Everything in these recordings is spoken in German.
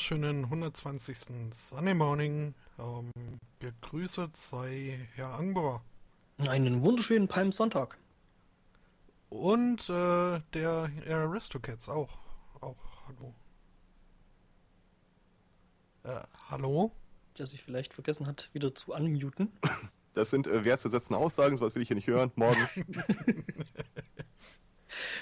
wunderschönen 120. Sunday Morning. Ähm, gegrüßet sei Herr Angbauer. Einen wunderschönen Palmsonntag. Und äh, der Aristocats auch. Auch, hallo. Äh, hallo? Der sich vielleicht vergessen hat, wieder zu unmuten. Das sind äh, wertzusetzende Aussagen, sowas will ich hier nicht hören. Morgen.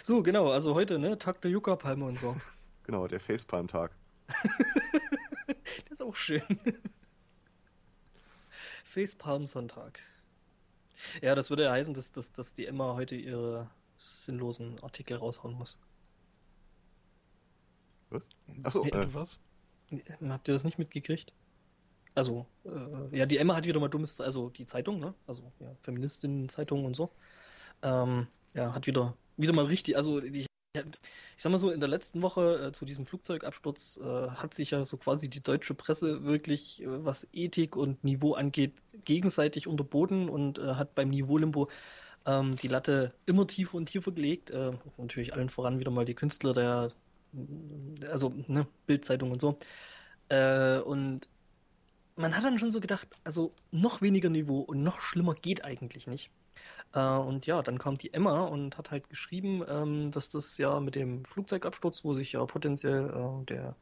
so, genau, also heute, ne? Tag der Yucca-Palme und so. Genau, der Facepalm-Tag. das ist auch schön. Facepalm-Sonntag. Ja, das würde ja heißen, dass, dass, dass die Emma heute ihre sinnlosen Artikel raushauen muss. Was? Achso, Äh, äh, was? Habt ihr das nicht mitgekriegt? Also, äh, ja, die Emma hat wieder mal dummes, also die Zeitung, ne? Also, ja, Feministinnen-Zeitung und so. Ähm, ja, hat wieder, wieder mal richtig, also die, ich sag mal so, in der letzten Woche äh, zu diesem Flugzeugabsturz äh, hat sich ja so quasi die deutsche Presse wirklich, äh, was Ethik und Niveau angeht, gegenseitig unterboten und äh, hat beim Niveau-Limbo ähm, die Latte immer tiefer und tiefer gelegt. Äh, natürlich allen voran wieder mal die Künstler der, also ne, Bildzeitung und so. Äh, und man hat dann schon so gedacht, also noch weniger Niveau und noch schlimmer geht eigentlich nicht. Äh, und ja, dann kam die Emma und hat halt geschrieben, ähm, dass das ja mit dem Flugzeugabsturz, wo sich ja potenziell äh, der,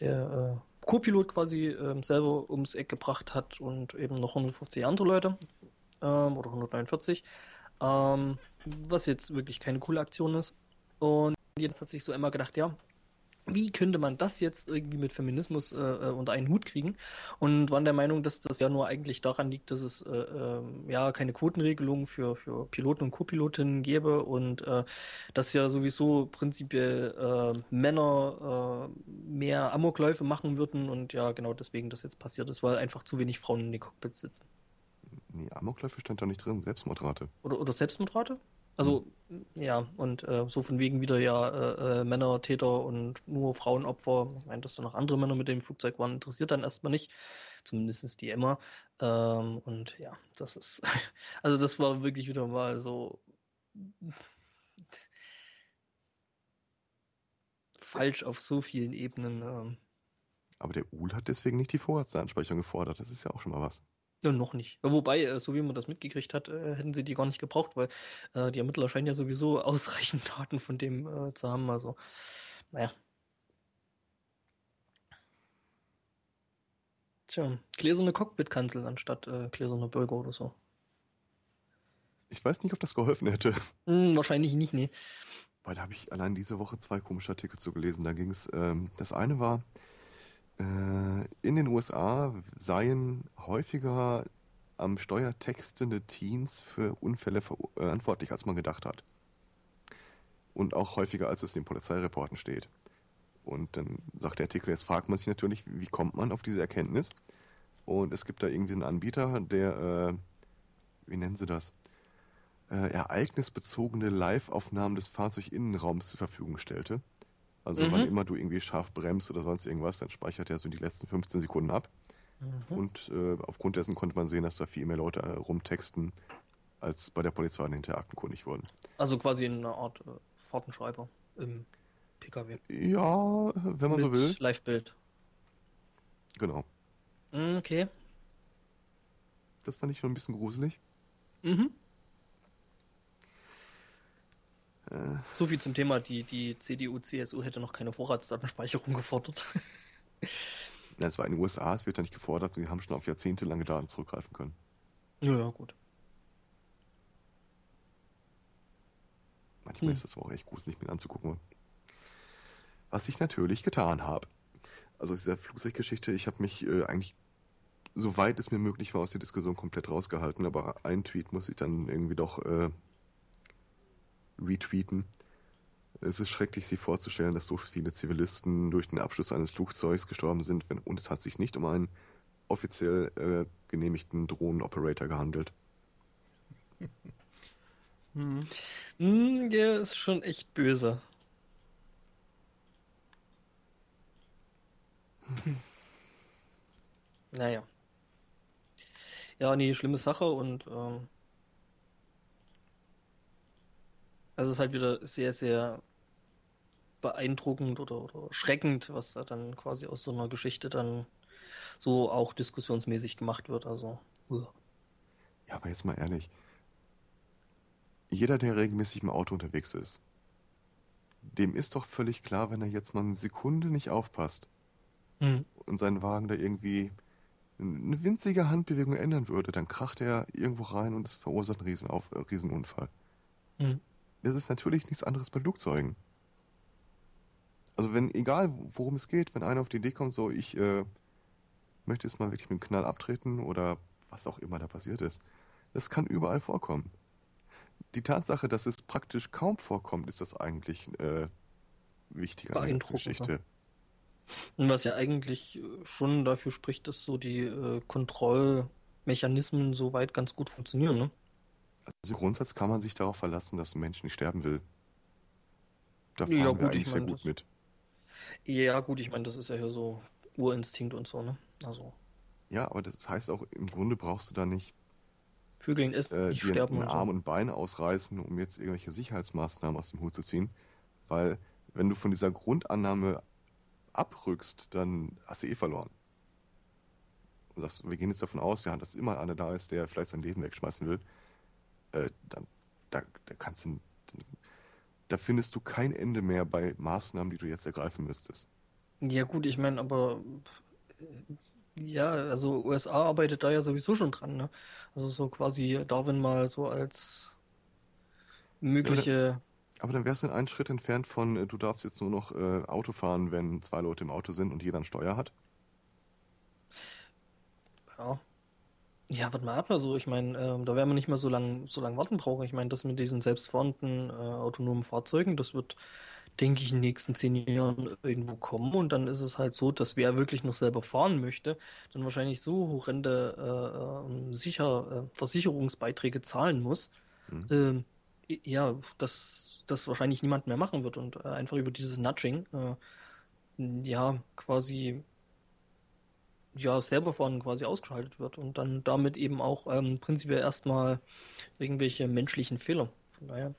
der äh, Co-Pilot quasi ähm, selber ums Eck gebracht hat und eben noch 150 andere Leute ähm, oder 149, ähm, was jetzt wirklich keine coole Aktion ist. Und jetzt hat sich so Emma gedacht, ja, wie könnte man das jetzt irgendwie mit Feminismus äh, äh, unter einen Hut kriegen? Und waren der Meinung, dass das ja nur eigentlich daran liegt, dass es äh, äh, ja keine Quotenregelung für, für Piloten und Co-Pilotinnen gäbe und äh, dass ja sowieso prinzipiell äh, Männer mehr Amokläufe machen würden und ja genau deswegen das jetzt passiert ist, weil einfach zu wenig Frauen in den Cockpits sitzen. nee, Amokläufe stand da nicht drin, Selbstmordrate. Oder, oder Selbstmordrate? Also, ja, und äh, so von wegen wieder ja äh, äh, Männer, Täter und nur Frauenopfer. Ich meine, dass da noch andere Männer mit dem Flugzeug waren, interessiert dann erstmal nicht. Zumindest die Emma. Ähm, und ja, das ist, also das war wirklich wieder mal so falsch auf so vielen Ebenen. Ähm, Aber der Uhl hat deswegen nicht die Vorratsanspeicherung gefordert. Das ist ja auch schon mal was. Ja, noch nicht. Wobei, äh, so wie man das mitgekriegt hat, äh, hätten sie die gar nicht gebraucht, weil äh, die Ermittler scheinen ja sowieso ausreichend Daten von dem äh, zu haben. Also, naja. Tja, gläserne Cockpit-Kanzel anstatt äh, gläserne Bürger oder so. Ich weiß nicht, ob das geholfen hätte. Hm, wahrscheinlich nicht, nee. Weil da habe ich allein diese Woche zwei komische Artikel zu gelesen. Da ging es, ähm, das eine war, in den USA seien häufiger am Steuer textende Teens für Unfälle verantwortlich, als man gedacht hat. Und auch häufiger, als es in den Polizeireporten steht. Und dann sagt der Artikel, jetzt fragt man sich natürlich, wie kommt man auf diese Erkenntnis? Und es gibt da irgendwie einen Anbieter, der, äh, wie nennen sie das? Äh, ereignisbezogene Live-Aufnahmen des Fahrzeuginnenraums zur Verfügung stellte. Also Mhm. wann immer du irgendwie scharf bremst oder sonst irgendwas, dann speichert er so die letzten 15 Sekunden ab. Mhm. Und äh, aufgrund dessen konnte man sehen, dass da viel mehr Leute äh, rumtexten, als bei der Polizei hinter aktenkundig wurden. Also quasi eine Art äh, Fahrtenschreiber im PKW. Ja, wenn man so will. Live-Bild. Genau. Hm, Okay. Das fand ich schon ein bisschen gruselig. Mhm. Äh, So viel zum Thema, die, die CDU, CSU hätte noch keine Vorratsdatenspeicherung gefordert. na, es war in den USA, es wird da nicht gefordert und die haben schon auf jahrzehntelange Daten zurückgreifen können. ja, ja, gut. Manchmal Hm. ist das auch echt gruselig mit anzugucken. Was ich natürlich getan habe. Also aus dieser Flugzeuggeschichte, ich habe mich äh, eigentlich, soweit es mir möglich war, aus der Diskussion komplett rausgehalten, aber einen Tweet muss ich dann irgendwie doch äh, retweeten. Es ist schrecklich, sich vorzustellen, dass so viele Zivilisten durch den Abschuss eines Flugzeugs gestorben sind, wenn, und es hat sich nicht um einen offiziell äh, genehmigten Drohnenoperator gehandelt. Hm. Hm, der ist schon echt böse. naja. Ja, nee, schlimme Sache und ähm, also es ist halt wieder sehr, sehr beeindruckend oder, oder schreckend, was da dann quasi aus so einer Geschichte dann so auch diskussionsmäßig gemacht wird. Also. Uh. Ja, aber jetzt mal ehrlich. Jeder, der regelmäßig im Auto unterwegs ist, dem ist doch völlig klar, wenn er jetzt mal eine Sekunde nicht aufpasst Mhm. und seinen Wagen da irgendwie eine winzige Handbewegung ändern würde, dann kracht er irgendwo rein und es verursacht einen Riesenauf Riesenunfall. Mhm. Das ist natürlich nichts anderes bei Flugzeugen. Also wenn, egal worum es geht, wenn einer auf die Idee kommt, so ich äh, möchte jetzt mal wirklich mit dem Knall abtreten oder was auch immer da passiert ist, das kann überall vorkommen. Die Tatsache, dass es praktisch kaum vorkommt, ist das eigentlich äh, wichtiger an der ganzen Geschichte. Und was ja eigentlich schon dafür spricht, dass so die äh, Kontrollmechanismen soweit ganz gut funktionieren, ne? Also im Grundsatz kann man sich darauf verlassen, dass ein Mensch nicht sterben will. Da fahren Ja, wir gut, ich eigentlich sehr gut mit. Ja, gut, ich meine, das ist ja hier so Urinstinkt und so, ne? Also, Ja, aber das heißt auch, im Grunde brauchst du da nicht Vögeln essen, äh, nicht sterben und Arm und ein Bein ausreißen, um jetzt irgendwelche Sicherheitsmaßnahmen aus dem Hut zu ziehen. Weil, wenn du von dieser Grundannahme abrückst, dann hast du eh verloren. Und sagst, wir gehen jetzt davon aus, ja, dass immer einer da ist, der vielleicht sein Leben wegschmeißen will. Äh, dann, da, da kannst du, da findest du kein Ende mehr bei Maßnahmen, die du jetzt ergreifen müsstest. Ja, gut, ich meine, aber äh, ja, also USA arbeitet da ja sowieso schon dran, ne? Also so quasi Darwin mal so als mögliche. Aber dann wärst du einen Schritt entfernt von, äh, du darfst jetzt nur noch äh, Auto fahren, wenn zwei Leute im Auto sind und jeder ein Steuer hat. Ja. Ja, warte mal ab, also ich meine, ähm, da werden wir nicht mehr so lang, so lang warten brauchen. Ich meine, das mit diesen selbstfahrenden äh, autonomen Fahrzeugen, das wird, denke ich, in den nächsten zehn Jahren irgendwo kommen. Und dann ist es halt so, dass wer wirklich noch selber fahren möchte, dann wahrscheinlich so horrende äh, ähm, sicher, äh, Versicherungsbeiträge zahlen muss, Mhm. ähm, ja, dass das wahrscheinlich niemand mehr machen wird und äh, einfach über dieses Nudging, äh, ja, quasi ja, selber fahren quasi ausgeschaltet wird und dann damit eben auch ähm, prinzipiell erstmal irgendwelche menschlichen Fehler. Von daher,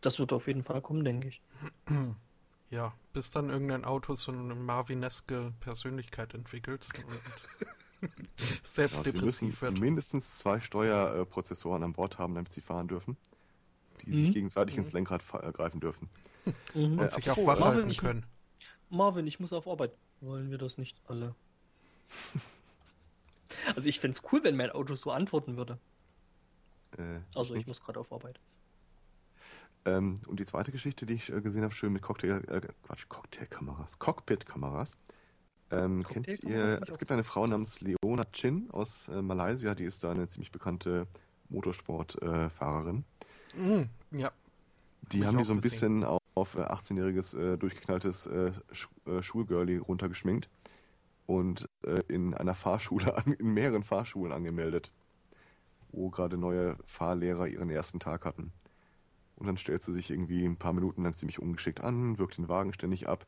das wird auf jeden Fall kommen, denke ich. Ja, bis dann irgendein Auto so eine Marvineske Persönlichkeit entwickelt und selbst Ja, sie müssen depressiv wird. mindestens zwei Steuerprozessoren an Bord haben, damit sie fahren dürfen, die sich Mhm. gegenseitig Mhm. ins Lenkrad äh, greifen dürfen. Mhm. Und Äh, sich auch wach Marvin, halten ich- können. Marvin, ich muss auf Arbeit. Wollen wir das nicht alle? Also ich fände es cool, wenn mein Auto so antworten würde. Äh, Also ich muss gerade auf Arbeit. Ähm, und die zweite Geschichte, die ich äh, gesehen habe, schön mit Cocktail, äh, Quatsch, Cocktailkameras, Cockpit-Kameras. Ähm, kennt Cocktailkameras ihr, es gibt eine Frau namens Leona Chin aus äh, Malaysia, die ist da eine ziemlich bekannte Motorsportfahrerin. Mm, ja, Die haben die so ein gesehen. bisschen auf, auf äh, 18-jähriges äh, durchgeknalltes äh, Sch äh, Schulgirlie runtergeschminkt und äh, in einer Fahrschule, an, in mehreren Fahrschulen angemeldet, wo gerade neue Fahrlehrer ihren ersten Tag hatten. Und dann stellt sie sich irgendwie ein paar Minuten lang ziemlich ungeschickt an, wirkt den Wagen ständig ab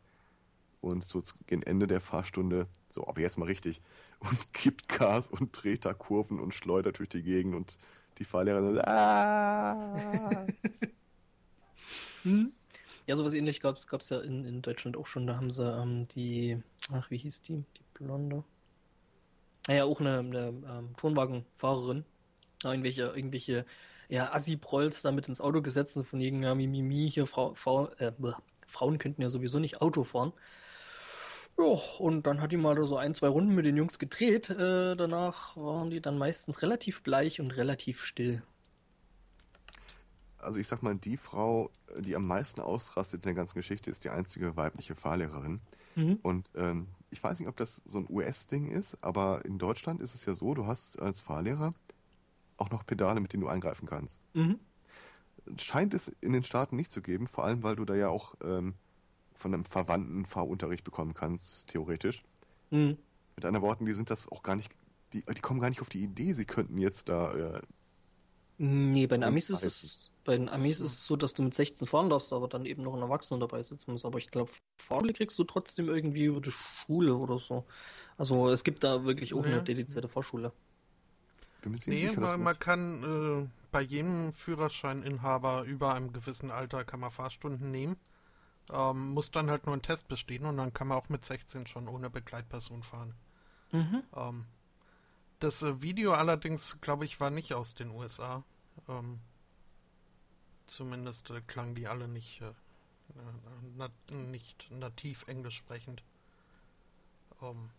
und so gegen Ende der Fahrstunde, so, aber jetzt mal richtig, und gibt Gas und dreht da Kurven und schleudert durch die Gegend und die Fahrlehrerin so, ah. Hm? Ja, sowas ähnlich gab es ja in, in Deutschland auch schon. Da haben sie ähm, die, ach, wie hieß die? Die Blonde. Naja, auch eine, eine ähm, Turnwagenfahrerin. Irgendwelche, irgendwelche ja, Assi-Prolls da mit ins Auto gesetzt und von ja, Mimimi, hier Frau, Frau, äh, Frauen könnten ja sowieso nicht Auto fahren. Ja, und dann hat die mal so ein, zwei Runden mit den Jungs gedreht. Äh, danach waren die dann meistens relativ bleich und relativ still. Also ich sag mal, die Frau, die am meisten ausrastet in der ganzen Geschichte, ist die einzige weibliche Fahrlehrerin. Mhm. Und ähm, ich weiß nicht, ob das so ein US-Ding ist, aber in Deutschland ist es ja so, du hast als Fahrlehrer auch noch Pedale, mit denen du eingreifen kannst. Mhm. Scheint es in den Staaten nicht zu geben, vor allem weil du da ja auch ähm, von einem Verwandten Fahrunterricht bekommen kannst, theoretisch. Mhm. Mit anderen Worten, die sind das auch gar nicht, die, die kommen gar nicht auf die Idee, sie könnten jetzt da äh, Nee, bei den Amis ist es, bei den Amis ist es so, dass du mit 16 fahren darfst, aber dann eben noch ein Erwachsener dabei sitzen muss. Aber ich glaube, Fahrschule kriegst du trotzdem irgendwie über die Schule oder so. Also es gibt da wirklich auch Nee. eine dedizierte Fahrschule. bin Nee, sicher, das- man kann äh, bei jedem Führerscheininhaber über einem gewissen Alter kann man Fahrstunden nehmen. Ähm, muss dann halt nur einen Test bestehen und dann kann man auch mit 16 schon ohne Begleitperson fahren. Mhm. Ähm, das äh, Video allerdings, glaube ich, war nicht aus den USA. Ähm, zumindest äh, klangen die alle nicht, äh, na, nicht nativ englisch sprechend. Ähm,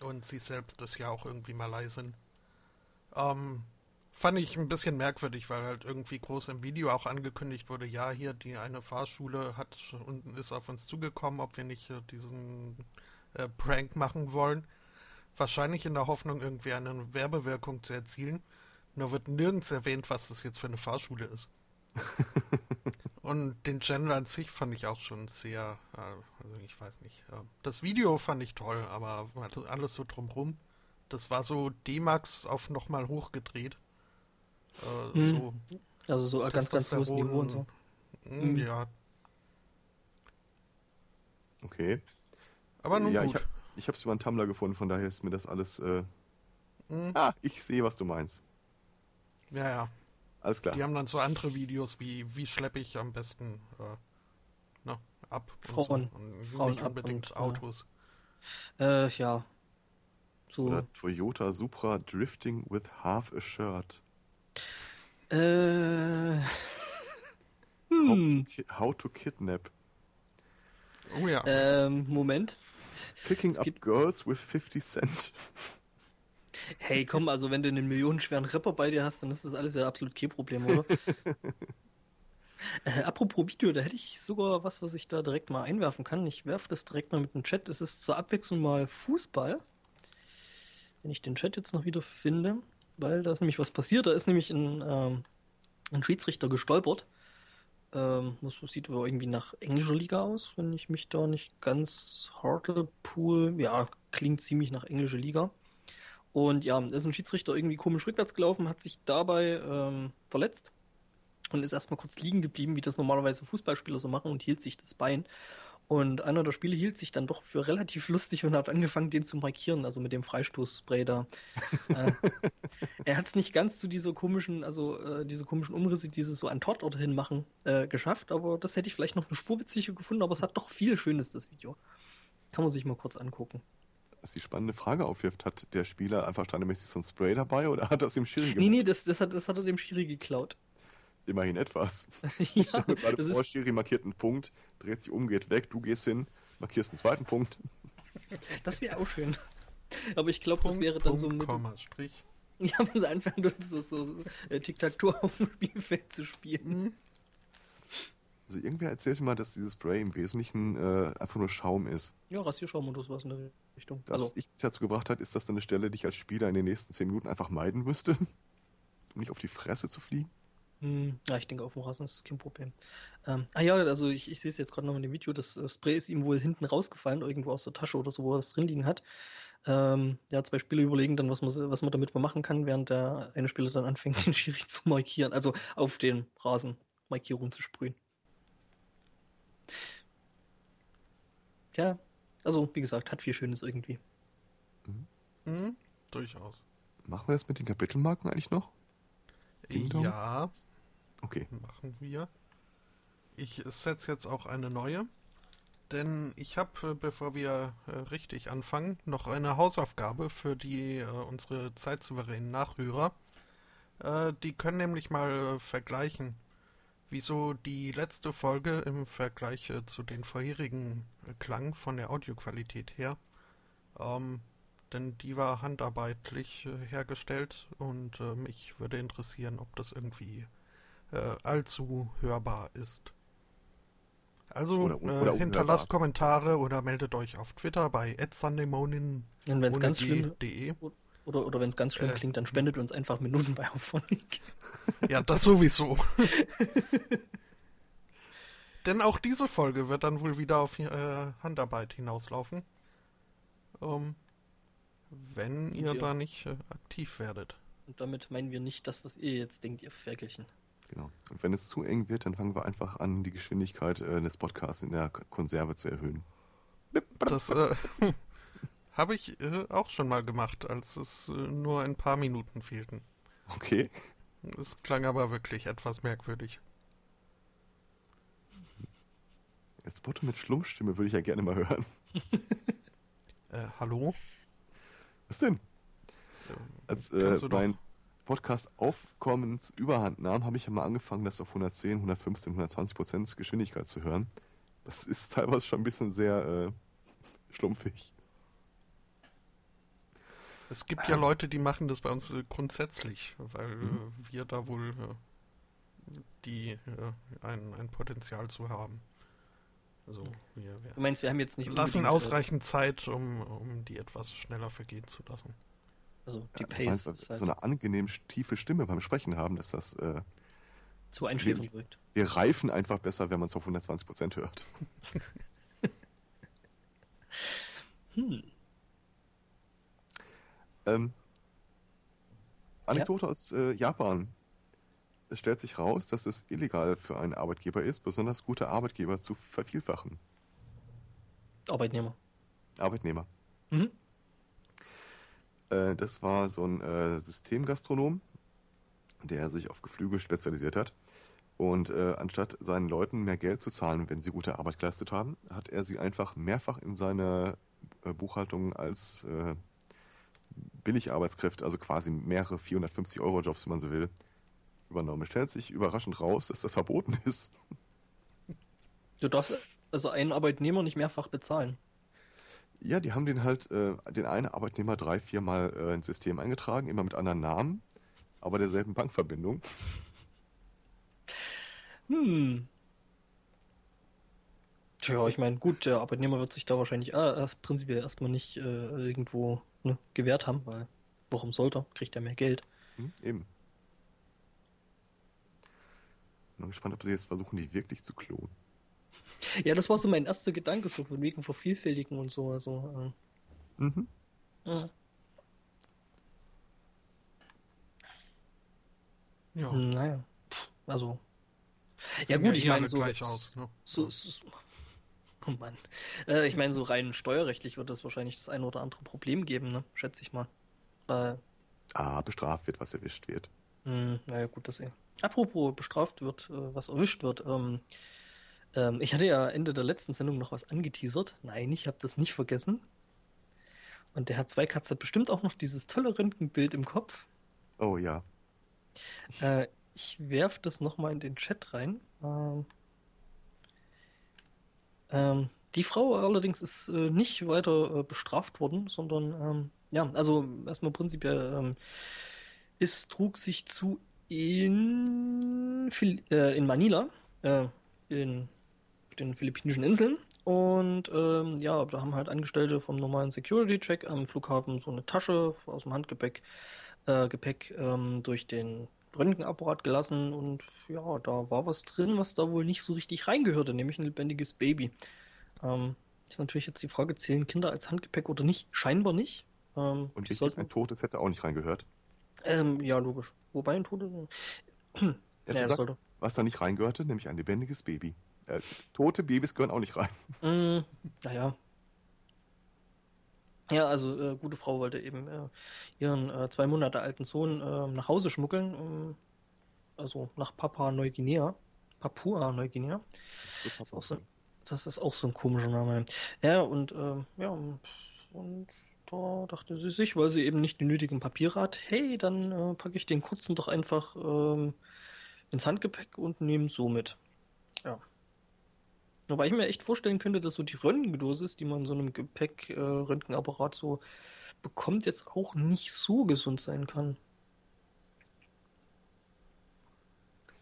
und sie selbst ist ja auch irgendwie Malaisin. Ähm, fand ich ein bisschen merkwürdig, weil halt irgendwie groß im Video auch angekündigt wurde, ja, hier die eine Fahrschule hat und ist auf uns zugekommen, ob wir nicht äh, diesen äh, Prank machen wollen. Wahrscheinlich in der Hoffnung, irgendwie eine Werbewirkung zu erzielen. Nur wird nirgends erwähnt, was das jetzt für eine Fahrschule ist. und den Channel an sich fand ich auch schon sehr, äh, also ich weiß nicht. Äh, das Video fand ich toll, aber alles so drumrum. Das war so D-Max auf nochmal hochgedreht. Äh, Hm. so Also so ganz, ganz hohes Niveau und so. Mm, Mhm. Ja, Okay. aber nun ja, ich, gut. hab, ich habe es über einen Tumblr gefunden, von daher ist mir das alles. Äh, Mm, ah, ich sehe, was du meinst. ja, ja. Alles klar. Die haben dann so andere Videos wie, wie schleppe ich am besten äh, ne, ab. Frauen. Und so. und Frauen nicht ab unbedingt und, Autos. Äh, ja. So. Oder Toyota Supra Drifting with Half a Shirt. Äh. How, Hm. to, ki- how to Kidnap. Oh ja. Ähm, Moment. Picking es up gibt- girls with 50 Cent. Hey, komm, also wenn du einen millionenschweren Rapper bei dir hast, dann ist das alles ja absolut kein Problem, oder? äh, apropos Video, da hätte ich sogar was, was ich da direkt mal einwerfen kann. Ich werfe das direkt mal mit dem Chat. Es ist zur Abwechslung mal Fußball. Wenn ich den Chat jetzt noch wieder finde, weil da ist nämlich was passiert. Da ist nämlich ein, ähm, ein Schiedsrichter gestolpert. Ähm, das sieht aber irgendwie nach englischer Liga aus, wenn ich mich da nicht ganz Hartlepool, ja, klingt ziemlich nach englischer Liga. Und ja, ist ein Schiedsrichter irgendwie komisch rückwärts gelaufen, hat sich dabei ähm, verletzt und ist erstmal kurz liegen geblieben, wie das normalerweise Fußballspieler so machen und hielt sich das Bein. Und einer der Spieler hielt sich dann doch für relativ lustig und hat angefangen, den zu markieren, also mit dem Freistoßspray da. äh, er hat es nicht ganz zu dieser komischen, also äh, diese komischen Umrisse, die sie so an Tatorte hin machen, äh, geschafft, aber das hätte ich vielleicht noch eine Spur witziger gefunden, aber es hat doch viel Schönes, das Video. Kann man sich mal kurz angucken. Was die spannende Frage aufwirft, hat der Spieler einfach standardmäßig so ein Spray dabei oder hat er aus dem Schiri Nee, nee, gemupst? das, das, hat, das hat er dem Schiri geklaut. Immerhin etwas. ja, Stell dir gerade das vor, Schiri markiert einen Punkt, dreht sich um, geht weg, du gehst hin, markierst einen zweiten Punkt. das wäre auch schön. Aber ich glaube, das wäre dann Punkt, so ein Komma, Strich. Ja, wenn sie anfangen, dort so, so äh, Tic-Tac-Toe auf dem Spielfeld zu spielen. Mhm. Also irgendwer erzählte mal, dass dieses Spray im Wesentlichen äh, einfach nur Schaum ist. Ja, Rasierschaum oder sowas in der Richtung. Was Also, ich dazu gebracht hat, ist das dann eine Stelle, die ich als Spieler in den nächsten 10 Minuten einfach meiden müsste, um nicht auf die Fresse zu fliegen. hm, ja, ich denke, auf dem Rasen ist das kein Problem. Ähm, ah ja, also ich, ich sehe es jetzt gerade noch in dem Video, das Spray ist ihm wohl hinten rausgefallen, irgendwo aus der Tasche oder so, wo er das drin liegen hat. Ähm, ja, zwei Spieler überlegen dann, was man, was man damit wohl machen kann, während der eine Spieler dann anfängt, den Schiri zu markieren, also auf den Rasen Markierung zu sprühen. Ja, also wie gesagt, hat viel Schönes irgendwie. Mhm. Durchaus. Machen wir das mit den Kapitelmarken eigentlich noch? Ding? Ja, Okay. machen wir. Ich setze jetzt auch eine neue. Denn ich habe, bevor wir äh, richtig anfangen, noch eine Hausaufgabe für die äh, unsere zeitsouveränen Nachhörer. Äh, die können nämlich mal äh, vergleichen, wieso die letzte Folge im Vergleich äh, zu den vorherigen äh, klang von der Audioqualität her. Ähm, denn die war handarbeitlich äh, hergestellt und äh, mich würde interessieren, ob das irgendwie äh, allzu hörbar ist. Also Oder- oder äh, hinterlasst. Kommentare oder meldet euch auf Twitter bei @sundaymonin Und wenn es ganz schlimm. Oder, oder wenn es ganz schlimm Äh, klingt, dann spendet uns einfach Minuten bei Auphonic. Ja, das sowieso. Denn auch diese Folge wird dann wohl wieder auf äh, Handarbeit hinauslaufen. Ähm, wenn ihr Ja. da nicht äh, aktiv werdet. Und damit meinen wir nicht das, was ihr jetzt denkt, ihr Ferkelchen. Genau. Und wenn es zu eng wird, dann fangen wir einfach an, die Geschwindigkeit äh, des Podcasts in der Konserve zu erhöhen. Das äh, habe ich äh, auch schon mal gemacht, als es äh, nur ein paar Minuten fehlten. Okay. Es klang aber wirklich etwas merkwürdig. Als Botto mit Schlummstimme würde ich ja gerne mal hören. Äh, hallo? Was denn? Ähm, Als äh, mein Podcast Aufkommens überhand nahm, habe ich ja mal angefangen, das auf 110, 115, 120 Prozent Geschwindigkeit zu hören. Das ist teilweise schon ein bisschen sehr äh, schlumpfig. Es gibt ja Leute, die machen das bei uns äh, grundsätzlich, weil Mhm. äh, wir da wohl äh, die ein, ein Potenzial zu haben. Also wir, wir Du meinst, wir haben jetzt nicht lassen ausreichend Zeit, um, um die etwas schneller vergehen zu lassen. Also die Ja, du Pace meinst, ist so halt eine angenehm tiefe Stimme beim Sprechen haben, dass das äh, zu einschläfernd wirkt. wir reifen einfach besser, wenn man es auf 120 Prozent hört. Hm. Ähm, Anekdote aus äh, Japan. Es stellt sich raus, dass es illegal für einen Arbeitgeber ist, besonders gute Arbeitgeber zu vervielfachen. Arbeitnehmer. Arbeitnehmer. Mhm. Äh, das war so ein äh, Systemgastronom, der sich auf Geflügel spezialisiert hat. Und äh, anstatt seinen Leuten mehr Geld zu zahlen, wenn sie gute Arbeit geleistet haben, hat er sie einfach mehrfach in seine äh, Buchhaltung als äh, Billigarbeitskräfte, also quasi mehrere 450-Euro-Jobs, wenn man so will, übernommen. Es stellt sich überraschend raus, dass das verboten ist. Du darfst also einen Arbeitnehmer nicht mehrfach bezahlen. Ja, die haben den halt, äh, den einen Arbeitnehmer drei, viermal äh, ins System eingetragen, immer mit anderen Namen, aber derselben Bankverbindung. Hm. Tja, ich meine, gut, der Arbeitnehmer wird sich da wahrscheinlich äh, prinzipiell erstmal nicht äh, irgendwo ne, gewährt haben, weil warum sollte er? Kriegt er mehr Geld. Hm, eben. Bin mal gespannt, ob sie jetzt versuchen, die wirklich zu klonen. Ja, das war so mein erster Gedanke, so von wegen Vervielfältigen und so. Also, Mhm. äh, ja. Ja, Naja, also. sehen Ja, gut, ich meine, so. gleich aus. Ne? So, so, so. Oh Mann. Äh, ich meine, so rein steuerrechtlich wird es wahrscheinlich das eine oder andere Problem geben, ne? Schätze ich mal. Weil, Ah, bestraft wird, was erwischt wird. hm, naja, gut, das eh. Apropos bestraft wird, äh, was erwischt wird. Ähm, ähm, ich hatte ja Ende der letzten Sendung noch was angeteasert. Nein, ich habe das nicht vergessen. Und der Herr Zweikatz hat bestimmt auch noch dieses tolle Röntgenbild im Kopf. Oh ja. Äh, ich werf das nochmal in den Chat rein. Ähm, ähm, die Frau allerdings ist äh, nicht weiter äh, bestraft worden, sondern ähm, ja, also erstmal prinzipiell ähm, es trug sich zu in, äh, in Manila, äh, in den philippinischen Inseln. Und ähm, ja, da haben halt Angestellte vom normalen Security-Check am Flughafen so eine Tasche aus dem Handgepäck äh, Gepäck ähm, durch den Röntgenapparat gelassen und ja, da war was drin, was da wohl nicht so richtig reingehörte, nämlich ein lebendiges Baby. Ähm, ist natürlich jetzt die Frage, zählen Kinder als Handgepäck oder nicht? Scheinbar nicht. Ähm, Und die wichtig, sollten, ein totes hätte auch nicht reingehört. ähm, ja, logisch. Wobei ein Tote. Er Ja, gesagt, sollte- was da nicht reingehörte, nämlich ein lebendiges Baby. Äh, tote Babys gehören auch nicht rein. Mm, naja. Ja, also äh, gute Frau wollte eben äh, ihren äh, zwei Monate alten Sohn äh, nach Hause schmuggeln, ähm, also nach Papua Neuguinea. Papua Neuguinea. Passt auch so. Das ist auch so ein komischer Name. Ja, und ähm, ja, und, und da dachte sie sich, weil sie eben nicht die nötigen Papiere hat, hey, dann äh, packe ich den kurzen doch einfach ähm, ins Handgepäck und nehme so mit. Ja. Wobei ich mir echt vorstellen könnte, dass so die Röntgendosis, die man in so einem Gepäck, äh, Röntgenapparat so bekommt, jetzt auch nicht so gesund sein kann.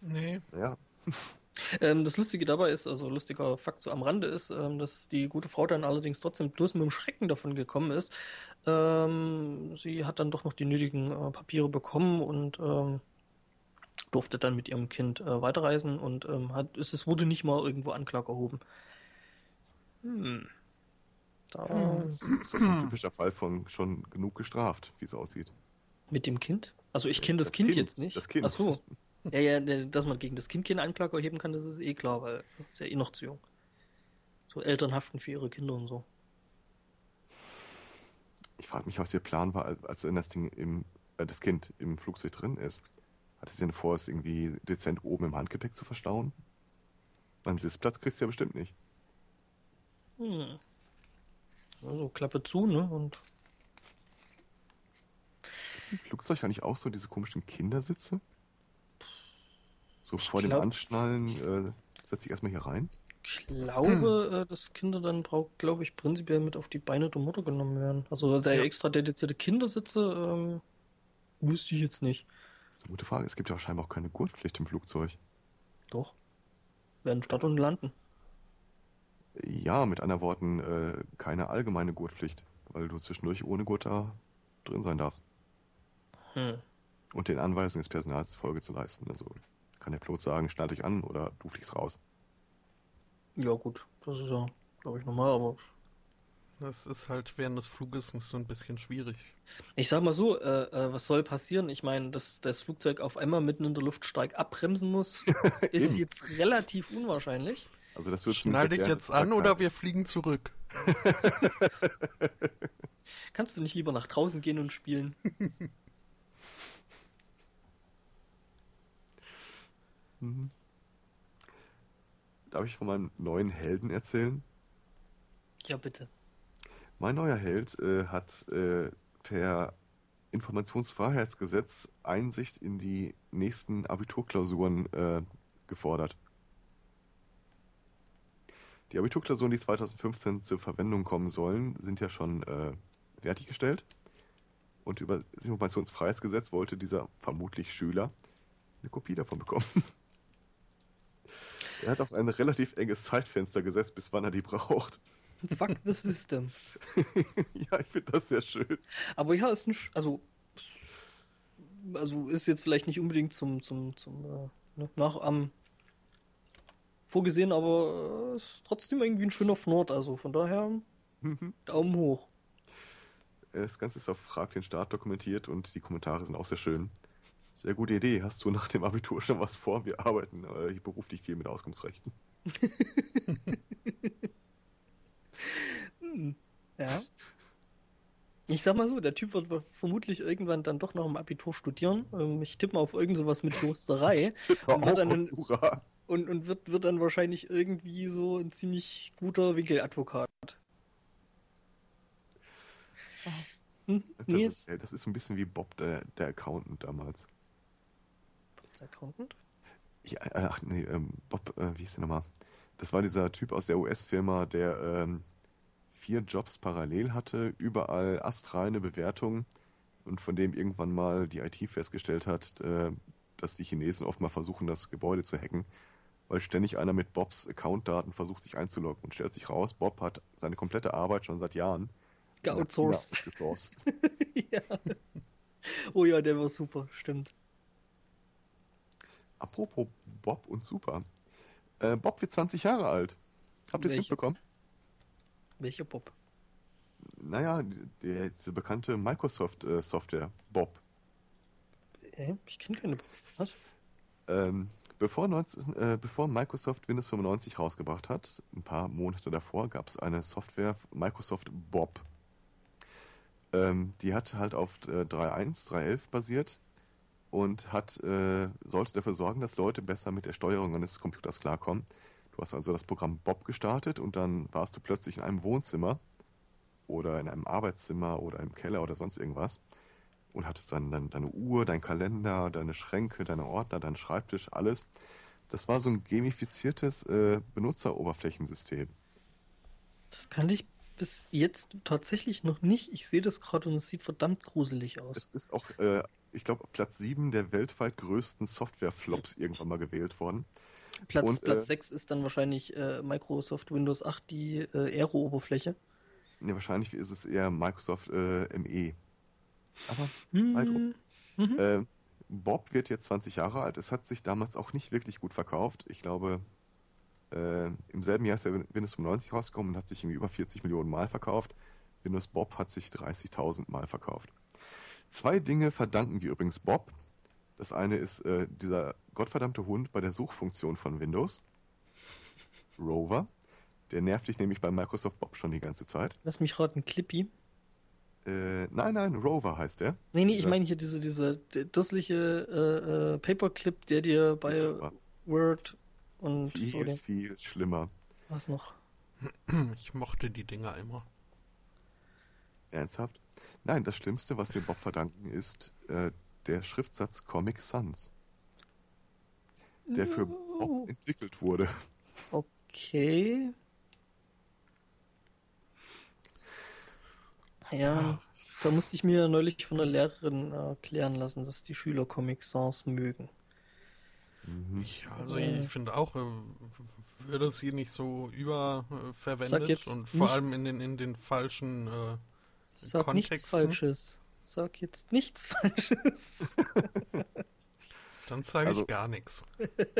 Nee, Ja, Ähm, das Lustige dabei ist, also lustiger Fakt so am Rande ist, ähm, dass die gute Frau dann allerdings trotzdem bloß mit dem Schrecken davon gekommen ist. Ähm, sie hat dann doch noch die nötigen äh, Papiere bekommen und ähm, durfte dann mit ihrem Kind äh, weiterreisen und ähm, hat, es, es wurde nicht mal irgendwo Anklage erhoben. Hm. Da das ist ein typischer Fall von schon genug gestraft, wie es aussieht. mit dem Kind? Also ich kenne das, kind, jetzt nicht. Das Kind. Ach so. Ja, ja, ne, dass man gegen das Kind keine Anklage erheben kann, das ist eh klar, weil ist ja eh noch zu jung. So Eltern haften für ihre Kinder und so. Ich frage mich, was ihr Plan war, als- das Ding im, äh, das Kind im Flugzeug drin ist. Hatte sie denn vor, es irgendwie dezent oben im Handgepäck zu verstauen? Man Sitzplatz kriegst du ja bestimmt nicht. Hm. Also Klappe zu, ne? Und Gibt es im Flugzeug eigentlich auch so diese komischen Kindersitze? So Ich vor dem glaub- Anschnallen, äh, setz dich erstmal hier rein. ich glaube, äh, dass Kinder dann braucht, glaube ich, prinzipiell mit auf die Beine der Mutter genommen werden. Also der Ja. extra dedizierte Kindersitze, ähm, wüsste ich jetzt nicht. Das ist eine gute Frage. Es gibt ja auch scheinbar auch keine Gurtpflicht im Flugzeug. Doch. Werden Stadt und landen. Ja, mit anderen Worten, äh, keine allgemeine Gurtpflicht, weil du zwischendurch ohne Gurt da drin sein darfst. Hm. Und den Anweisungen des Personals Folge zu leisten. Also kann der Pilot sagen, schnallt euch an oder du fliegst raus. Ja, gut. Das ist ja, glaube ich, normal, aber Das ist halt während des Fluges so ein bisschen schwierig. Ich sag mal so, äh, äh, was soll passieren? Ich meine, dass das Flugzeug auf einmal mitten in der Luft stark abbremsen muss, ist jetzt relativ unwahrscheinlich. Also das wird Schnall dich jetzt an oder wir fliegen zurück. Kannst du nicht lieber nach draußen gehen und spielen? Mhm. Darf ich von meinem neuen Helden erzählen? Ja, bitte. Mein neuer Held äh, hat äh, per Informationsfreiheitsgesetz Einsicht in die nächsten Abiturklausuren äh, gefordert. Die Abiturklausuren, die 2015 zur Verwendung kommen sollen, sind ja schon äh, fertiggestellt. Und über das Informationsfreiheitsgesetz wollte dieser vermutlich Schüler eine Kopie davon bekommen. er hat auch ein relativ enges Zeitfenster gesetzt, bis wann er die braucht. Fuck the system. ja, ich finde das sehr schön. Aber ja, ist nicht, also, also ist jetzt vielleicht nicht unbedingt zum, zum, zum äh, ne, Nachahmen vorgesehen, aber äh, ist trotzdem irgendwie ein schöner Fnord, also von daher Daumen hoch. Das Ganze ist auf Frag den Staat dokumentiert und die Kommentare sind auch sehr schön. Sehr gute Idee. Hast du nach dem Abitur schon was vor? Wir arbeiten äh, beruflich viel mit Auskunftsrechten. Hm, Ja. Ich sag mal so, der Typ wird vermutlich irgendwann dann doch noch im Abitur studieren. Ähm, Ich tippe mal auf irgend sowas mit tippe Und wird dann Jura. und, und wird, wird dann wahrscheinlich irgendwie so ein ziemlich guter Winkeladvokat. Hm? Das Nils? ist, das ist so ein bisschen wie Bob, der, der Accountant damals. Als Accountant? Ja, äh, ach nee, ähm, Bob, äh, wie hieß der nochmal? Das war dieser Typ aus der US-Firma, der ähm, vier Jobs parallel hatte, überall astreine Bewertungen und von dem irgendwann mal die IT festgestellt hat, äh, dass die Chinesen oft mal versuchen, das Gebäude zu hacken, weil ständig einer mit Bobs Accountdaten versucht, sich einzuloggen und stellt sich raus, Bob hat seine komplette Arbeit schon seit Jahren Geoutsourced. ja. Oh ja, der war super, stimmt. Apropos Bob und Super. Äh, Bob wird 20 Jahre alt. Habt ihr es mitbekommen? Welcher Bob? Naja, der, diese bekannte Microsoft-Software, Bob. Äh, ich kenne keine Bob. Was? Ähm, bevor, 19, äh, bevor Microsoft Windows 95 rausgebracht hat, ein paar Monate davor, gab es eine Software, Microsoft Bob. Ähm, die hat halt auf äh, 3.1, 3.11 basiert und hat, äh, sollte dafür sorgen, dass Leute besser mit der Steuerung eines Computers klarkommen. Du hast also das Programm Bob gestartet und dann warst du plötzlich in einem Wohnzimmer oder in einem Arbeitszimmer oder im Keller oder sonst irgendwas und hattest dann, dann deine Uhr, dein Kalender, deine Schränke, deine Ordner, deinen Schreibtisch, alles. Das war so ein gamifiziertes äh, Benutzeroberflächensystem. Das kannte ich bis jetzt tatsächlich noch nicht. Ich sehe das gerade und es sieht verdammt gruselig aus. Es ist auch, äh, ich glaube, Platz 7 der weltweit größten Software-Flops irgendwann mal gewählt worden. Platz, und, Platz äh, 6 ist dann wahrscheinlich äh, Microsoft Windows 8, die äh, Aero-Oberfläche. Ne, wahrscheinlich ist es eher Microsoft äh, ME. Aber Hm. sei drum. Mhm. Äh, Bob wird jetzt 20 Jahre alt. Es hat sich damals auch nicht wirklich gut verkauft. Ich glaube, äh, im selben Jahr ist der Windows 95 rausgekommen und hat sich irgendwie über 40 Millionen Mal verkauft. Windows Bob hat sich 30.000 Mal verkauft. Zwei Dinge verdanken wir übrigens Bob. Das eine ist äh, dieser gottverdammte Hund bei der Suchfunktion von Windows. Rover. Der nervt dich nämlich bei Microsoft Bob schon die ganze Zeit. Lass mich raten, Clippy. Äh, nein, nein, Rover heißt der. Nee, nee, ich Dieser- meine hier diese, diese d- dussliche äh, äh, Paperclip, der dir bei. Word und so Viel, den, viel schlimmer. was noch? Ich mochte die Dinger immer. Ernsthaft? Nein, das Schlimmste, was wir Bob verdanken, ist äh, der Schriftsatz Comic Sans, der für Bob entwickelt wurde. Okay. Ja, da musste ich mir neulich von der Lehrerin erklären lassen, dass die Schüler Comic Sans mögen. Mhm. Ich, also Äh. ich finde auch, äh, würde sie nicht so überverwendet und vor allem in den, in den falschen äh, Sag nichts Kontexten? Falsches. Sag jetzt nichts Falsches. Dann sage Also- ich gar nichts.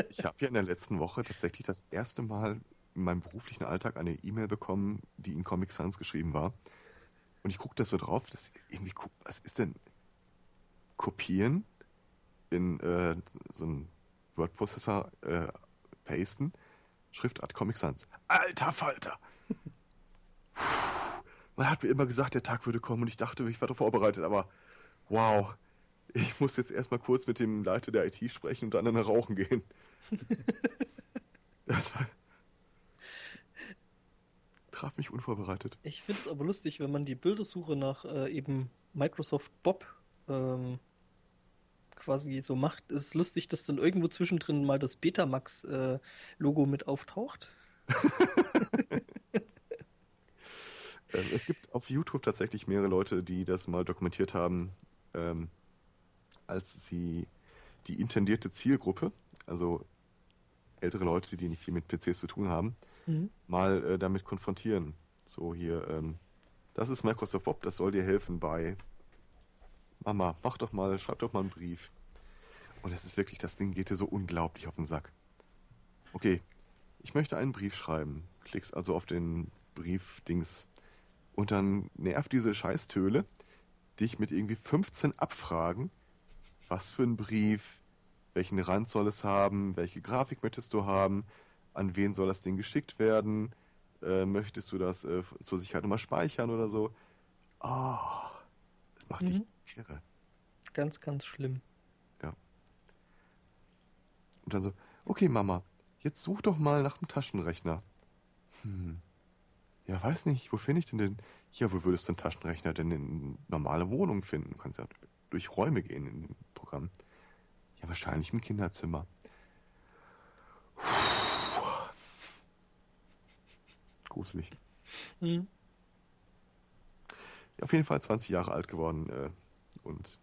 Ich habe ja in der letzten Woche tatsächlich das erste Mal in meinem beruflichen Alltag eine E-Mail bekommen, die in Comic Sans geschrieben war. Und ich gucke das so drauf, das irgendwie, was ist denn? Kopieren in äh, so einen Word-Prozessor äh, pasten, Schriftart Comic Sans. Alter Falter! Man hat mir immer gesagt, der Tag würde kommen und ich dachte, ich war doch vorbereitet, aber wow, ich muss jetzt erstmal kurz mit dem Leiter der IT sprechen und dann eine rauchen gehen. das war, traf mich unvorbereitet. Ich finde es aber lustig, wenn man die Bildersuche nach äh, eben Microsoft Bob ähm, quasi so macht. ist Es lustig, dass dann irgendwo zwischendrin mal das Betamax-Logo mit auftaucht. Ähm, es gibt auf YouTube tatsächlich mehrere Leute, die das mal dokumentiert haben, ähm, als sie die intendierte Zielgruppe, also ältere Leute, die nicht viel mit PCs zu tun haben, Mhm. mal äh, damit konfrontieren. So hier, ähm, das ist Microsoft Bob, das soll dir helfen bei Mama, mach doch mal, schreib doch mal einen Brief. Und es ist wirklich, das Ding geht dir so unglaublich auf den Sack. Okay, ich möchte einen Brief schreiben. Klickst also auf den Briefdings und dann nervt diese Scheißtöle dich mit irgendwie 15 Abfragen. Was für ein Brief? Welchen Rand soll es haben? Welche Grafik möchtest du haben? An wen soll das Ding geschickt werden? Äh, möchtest du das äh, zur Sicherheit nochmal speichern oder so? Ah, das macht dich Mhm. kirre. Ganz, ganz schlimm. Und dann so, okay Mama, jetzt such doch mal nach dem Taschenrechner. Hm. Ja, weiß nicht, wo finde ich denn den? Ja, wo würdest du einen Taschenrechner denn in normale Wohnungen finden? Du kannst ja durch Räume gehen in dem Programm. Ja, wahrscheinlich im Kinderzimmer. Gruselig. Mhm. Ja, auf jeden Fall 20 Jahre alt geworden äh, und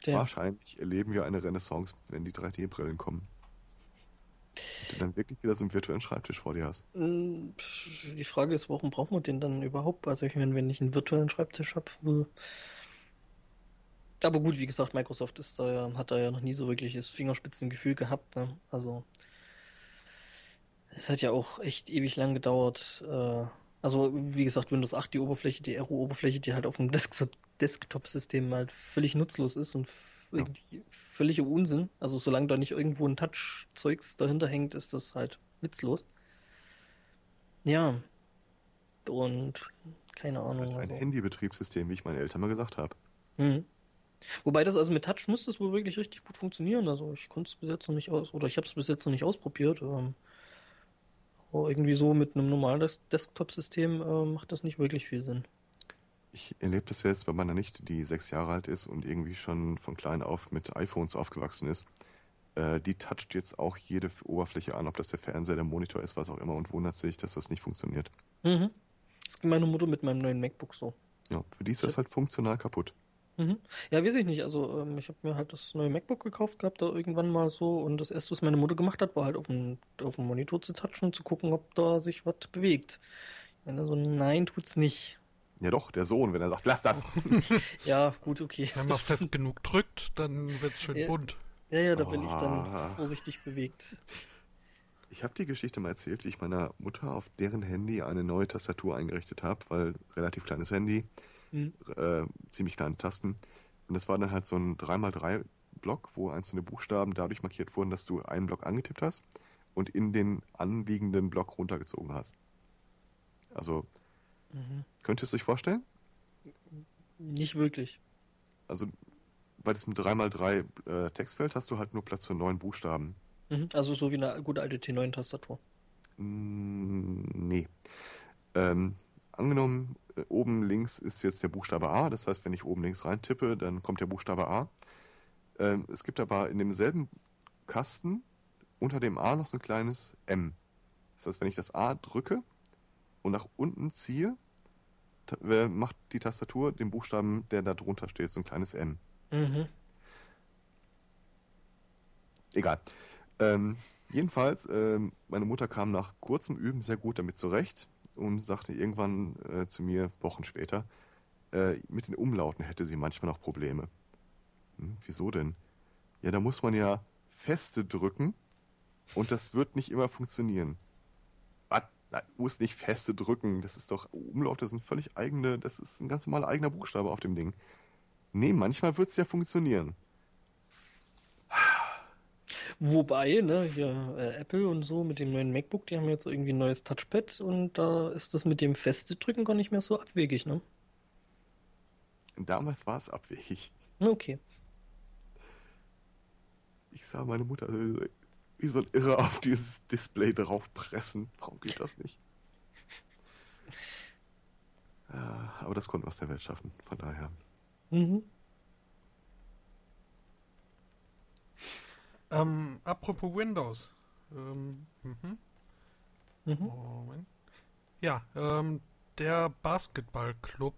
Tja, wahrscheinlich erleben wir eine Renaissance, wenn die 3D-Brillen kommen. Und du dann wirklich wieder so einen virtuellen Schreibtisch vor dir hast. pff, die Frage ist, warum braucht man den dann überhaupt? Also ich meine, wenn ich einen virtuellen Schreibtisch habe. Aber gut, wie gesagt, Microsoft ist da ja, hat da ja noch nie so wirkliches Fingerspitzengefühl gehabt. Ne? Also es hat ja auch echt ewig lang gedauert. Äh, also wie gesagt, Windows 8, die Oberfläche, die RU-Oberfläche, die halt auf dem Desktop- Desktop-System halt völlig nutzlos ist und. Irgendwie völliger Unsinn. Also solange da nicht irgendwo ein Touch-Zeugs dahinter hängt, ist das halt witzlos. Ja. Und keine Das ist Ahnung. halt ein also. Handybetriebssystem, wie ich meinen Eltern mal gesagt habe. Mhm. Wobei das also mit Touch muss das wohl wirklich richtig gut funktionieren. Also ich konnte es bis jetzt noch nicht aus, oder ich habe es bis jetzt noch nicht ausprobiert. Ähm, aber irgendwie so mit einem normalen Des Desktop-System äh, macht das nicht wirklich viel Sinn. Ich erlebe das jetzt bei meiner Nichte, die sechs Jahre alt ist und irgendwie schon von klein auf mit iPhones aufgewachsen ist. Äh, die toucht jetzt auch jede Oberfläche an, ob das der Fernseher, der Monitor ist, was auch immer, und wundert sich, dass das nicht funktioniert. Mhm. Das ging meine Mutter mit meinem neuen MacBook so. Ja, für die ist das halt funktional kaputt. Mhm. Ja, weiß ich nicht. Also ähm, ich habe mir halt das neue MacBook gekauft gehabt, da irgendwann mal so. Und das erste, was meine Mutter gemacht hat, war halt auf dem, auf dem Monitor zu touchen und zu gucken, ob da sich was bewegt. Ich meine, so nein, tut's nicht. Ja doch, der Sohn, wenn er sagt, lass das. Ja, gut, okay. Wenn man fest genug drückt, dann wird es schön Ja. bunt. Ja, ja, da bin ich Ah. dann vorsichtig bewegt. Ich habe die Geschichte mal erzählt, wie ich meiner Mutter auf deren Handy eine neue Tastatur eingerichtet habe, weil relativ kleines Handy, Hm. äh, ziemlich kleine Tasten. Und das war dann halt so ein 3x3-Block, wo einzelne Buchstaben dadurch markiert wurden, dass du einen Block angetippt hast und in den anliegenden Block runtergezogen hast. Also, Mhm. könntest du dich vorstellen? Nicht wirklich. Also, bei diesem 3x3 äh, Textfeld hast du halt nur Platz für neun Buchstaben. Mhm. Also so wie eine gute alte T9-Tastatur. Mm, nee. Ähm, angenommen, äh, oben links ist jetzt der Buchstabe A. Das heißt, wenn ich oben links rein tippe, dann kommt der Buchstabe A. Ähm, es gibt aber in demselben Kasten unter dem A noch so ein kleines M. Das heißt, wenn ich das A drücke und nach unten ziehe, macht die Tastatur den Buchstaben, der da drunter steht, so ein kleines M. Mhm. Egal. Ähm, jedenfalls, ähm, meine Mutter kam nach kurzem Üben sehr gut damit zurecht und sagte irgendwann äh, zu mir, Wochen später, äh, mit den Umlauten hätte sie manchmal noch Probleme. Hm, wieso denn? Ja, da muss man ja feste drücken und das wird nicht immer funktionieren. Nein, muss nicht feste drücken. Das ist doch, Umlaute sind völlig eigene, das ist ein ganz normaler eigener Buchstabe auf dem Ding. Nee, manchmal wird es ja funktionieren. Wobei, ne, hier äh, Apple und so mit dem neuen MacBook, die haben jetzt irgendwie ein neues Touchpad und da ist das mit dem feste Drücken gar nicht mehr so abwegig, ne? Damals war es abwegig. Okay. Ich sah meine Mutter äh, wie so ein Irre auf dieses Display draufpressen. Warum geht das nicht? Ja, aber das konnte was der Welt schaffen, von daher. Mhm. Ähm, apropos Windows. Ähm, mhm. Mhm. Moment. Ja, ähm, der Basketballclub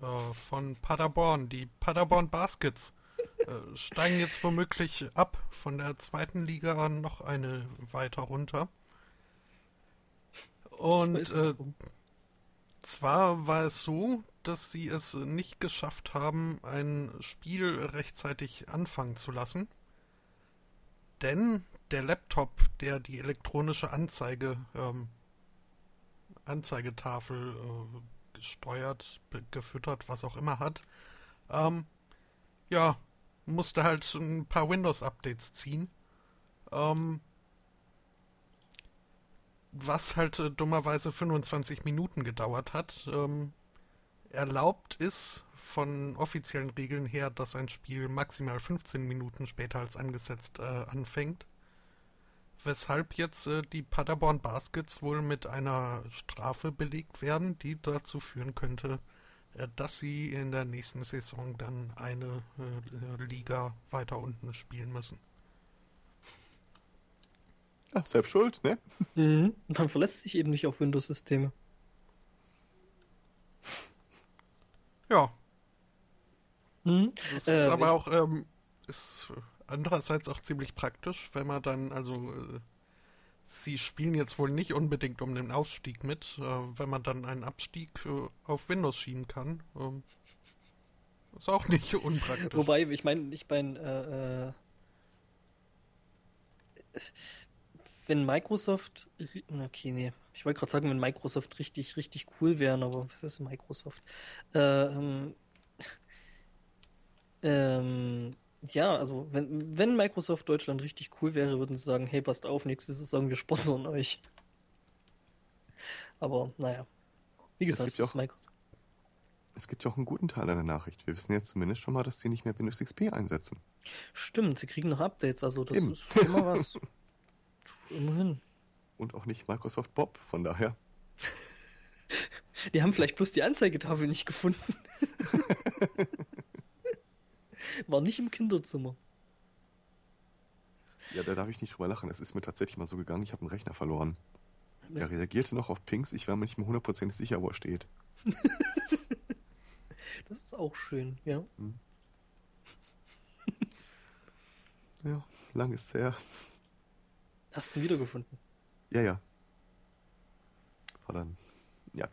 äh, von Paderborn, die Paderborn Baskets, steigen jetzt womöglich ab von der zweiten Liga noch eine weiter runter. Und äh, zwar war es so, dass sie es nicht geschafft haben, ein Spiel rechtzeitig anfangen zu lassen. Denn der Laptop, der die elektronische Anzeige, ähm, Anzeigetafel äh, gesteuert, gefüttert, was auch immer hat, ähm, ja, musste halt ein paar Windows-Updates ziehen. Ähm, was halt äh, dummerweise 25 Minuten gedauert hat. Ähm, erlaubt ist von offiziellen Regeln her, dass ein Spiel maximal 15 Minuten später als angesetzt äh, anfängt. Weshalb jetzt äh, die Paderborn Baskets wohl mit einer Strafe belegt werden, die dazu führen könnte, dass sie in der nächsten Saison dann eine äh, Liga weiter unten spielen müssen. Ach, selbst schuld, ne? Mhm. Man verlässt sich eben nicht auf Windows-Systeme. Ja. Mhm. Das äh, ist aber auch ähm, ist andererseits auch ziemlich praktisch, wenn man dann, also äh, sie spielen jetzt wohl nicht unbedingt um den Ausstieg mit, äh, wenn man dann einen Abstieg äh, auf Windows schieben kann. Ähm, ist auch nicht unpraktisch. Wobei, ich meine, ich meine, äh, äh, wenn Microsoft, okay, nee, ich wollte gerade sagen, wenn Microsoft richtig, richtig cool wären, aber was ist Microsoft? Ähm, ähm, ja, also wenn, wenn Microsoft Deutschland richtig cool wäre, würden sie sagen, hey, passt auf, nächste Saison, wir sponsern euch. Aber naja, wie gesagt, es gibt, ja auch, es gibt ja auch einen guten Teil einer Nachricht. Wir wissen jetzt zumindest schon mal, dass sie nicht mehr Windows XP einsetzen. Stimmt, sie kriegen noch Updates, also das Eben. ist immer was. Immerhin. Und auch nicht Microsoft Bob, von daher. Die haben vielleicht bloß die Anzeigetafel nicht gefunden. War nicht im Kinderzimmer. Ja, da darf ich nicht drüber lachen. Es ist mir tatsächlich mal so gegangen, ich habe einen Rechner verloren. Er reagierte noch auf Pings, ich war mir nicht mehr hundertprozentig sicher, wo er steht. das ist auch schön, ja. Hm. Ja, lang ist es her. Hast du ihn wiedergefunden? Ja, ja. War dann. Ja.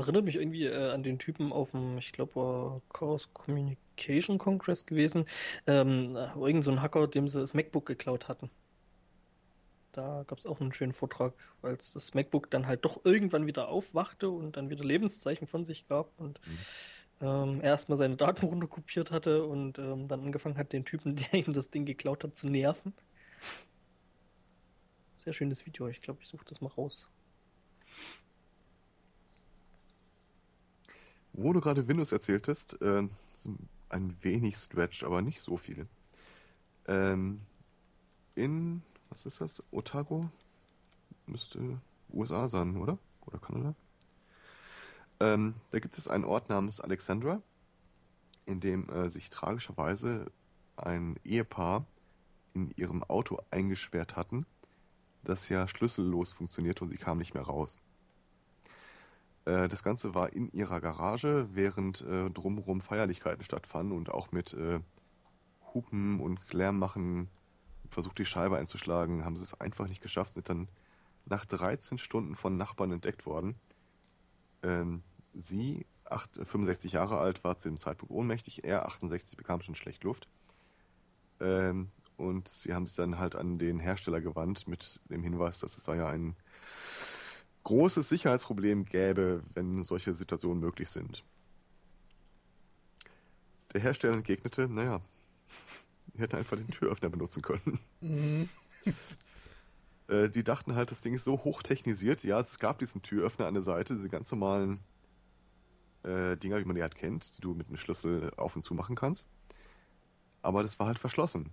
Erinnert mich irgendwie äh, an den Typen auf dem, ich glaube, war Chaos Communication Congress gewesen. Ähm, irgend so ein Hacker, dem sie das MacBook geklaut hatten. Da gab es auch einen schönen Vortrag, als das MacBook dann halt doch irgendwann wieder aufwachte und dann wieder Lebenszeichen von sich gab und mhm. ähm, erstmal seine Daten runterkopiert hatte und ähm, dann angefangen hat, den Typen, der ihm das Ding geklaut hat, zu nerven. Sehr schönes Video. Ich glaube, ich suche das mal raus. Wo du gerade Windows erzähltest, äh, ein wenig Stretch, aber nicht so viel. Ähm, in, was ist das? Otago? müsste USA sein, oder? Oder Kanada? Ähm, da gibt es einen Ort namens Alexandra, in dem äh, sich tragischerweise ein Ehepaar in ihrem Auto eingesperrt hatten, das ja schlüssellos funktionierte und sie kam nicht mehr raus. Äh, das Ganze war in ihrer Garage, während äh, drumherum Feierlichkeiten stattfanden und auch mit äh, Hupen und Lärm machen versucht, die Scheibe einzuschlagen, haben sie es einfach nicht geschafft, sind dann nach 13 Stunden von Nachbarn entdeckt worden. Ähm, sie, 8, 65 Jahre alt, war zu dem Zeitpunkt ohnmächtig, er, 68, bekam schon schlecht Luft. Ähm, und sie haben sich dann halt an den Hersteller gewandt mit dem Hinweis, dass es da ja ein großes Sicherheitsproblem gäbe, wenn solche Situationen möglich sind. Der Hersteller entgegnete, naja, wir hätten einfach den Türöffner benutzen können. Mhm. äh, die dachten halt, das Ding ist so hochtechnisiert. Ja, es gab diesen Türöffner an der Seite, diese ganz normalen äh, Dinger, wie man die halt kennt, die du mit einem Schlüssel auf und zu machen kannst. Aber das war halt verschlossen.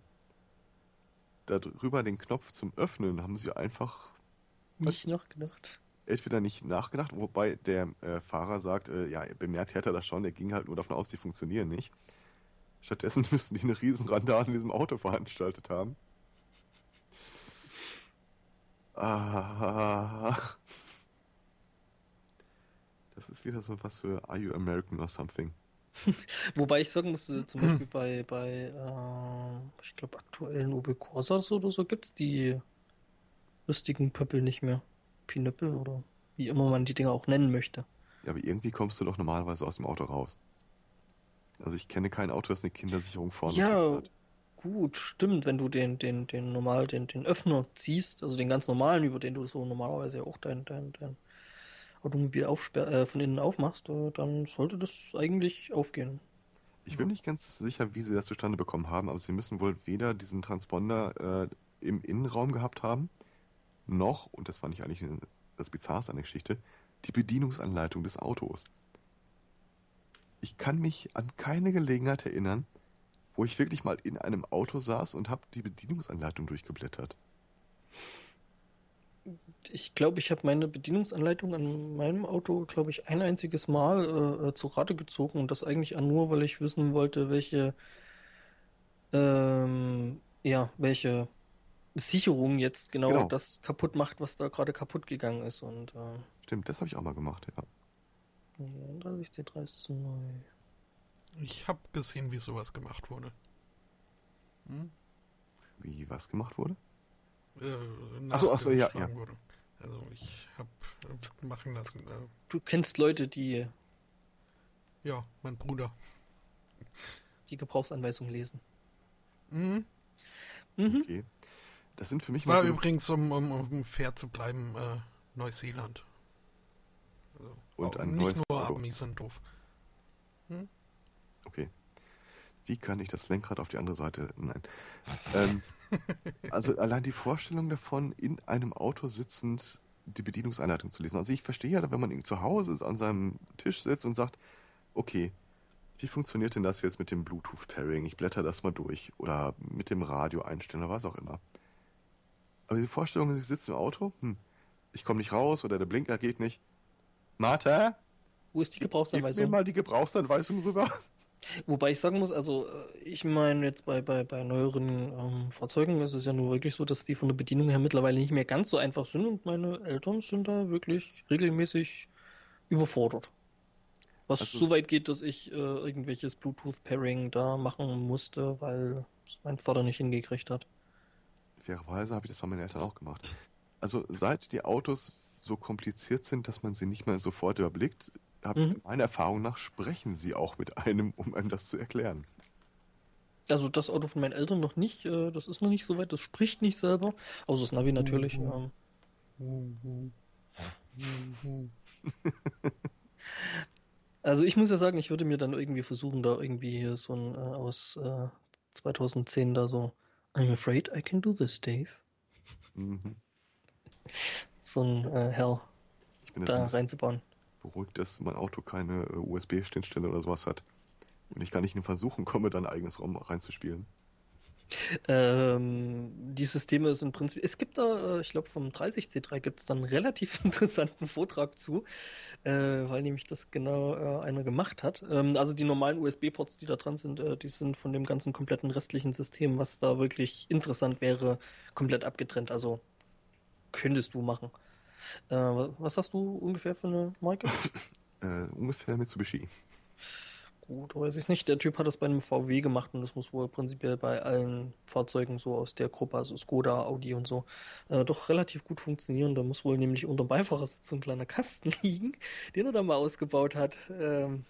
Darüber den Knopf zum Öffnen haben sie einfach nicht nachgedacht. Entweder nicht nachgedacht, wobei der äh, Fahrer sagt, äh, ja, bemerkt hätte er das schon, er ging halt nur davon aus, die funktionieren nicht. Stattdessen müssten die eine riesen Randale in diesem Auto veranstaltet haben. Ah. Das ist wieder so was für Are You American or Something. Wobei ich sagen muss, zum Beispiel bei, bei äh, ich glaube, aktuellen Opel Corsas oder so gibt es die lustigen Pöppel nicht mehr. Pinöppel oder wie immer man die Dinger auch nennen möchte. Ja, aber irgendwie kommst du doch normalerweise aus dem Auto raus. Also ich kenne kein Auto, das eine Kindersicherung vorne ja, hat. Gut, stimmt, wenn du den, den, den normal, den, den Öffner ziehst, also den ganz normalen, über den du so normalerweise auch dein, dein, dein Automobil äh, von innen aufmachst, äh, dann sollte das eigentlich aufgehen. Ich bin nicht ganz sicher, wie sie das zustande bekommen haben, aber sie müssen wohl weder diesen Transponder äh, im Innenraum gehabt haben, noch, und das fand ich eigentlich das Bizarrste an der Geschichte, die Bedienungsanleitung des Autos ich kann mich an keine Gelegenheit erinnern, wo ich wirklich mal in einem Auto saß und habe die Bedienungsanleitung durchgeblättert. Ich glaube, ich habe meine Bedienungsanleitung an meinem Auto, glaube ich, ein einziges Mal äh, zu Rate gezogen und das eigentlich nur, weil ich wissen wollte, welche, ähm, ja, welche Sicherung jetzt genau, genau, das kaputt macht, was da gerade kaputt gegangen ist. Und, äh, Stimmt, das habe ich auch mal gemacht, ja. 39 C3 ist zu neu. Ich habe gesehen, wie sowas gemacht wurde. Hm? Wie was gemacht wurde? Äh, achso, achso, ja, ja. Wurde. Also ich habe äh, machen lassen. Äh, du kennst Leute, die... Ja, mein Bruder. Die Gebrauchsanweisung lesen. Mhm. Mhm. Okay. Das sind für mich... War so übrigens, um, um, um fair zu bleiben, äh, Neuseeland. Also, und ein nicht neues nur Auto. Amis sind doof. Hm? Okay. Wie kann ich das Lenkrad auf die andere Seite? Nein. ähm, also allein die Vorstellung davon, in einem Auto sitzend die Bedienungsanleitung zu lesen. Also ich verstehe ja, wenn man zu Hause ist, an seinem Tisch sitzt und sagt, okay, wie funktioniert denn das jetzt mit dem Bluetooth-Pairing? Ich blätter das mal durch. Oder mit dem Radio einstellen oder was auch immer. Aber diese Vorstellung, ich sitze im Auto, hm, ich komme nicht raus oder der Blinker geht nicht. Martha? Wo ist die Gebrauchsanweisung? Gib mir mal die Gebrauchsanweisung rüber. Wobei ich sagen muss, also ich meine jetzt bei, bei, bei neueren ähm, Fahrzeugen ist es ja nur wirklich so, dass die von der Bedienung her mittlerweile nicht mehr ganz so einfach sind und meine Eltern sind da wirklich regelmäßig überfordert. Was also, so weit geht, dass ich äh, irgendwelches Bluetooth-Pairing da machen musste, weil es mein Vater nicht hingekriegt hat. Fairerweise habe ich das bei meinen Eltern auch gemacht. Also seit die Autos so kompliziert sind, dass man sie nicht mehr sofort überblickt, mhm. meiner Erfahrung nach sprechen sie auch mit einem, um einem das zu erklären. Also das Auto von meinen Eltern noch nicht, äh, das ist noch nicht so weit, das spricht nicht selber, außer das Navi natürlich. Mhm. Ähm. also ich muss ja sagen, ich würde mir dann irgendwie versuchen, da irgendwie hier so ein äh, aus äh, 2010 da so I'm afraid I can do this, Dave. Mhm so ein äh, Hell da reinzubauen. Beruhigt, dass mein Auto keine äh, USB-Schnittstelle oder sowas hat. Und ich gar nicht in Versuchen komme, da ein eigenes Raum reinzuspielen. Ähm, die Systeme sind im Prinzip. Es gibt da, äh, ich glaube, vom 30C3 gibt es dann einen relativ interessanten Vortrag zu, äh, weil nämlich das genau äh, einer gemacht hat. Ähm, also die normalen USB-Ports, die da dran sind, äh, die sind von dem ganzen kompletten restlichen System, was da wirklich interessant wäre, komplett abgetrennt. Also könntest du machen. Äh, was hast du ungefähr für eine Marke? Äh, ungefähr Mitsubishi. Gut, weiß ich nicht. Der Typ hat das bei einem VW gemacht und das muss wohl prinzipiell bei allen Fahrzeugen so aus der Gruppe, also Skoda, Audi und so, äh, doch relativ gut funktionieren. Da muss wohl nämlich unter dem Beifahrersitz ein kleiner Kasten liegen, den er da mal ausgebaut hat. Ähm,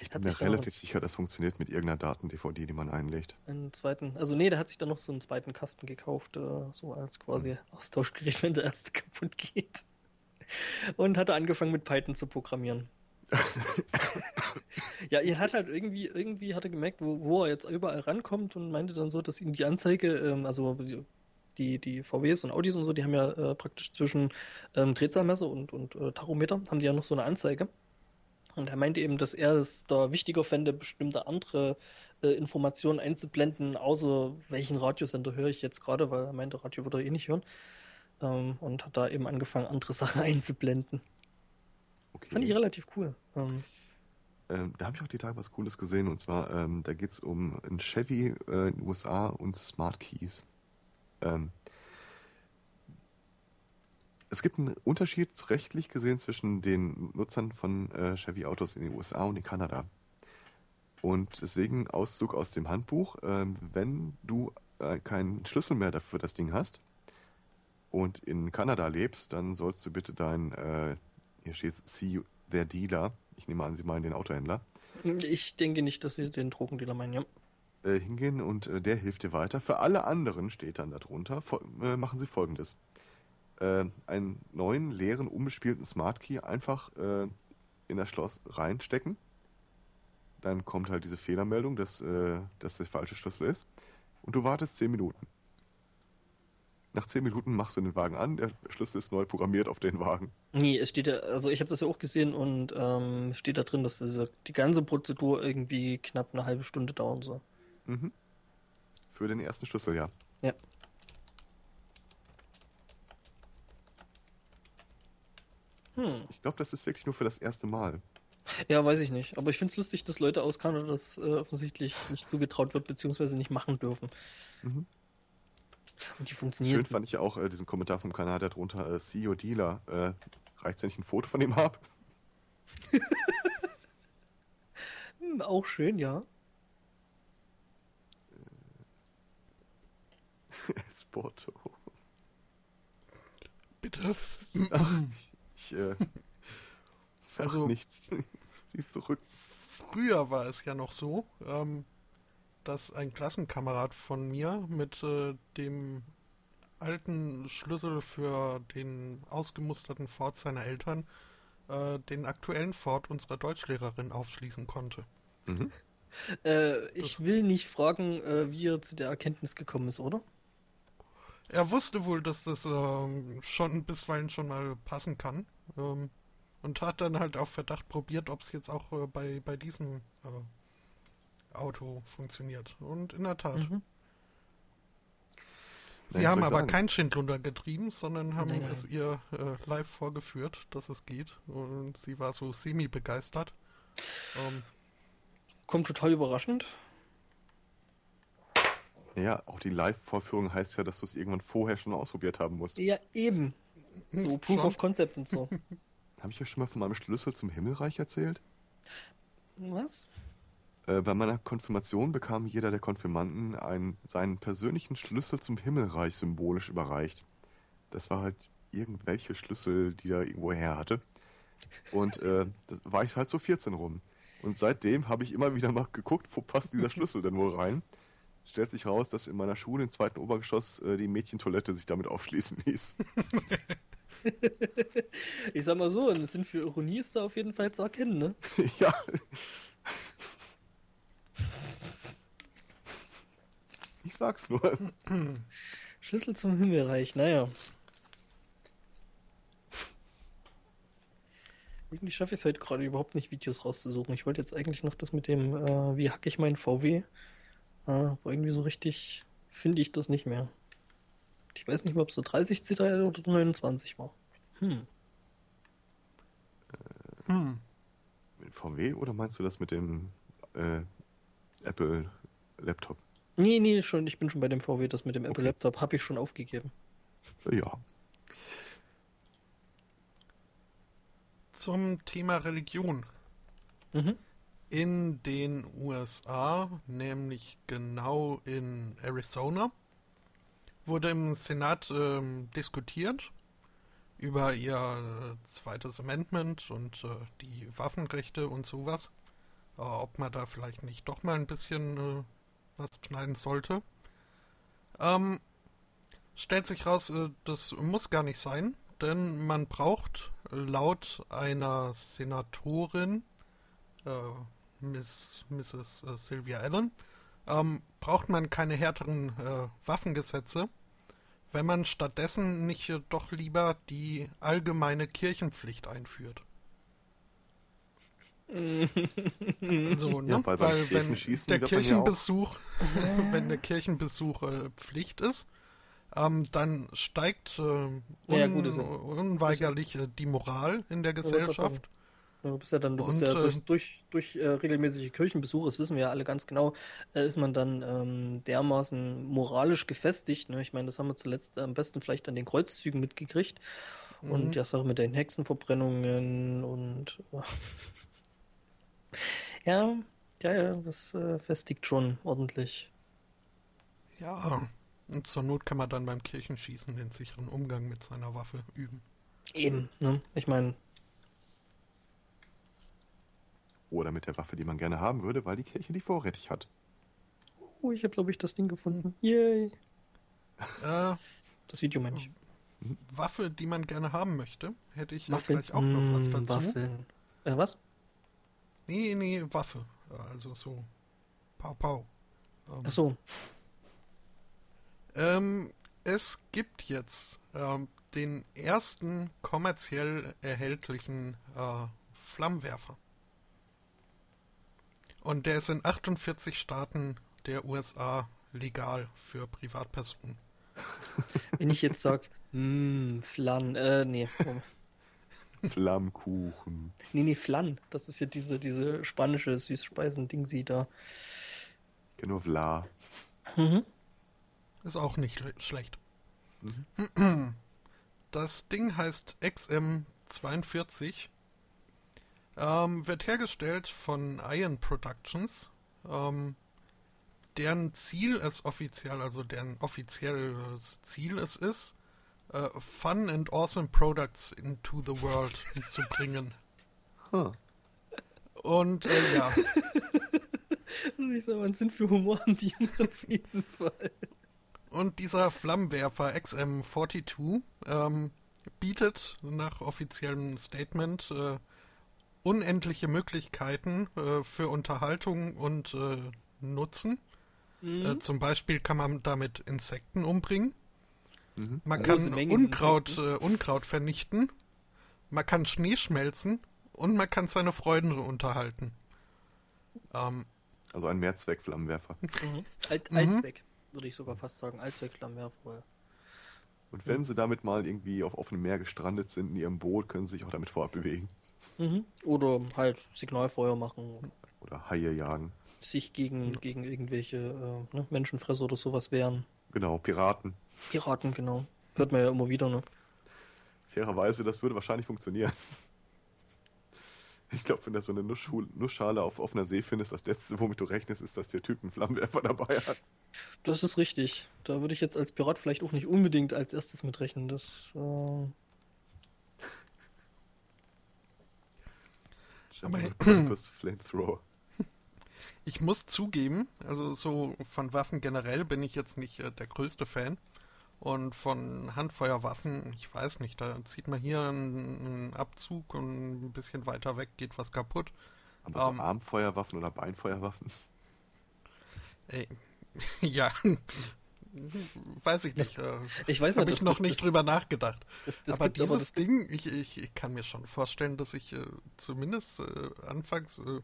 Ich bin mir relativ sicher, das funktioniert mit irgendeiner Daten-DVD, die man einlegt. einen zweiten, also nee, der hat sich dann noch so einen zweiten Kasten gekauft, äh, so als quasi Austauschgerät, wenn der erste kaputt geht. Und hat er angefangen mit Python zu programmieren. Ja, er hat halt irgendwie, irgendwie hat er gemerkt, wo, wo er jetzt überall rankommt und meinte dann so, dass ihm die Anzeige, ähm, also die, die VWs und Audis und so, die haben ja äh, praktisch zwischen ähm, Drehzahlmesser und, und äh, Tachometer, haben die ja noch so eine Anzeige. Und er meinte eben, dass er es da wichtiger fände, bestimmte andere äh, Informationen einzublenden, außer welchen Radiosender höre ich jetzt gerade, weil er meinte, Radio würde er eh nicht hören. Ähm, und hat da eben angefangen, andere Sachen einzublenden. Okay. Fand ich relativ cool. Ähm, Ähm, da habe ich auch die Tage was Cooles gesehen und zwar, ähm, da geht es um ein Chevy äh, in den USA und Smart Keys. Ähm, es gibt einen Unterschied rechtlich gesehen zwischen den Nutzern von äh, Chevy-Autos in den USA und in Kanada. Und deswegen Auszug aus dem Handbuch, ähm, wenn du äh, keinen Schlüssel mehr dafür das Ding hast und in Kanada lebst, dann sollst du bitte dein, äh, hier steht See der Dealer, ich nehme an, Sie meinen den Autohändler, Ich denke nicht, dass sie den Drogendealer meinen, ja. äh, hingehen und äh, der hilft dir weiter. Für alle anderen steht dann darunter, äh, machen Sie folgendes. Äh, einen neuen, leeren, unbespielten Smart Key einfach äh, in das Schloss reinstecken. Dann kommt halt diese Fehlermeldung, dass, äh, dass der falsche Schlüssel ist. Und du wartest 10 Minuten. Nach 10 Minuten machst du den Wagen an, der Schlüssel ist neu programmiert auf den Wagen. Nee, es steht ja, also ich habe das ja auch gesehen und ähm, steht da drin, dass diese, die ganze Prozedur irgendwie knapp eine halbe Stunde dauern soll. Mhm. Für den ersten Schlüssel, ja. Ja. Hm. Ich glaube, das ist wirklich nur für das erste Mal. Ja, weiß ich nicht. Aber ich finde es lustig, dass Leute aus Kanada das äh, offensichtlich nicht zugetraut wird, beziehungsweise nicht machen dürfen. Mhm. Und die funktionieren. Schön fand ich ja auch äh, diesen Kommentar vom Kanal darunter, äh, CEO Dealer. Äh, reicht's, wenn ich ein Foto von ihm habe? Hm, auch schön, ja. Sporto. Bitte. Ach, ich, ich äh, ach, Also- nichts. Ich zieh's zurück. Früher war es ja noch so, ähm, dass ein Klassenkamerad von mir mit äh, dem alten Schlüssel für den ausgemusterten Ford seiner Eltern äh, den aktuellen Ford unserer Deutschlehrerin aufschließen konnte. Mhm. Äh, ich will nicht fragen, äh, wie er zu der Erkenntnis gekommen ist, oder? Er wusste wohl, dass das ähm, schon bisweilen schon mal passen kann. Ähm, und hat dann halt auf Verdacht probiert, ob es jetzt auch äh, bei, bei diesem äh, Auto funktioniert. Und in der Tat. Mhm. Wir haben aber sagen? kein Schindlunder getrieben, sondern haben Nein, nein. es ihr äh, live vorgeführt, dass es geht. Und sie war so semi-begeistert. Ähm, Kommt total überraschend. Ja, auch die Live-Vorführung heißt ja, dass du es irgendwann vorher schon ausprobiert haben musst. Ja, eben. So Proof schon. of Concept und so. Habe ich euch schon mal von meinem Schlüssel zum Himmelreich erzählt? Was? Äh, bei meiner Konfirmation bekam jeder der Konfirmanden einen, seinen persönlichen Schlüssel zum Himmelreich symbolisch überreicht. Das war halt irgendwelche Schlüssel, die er irgendwo her hatte. Und äh, das war ich halt so 14 rum. Und seitdem habe ich immer wieder mal geguckt, wo passt dieser Schlüssel denn wohl rein. Stellt sich raus, dass in meiner Schule im zweiten Obergeschoss äh, die Mädchentoilette sich damit aufschließen ließ. Ich sag mal so, ein Sinn für Ironie ist da auf jeden Fall zu erkennen, ne? ja. Ich sag's nur. Schlüssel zum Himmelreich, naja. Irgendwie schaffe ich es heute gerade überhaupt nicht, Videos rauszusuchen. Ich wollte jetzt eigentlich noch das mit dem, äh, wie hacke ich meinen VW aber irgendwie so richtig finde ich das nicht mehr. Ich weiß nicht mehr, ob es so 30 C3 oder 29 war. Hm. Hm. Mit VW oder meinst du das mit dem äh, Apple Laptop? Nee, nee, schon, ich bin schon bei dem VW, das mit dem Apple Okay. Laptop habe ich schon aufgegeben. Ja. Zum Thema Religion. Mhm. In den USA, nämlich genau in Arizona, wurde im Senat ähm, diskutiert über ihr äh, zweites Amendment und äh, die Waffenrechte und sowas. Äh, ob man da vielleicht nicht doch mal ein bisschen äh, was schneiden sollte. Ähm, stellt sich raus, äh, das muss gar nicht sein, denn man braucht äh, laut einer Senatorin, äh, Miss, Mrs. äh, Sylvia Allen, ähm, braucht man keine härteren äh, Waffengesetze, wenn man stattdessen nicht äh, doch lieber die allgemeine Kirchenpflicht einführt. Also, ne? Ja, weil beim wenn der ja Kirchenbesuch, wenn der Kirchenbesuch äh, Pflicht ist, ähm, dann steigt äh, un Ja, gut, ist ja- unweigerlich äh, die Moral in der Gesellschaft. Du bist ja dann, du bist Und, ja äh, durch, durch, durch äh, regelmäßige Kirchenbesuche, das wissen wir ja alle ganz genau, äh, ist man dann ähm, dermaßen moralisch gefestigt. Ne? Ich meine, das haben wir zuletzt am besten vielleicht an den Kreuzzügen mitgekriegt. Und Mhm. die Sache mit den Hexenverbrennungen und ja, ja, ja, das äh, festigt schon ordentlich. Ja, und zur Not kann man dann beim Kirchenschießen den sicheren Umgang mit seiner Waffe üben. Eben, ne? Ich meine, Oder mit der Waffe, die man gerne haben würde, weil die Kirche die vorrätig hat. oh, ich habe, glaube ich, das Ding gefunden. Yay. Äh, Das Video meine ich. Waffe, die man gerne haben möchte, hätte ich Waffeln. gleich auch noch was Mm, dazu. Waffeln. Äh, was? Nee, nee, Waffe. Also so. Pau, pau. Ähm, Ach so. Ähm, es gibt jetzt ähm, den ersten kommerziell erhältlichen äh, Flammenwerfer. Und der ist in 48 Staaten der USA legal für Privatpersonen. Wenn ich jetzt sag, mh, Flan, äh, nee. oh. Flammkuchen. Nee, nee, Flan. Das ist ja diese, diese spanische Süßspeisen-Ding, da. Genau, Vla. Mhm. Ist auch nicht le- schlecht. Mhm. Das Ding heißt XM42. Ähm, wird hergestellt von Iron Productions. Ähm, deren Ziel es offiziell, also deren offizielles Ziel es ist, äh, Fun and Awesome Products into the World zu bringen. Huh. Und äh, ja, ich sag mal, einen Sinn für Humor haben die auf jeden Fall. Und dieser Flammenwerfer XM42 ähm, bietet nach offiziellem Statement äh, unendliche Möglichkeiten äh, für Unterhaltung und äh, Nutzen. Mhm. Äh, zum Beispiel kann man damit Insekten umbringen. Mhm. Man kann Unkraut, äh, Insekten. Unkraut vernichten. Man kann Schnee schmelzen. Und man kann seine Freunde unterhalten. Ähm, Also ein Mehrzweck-Flammenwerfer. Mhm. Alt, Mhm. Allzweck, würde ich sogar fast sagen. Allzweck-Flammenwerfer. Und wenn sie damit mal irgendwie auf offenem Meer gestrandet sind in ihrem Boot, können sie sich auch damit fortbewegen. Mhm. Oder halt Signalfeuer machen, Oder Haie jagen. sich gegen, gegen irgendwelche äh, ne, Menschenfresser oder sowas wehren. Genau, Piraten. Piraten, genau. Hört man ja immer wieder, ne? Fairerweise, das würde wahrscheinlich funktionieren. Ich glaube, wenn du so eine Nussschale auf offener See findest, das letzte, womit du rechnest, ist, dass der Typ einen Flammenwerfer dabei hat. Das ist richtig. Da würde ich jetzt als Pirat vielleicht auch nicht unbedingt als erstes mitrechnen. Das, äh, Aber- Flamethrower. Ich muss zugeben, also so von Waffen generell bin ich jetzt nicht äh, der größte Fan. Und von Handfeuerwaffen, ich weiß nicht, da zieht man hier einen, Abzug und ein bisschen weiter weg geht was kaputt. Aber so Ähm. Armfeuerwaffen oder Beinfeuerwaffen? Ey, ja, weiß ich nicht. Äh, ich weiß Habe nicht, ich das, noch das, nicht das, drüber nachgedacht. das, das aber gibt dieses aber das, Ding, ich, ich, ich kann mir schon vorstellen, dass ich äh, zumindest äh, anfangs äh,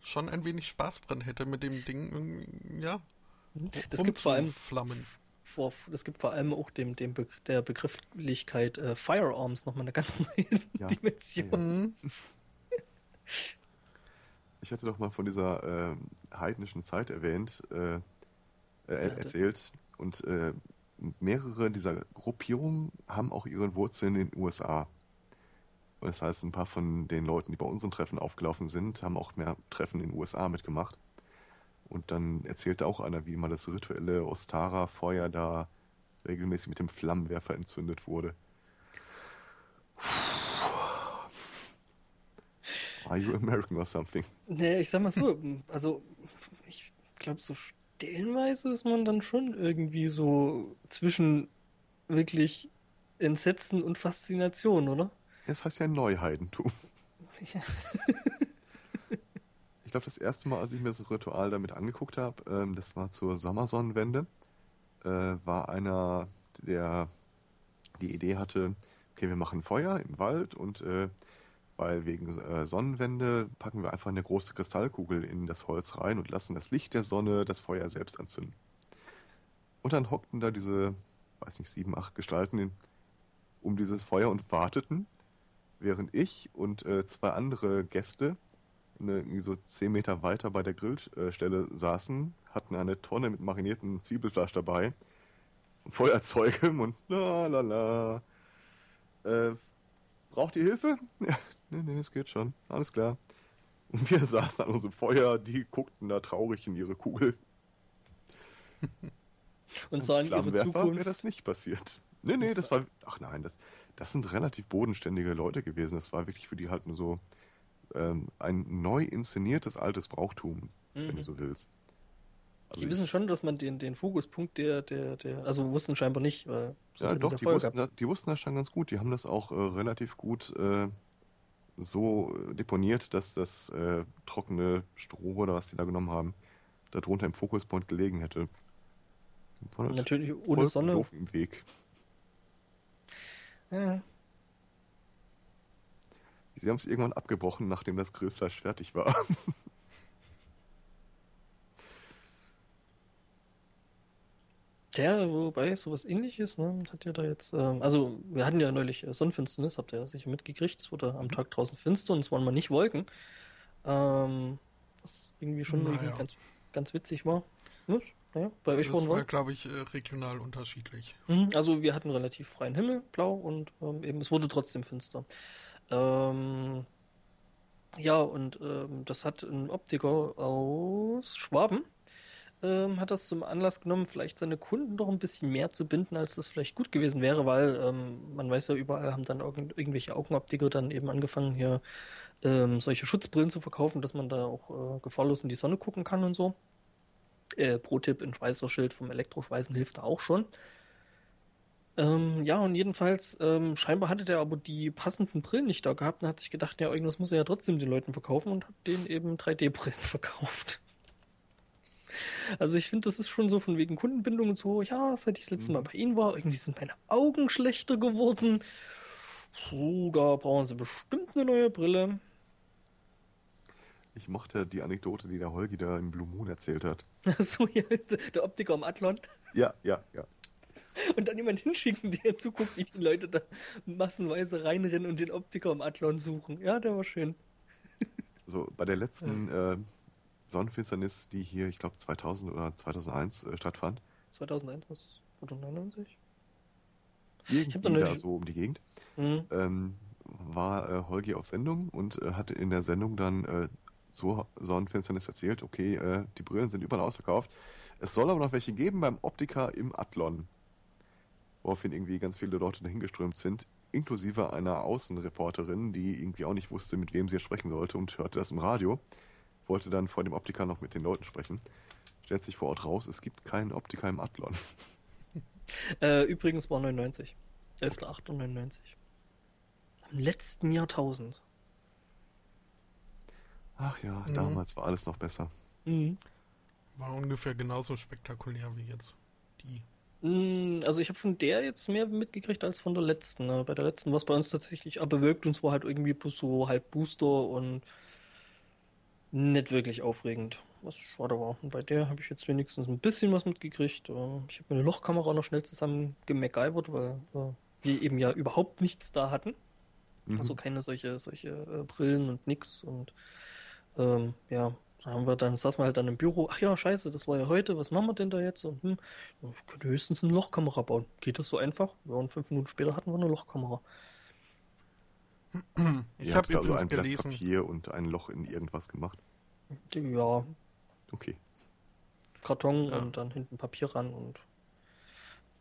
schon ein wenig Spaß dran hätte mit dem Ding. irgendwie, Ja, Das gibt vor allem Flammen. Vor, das gibt vor allem auch dem, dem Be der Begrifflichkeit äh, Firearms nochmal eine ganz neue Ja. Dimension. Ja, Mhm. Ich hatte doch mal von dieser ähm, heidnischen Zeit erwähnt, äh, äh, erzählt. Und äh, mehrere dieser Gruppierungen haben auch ihre Wurzeln in den USA. Und das heißt, ein paar von den Leuten, die bei unseren Treffen aufgelaufen sind, haben auch mehr Treffen in den USA mitgemacht. Und dann erzählte auch einer, wie mal das rituelle Ostara-Feuer da regelmäßig mit dem Flammenwerfer entzündet wurde. Are you American or something? Nee, ich sag mal so, also ich glaube, so stellenweise ist man dann schon irgendwie so zwischen wirklich Entsetzen und Faszination, oder? Das heißt ja Neuheidentum. Ja. Ich glaube, das erste Mal, als ich mir das Ritual damit angeguckt habe, ähm, das war zur Sommersonnenwende, äh, war einer, der die Idee hatte, okay, wir machen Feuer im Wald und äh, weil wegen äh, Sonnenwende packen wir einfach eine große Kristallkugel in das Holz rein und lassen das Licht der Sonne das Feuer selbst anzünden. Und dann hockten da diese, weiß nicht, sieben, acht Gestalten in, um dieses Feuer und warteten, während ich und äh, zwei andere Gäste ne, irgendwie so zehn Meter weiter bei der Grillstelle saßen, hatten eine Tonne mit mariniertem Zwiebelfleisch dabei, Feuerzeuge und la la la. Äh, braucht ihr Hilfe? Ja, nee, nee, es geht schon. Alles klar. Und wir saßen an unserem Feuer, die guckten da traurig in ihre Kugel. Und sahen ihre Flammenwerfer wäre Zukunft. das nicht passiert. Nee, nee, das war. Ach nein, das, das sind relativ bodenständige Leute gewesen. Das war wirklich für die halt nur so ähm, ein neu inszeniertes altes Brauchtum, wenn Mhm. du so willst. Also Die wissen schon, dass man den, den Fokuspunkt der, der, der, also wussten scheinbar nicht, weil Ja, doch, die wussten, das, die wussten das schon ganz gut. Die haben das auch äh, relativ gut äh, so äh, deponiert, dass das äh, trockene Stroh oder was die da genommen haben, darunter im Fokuspunkt gelegen hätte. Natürlich ohne Sonne. doof im Weg. Ja. Sie haben es irgendwann abgebrochen, nachdem das Grillfleisch fertig war. Der, wobei sowas ähnliches, ne, hat ja da jetzt, ähm, also wir hatten ja neulich äh, Sonnenfinsternis, habt ihr ja sicher mitgekriegt, es wurde am Tag draußen finster und es waren mal nicht Wolken. Ähm, was irgendwie schon Naja. irgendwie ganz, ganz witzig war. Ne? Naja, bei euch Das war, Wolken. glaube ich, äh, regional unterschiedlich. Mhm, Also wir hatten relativ freien Himmel, blau und ähm, eben es wurde trotzdem finster. Ähm, ja, und ähm, das hat ein Optiker aus Schwaben, ähm, hat das zum Anlass genommen, vielleicht seine Kunden doch ein bisschen mehr zu binden, als das vielleicht gut gewesen wäre, weil ähm, man weiß ja, überall haben dann irgend, irgendwelche Augenoptiker dann eben angefangen, hier ähm, solche Schutzbrillen zu verkaufen, dass man da auch äh, gefahrlos in die Sonne gucken kann und so. Äh, Pro-Tipp, ein Schweißerschild vom Elektroschweißen hilft da auch schon. Ähm, ja, und jedenfalls, ähm, scheinbar hatte der aber die passenden Brillen nicht da gehabt und hat sich gedacht, ja, irgendwas muss er ja trotzdem den Leuten verkaufen und hat denen eben 3D-Brillen verkauft. Also ich finde, das ist schon so von wegen Kundenbindung und so, ja, seit ich das letzte Mal Mhm. bei Ihnen war, irgendwie sind meine Augen schlechter geworden. Puh, da brauchen Sie bestimmt eine neue Brille. Ich mochte die Anekdote, die der Holgi da im Blue Moon erzählt hat. So, ja, der Optiker am Athlon. Ja, ja, ja. Und dann jemand hinschicken, der zuguckt, wie die Leute da massenweise reinrennen und den Optiker am Athlon suchen. Ja, der war schön. So, bei der letzten äh, Sonnenfinsternis, die hier, ich glaube, 2000 oder 2001 äh, stattfand, 2001 was? oder 99? irgendwie da da so um die Gegend, Mhm. ähm, war äh, Holgi auf Sendung und äh, hatte in der Sendung dann äh, zur Sonnenfinsternis erzählt, okay, äh, die Brillen sind überall ausverkauft. Es soll aber noch welche geben beim Optiker im Athlon. Woraufhin irgendwie ganz viele Leute dahingeströmt sind, inklusive einer Außenreporterin, die irgendwie auch nicht wusste, mit wem sie jetzt sprechen sollte und hörte das im Radio. Wollte dann vor dem Optiker noch mit den Leuten sprechen. Stellt sich vor Ort raus, es gibt keinen Optiker im Athlon. Äh, übrigens war 99. 11.8.99. Im letzten Jahrtausend. Ach ja, Mhm. damals war alles noch besser. Mhm. War ungefähr genauso spektakulär wie jetzt die. Mm, Also ich habe von der jetzt mehr mitgekriegt als von der letzten. Bei der letzten war es bei uns tatsächlich aber bewölkt und war halt irgendwie bloß so halb Booster und nicht wirklich aufregend. was schade war. Und bei der habe ich jetzt wenigstens ein bisschen was mitgekriegt. Äh, Ich habe meine Lochkamera noch schnell zusammen gemegaivert, weil äh, wir eben ja überhaupt nichts da hatten. Mhm. Also keine solche, solche äh, Brillen und nix. Und ähm, ja, da haben wir dann, saßen wir halt dann im Büro, ach ja, scheiße, das war ja heute, was machen wir denn da jetzt? Und hm, ich könnte höchstens eine Lochkamera bauen. Geht das so einfach? Ja, und fünf Minuten später hatten wir eine Lochkamera. Ich habe also übrigens ein Blatt gelesen, Papier und ein Loch in irgendwas gemacht. Ja, Okay. Karton Ja. und dann hinten Papier ran und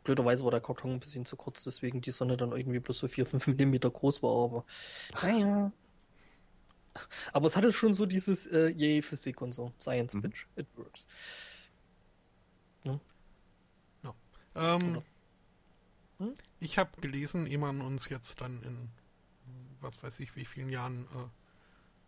blöderweise war der Karton ein bisschen zu kurz, deswegen die Sonne dann irgendwie bloß so 4, 5 Millimeter groß war, aber naja. Aber es hatte schon so dieses äh, Yay Physik und so. Science, Mhm. bitch, it works. ähm, Hm? ich habe gelesen, ehe man uns jetzt dann in was weiß ich wie vielen Jahren äh,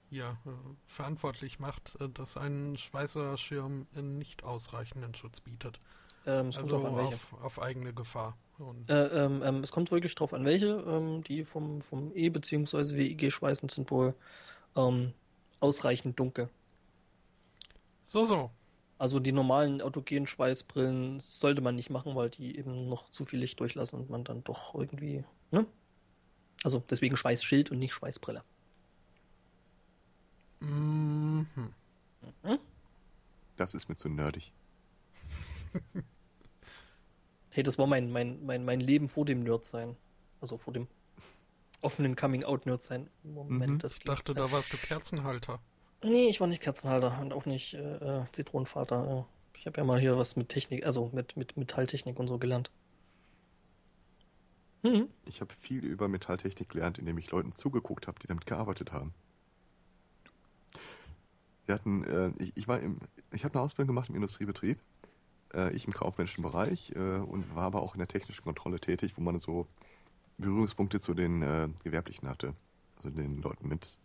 hier äh, verantwortlich macht, äh, dass ein Schweißerschirm äh, nicht ausreichenden Schutz bietet. Ähm, es kommt Also drauf an welche. auf, auf eigene Gefahr. Und Äh, ähm, ähm, es kommt wirklich drauf an welche. Ähm, die vom, vom E- bzw. WIG-Schweißen sind wohl ähm, ausreichend dunkel. so, so. Also die normalen autogenen Schweißbrillen sollte man nicht machen, weil die eben noch zu viel Licht durchlassen und man dann doch irgendwie, ne? Also deswegen Schweißschild und nicht Schweißbrille. Mhm. Mhm. Das ist mir zu nerdig. Hey, das war mein, mein, mein, mein Leben vor dem Nerd-Sein. Also vor dem offenen Coming-out-Nerd-Sein. Moment, Mhm. das Ich dachte, da warst du Kerzenhalter. Nee, ich war nicht Kerzenhalter und auch nicht äh, äh, Zitronenvater. Äh, Ich habe ja mal hier was mit Technik, also mit, mit Metalltechnik und so gelernt. Mhm. Ich habe viel über Metalltechnik gelernt, indem ich Leuten zugeguckt habe, die damit gearbeitet haben. Wir hatten, äh, ich, ich war im, ich habe eine Ausbildung gemacht im Industriebetrieb, äh, ich im kaufmännischen Bereich äh, und war aber auch in der technischen Kontrolle tätig, wo man so Berührungspunkte zu den äh, Gewerblichen hatte, also den Leuten mit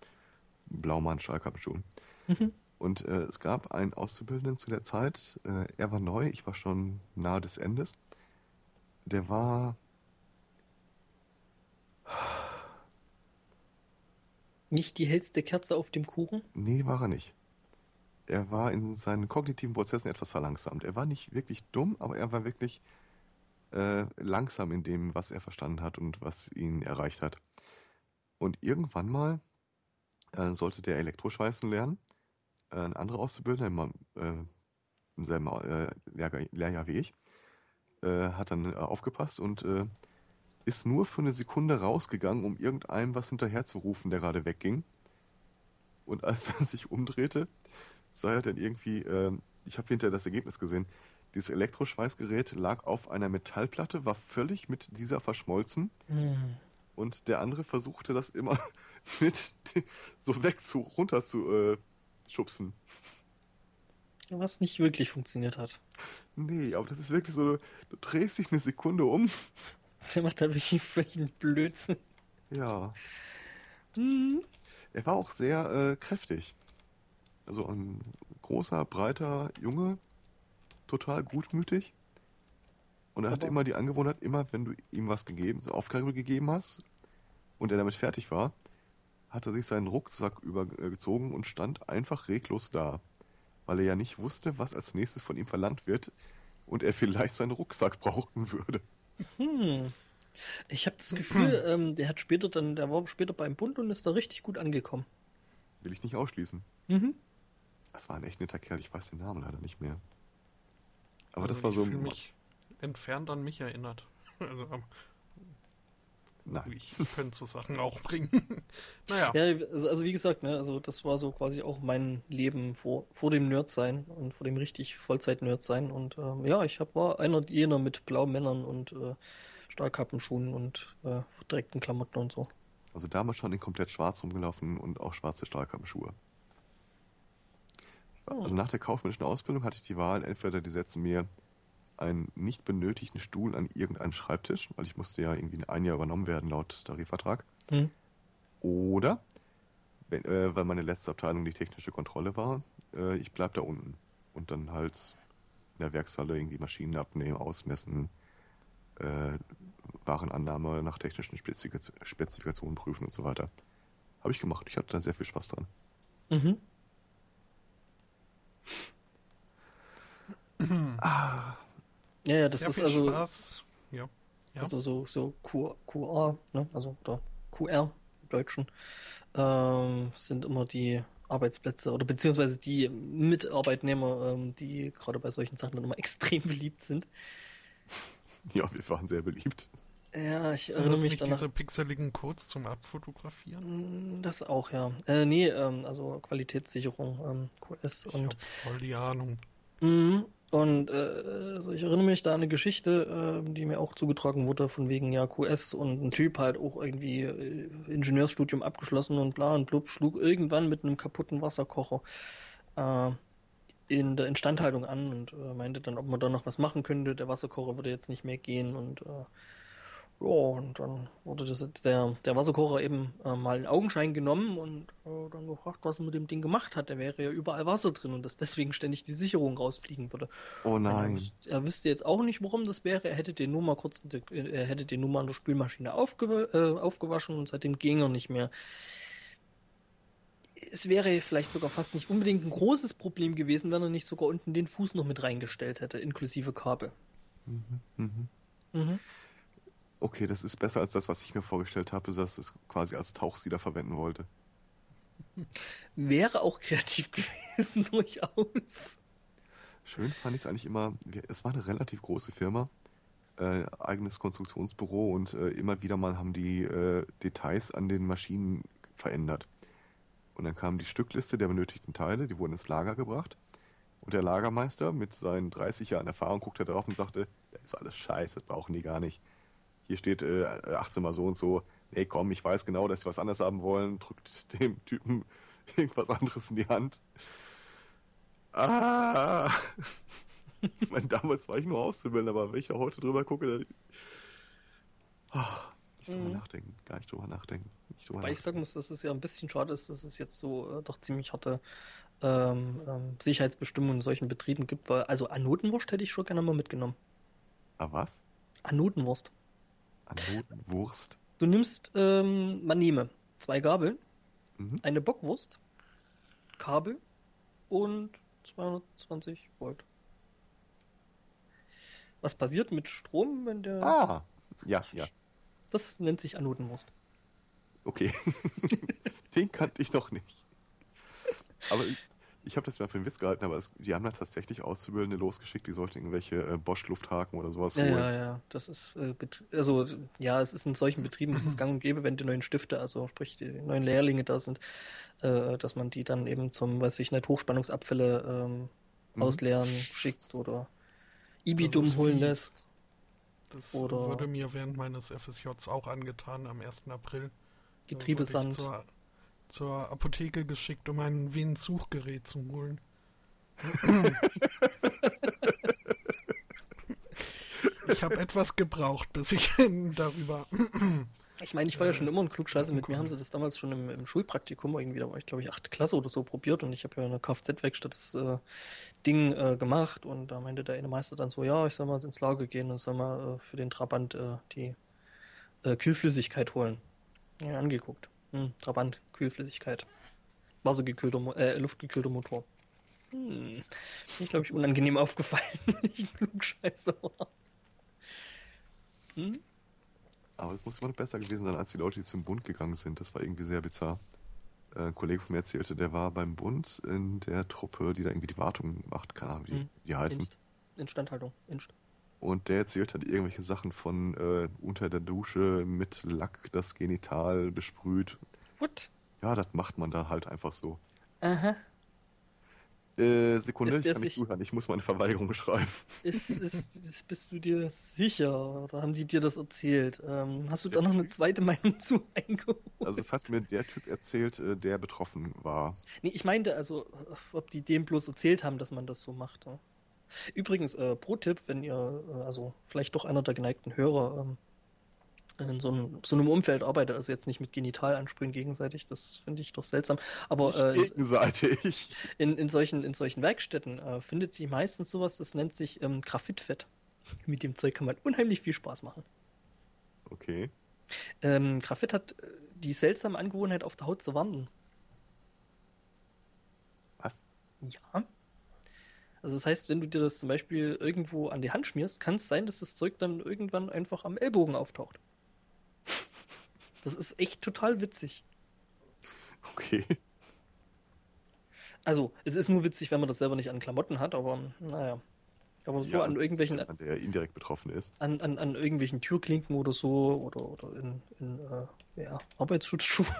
Blaumann, Stahlkappenschuhen. Mhm. Und äh, es gab einen Auszubildenden zu der Zeit, äh, er war neu, ich war schon nahe des Endes. Der war Nicht die hellste Kerze auf dem Kuchen? Nee, war er nicht. Er war in seinen kognitiven Prozessen etwas verlangsamt. Er war nicht wirklich dumm, aber er war wirklich äh, langsam in dem, was er verstanden hat und was ihn erreicht hat. Und irgendwann mal äh, sollte der Elektroschweißen lernen. Äh, ein anderer Auszubildender im, äh, im selben äh, Lehrjahr, Lehrjahr wie ich hat dann aufgepasst und ist nur für eine Sekunde rausgegangen, um irgendeinem was hinterherzurufen, der gerade wegging. Und als er sich umdrehte, sah er dann irgendwie, ich habe hinterher das Ergebnis gesehen, dieses Elektroschweißgerät lag auf einer Metallplatte, war völlig mit dieser verschmolzen Hm. und der andere versuchte das immer mit so weg zu, runter zu äh, schubsen. Was nicht wirklich funktioniert hat. Nee, aber das ist wirklich so, du drehst dich eine Sekunde um. Der macht da wirklich völlig einen Blödsinn. Ja. Hm. Er war auch sehr äh, kräftig. Also ein großer, breiter Junge, total gutmütig. Und er hatte immer die Angewohnheit, immer wenn du ihm was gegeben, so Aufgabe gegeben hast und er damit fertig war, hat er sich seinen Rucksack übergezogen und stand einfach reglos da. Weil er ja nicht wusste, was als nächstes von ihm verlangt wird und er vielleicht seinen Rucksack brauchen würde. Hm. Ich habe das Gefühl, ähm, der hat später dann, der war später beim Bund und ist da richtig gut angekommen. Will ich nicht ausschließen. Mhm. Das war ein echt netter Kerl, ich weiß den Namen leider nicht mehr. Aber Also das war ich so. fühl mich entfernt an mich erinnert. Also, ähm, Nein. ich könnte so Sachen auch bringen. naja. Ja, also, also wie gesagt, ne, also das war so quasi auch mein Leben vor, vor dem Nerd-Sein und vor dem richtig Vollzeit-Nerd-Sein. Und ähm, ja, ich hab, war einer jener mit blauen Männern und äh, Stahlkappenschuhen und äh, verdreckten Klamotten und so. Also damals schon in komplett schwarz rumgelaufen und auch schwarze Stahlkammschuhe. Oh. Also nach der kaufmännischen Ausbildung hatte ich die Wahl, entweder die setzen mir einen nicht benötigten Stuhl an irgendeinen Schreibtisch, weil ich musste ja irgendwie ein Jahr übernommen werden laut Tarifvertrag. Hm. Oder, wenn, äh, weil meine letzte Abteilung die technische Kontrolle war, äh, ich bleib da unten und dann halt in der Werkshalle irgendwie Maschinen abnehmen, ausmessen, äh, Warenannahme nach technischen Spezifika- Spezifikationen prüfen und so weiter. Habe ich gemacht. Ich hatte da sehr viel Spaß dran. Mhm. Ah, Ja, ja, das Sehr ist also, Spaß. Ja. Ja. also so, so Q, QR, ne? Also oder QR im Deutschen, ähm, sind immer die Arbeitsplätze oder beziehungsweise die Mitarbeitnehmer, ähm, die gerade bei solchen Sachen dann immer extrem beliebt sind. ja, wir waren sehr beliebt. Ja, ich Sind erinnere das mich nicht danach. diese pixeligen Codes zum Abfotografieren? Mm, Das auch, ja. Äh, nee, ähm, also Qualitätssicherung, ähm, QS Ich und voll die Ahnung. Mhm. Und äh, also ich erinnere mich da an eine Geschichte, äh, die mir auch zugetragen wurde, von wegen ja QS und ein Typ halt auch irgendwie äh, Ingenieursstudium abgeschlossen und bla und blub, schlug irgendwann mit einem kaputten Wasserkocher äh, in der Instandhaltung an und äh, meinte dann, ob man da noch was machen könnte. Der Wasserkocher würde jetzt nicht mehr gehen und äh, ja, und dann wurde das, der, der Wasserkocher eben äh, mal in Augenschein genommen und äh, dann gefragt, was er mit dem Ding gemacht hat. Da wäre ja überall Wasser drin und dass deswegen ständig die Sicherung rausfliegen würde. Oh Er, nein. wüs- er wüsste jetzt auch nicht, warum das wäre. Er hätte den nur mal kurz, er hätte den nur mal an der Spülmaschine aufgew äh, aufgewaschen und seitdem ging er nicht mehr. Es wäre vielleicht sogar fast nicht unbedingt ein großes Problem gewesen, wenn er nicht sogar unten den Fuß noch mit reingestellt hätte, inklusive Kabel. Mhm, mhm. Mhm. Okay, das ist besser als das, was ich mir vorgestellt habe, dass es quasi als Tauchsieder verwenden wollte. Wäre auch kreativ gewesen, durchaus. Schön fand ich es eigentlich immer, es war eine relativ große Firma, äh, eigenes Konstruktionsbüro und äh, immer wieder mal haben die äh, Details an den Maschinen verändert. Und dann kam die Stückliste der benötigten Teile, die wurden ins Lager gebracht. Und der Lagermeister mit seinen 30 Jahren Erfahrung guckte drauf und sagte, das ist alles scheiße, das brauchen die gar nicht. Hier steht äh, 18 mal so und so. Nee, komm, ich weiß genau, dass sie was anderes haben wollen. Drückt dem Typen irgendwas anderes in die Hand. Ah! Ich meine, damals war ich nur Auszubildender, aber wenn ich da heute drüber gucke, dann... Ah, nicht drüber Mhm. nachdenken, gar nicht drüber nachdenken. Nicht drüber Wobei ich nachdenken. sagen muss, dass es ja ein bisschen schade ist, dass es jetzt so äh, doch ziemlich harte ähm, ähm, Sicherheitsbestimmungen in solchen Betrieben gibt, weil also Anotenwurst hätte ich schon gerne mal mitgenommen. Ah, was? Anotenwurst. Anotenwurst. Du nimmst, ähm, man nehme zwei Gabeln, Mhm. eine Bockwurst, Kabel und 220 Volt. Was passiert mit Strom, wenn der. Ah, ja, ja, Das nennt sich Anotenwurst. okay. Den kannte ich noch nicht. Aber ich, habe das mal für einen Witz gehalten, aber es, die haben da tatsächlich Auszubildende losgeschickt, die sollten irgendwelche äh, Bosch-Lufthaken oder sowas Ja, holen. ja, ja. Das ist, äh, also, ja, es ist in solchen Betrieben, es ist gang und gäbe, wenn die neuen Stifte, also sprich die neuen Lehrlinge da sind, äh, dass man die dann eben zum, weiß ich nicht, Hochspannungsabfälle ähm, Mhm. ausleeren schickt oder Das Ibidum ist holen lässt. Das Oder- wurde mir während meines FSJs auch angetan am 1. April. Getriebesand. Zur, zur Apotheke geschickt, um ein Venensuchgerät zu holen. ich habe etwas gebraucht, bis ich darüber. Ich meine, ich war ja schon immer ein Klugscheißer. Mit mir haben sie das damals schon im, im Schulpraktikum irgendwie, da war ich glaube ich achte Klasse oder so probiert und ich habe ja in der Kfz-Werkstatt das äh, Ding äh, gemacht und da meinte der eine Meister dann so, ja, ich soll mal ins Lager gehen und soll mal äh, für den Trabant äh, die äh, Kühlflüssigkeit holen. Ja, angeguckt. Hm, Trabant, Kühlflüssigkeit. Wassergekühlter, äh, luftgekühlter Motor. Hm, ich glaube ich unangenehm aufgefallen, wenn ich Klugscheißer war. Hm? Aber das muss immer noch besser gewesen sein, als die Leute, die zum Bund gegangen sind. Das war irgendwie sehr bizarr. Äh, ein Kollege von mir erzählte, der war beim Bund in der Truppe, die da irgendwie die Wartung macht, keine Ahnung, wie Mhm. die heißen. Inst Instandhaltung. Inst Und der erzählt halt irgendwelche Sachen von äh, unter der Dusche mit Lack das Genital besprüht. What? Ja, das macht man da halt einfach so. Aha. Äh, Sekunde, ich der kann nicht zuhören. Ich muss meine Verweigerung schreiben. Ist, ist, ist, bist du dir sicher? Oder haben die dir das erzählt? Ähm, hast du da noch eine zweite Meinung zu eingeholt? Also das hat mir der Typ erzählt, äh, der betroffen war. Nee, ich meinte also, ob die dem bloß erzählt haben, dass man das so macht. Ja. Übrigens, äh, Pro-Tipp, wenn ihr, äh, also vielleicht doch einer der geneigten Hörer, ähm, in so einem, so einem Umfeld arbeitet, also jetzt nicht mit Genital ansprühen gegenseitig, das finde ich doch seltsam. Aber äh, gegenseitig. in, in, solchen, in solchen Werkstätten äh, findet sich meistens sowas, das nennt sich ähm, Graphitfett. Mit dem Zeug kann man unheimlich viel Spaß machen. Okay. Ähm, Graphit hat äh, die seltsame Angewohnheit, auf der Haut zu wandern. Was? Ja. Also das heißt, wenn du dir das zum Beispiel irgendwo an die Hand schmierst, kann es sein, dass das Zeug dann irgendwann einfach am Ellbogen auftaucht. Das ist echt total witzig. Okay. Also, es ist nur witzig, wenn man das selber nicht an Klamotten hat, aber naja. Aber so Ja, an irgendwelchen jemand, der indirekt betroffen ist. an, an, an irgendwelchen Türklinken oder so oder, oder in, in äh, ja, Arbeitsschutzschuhe.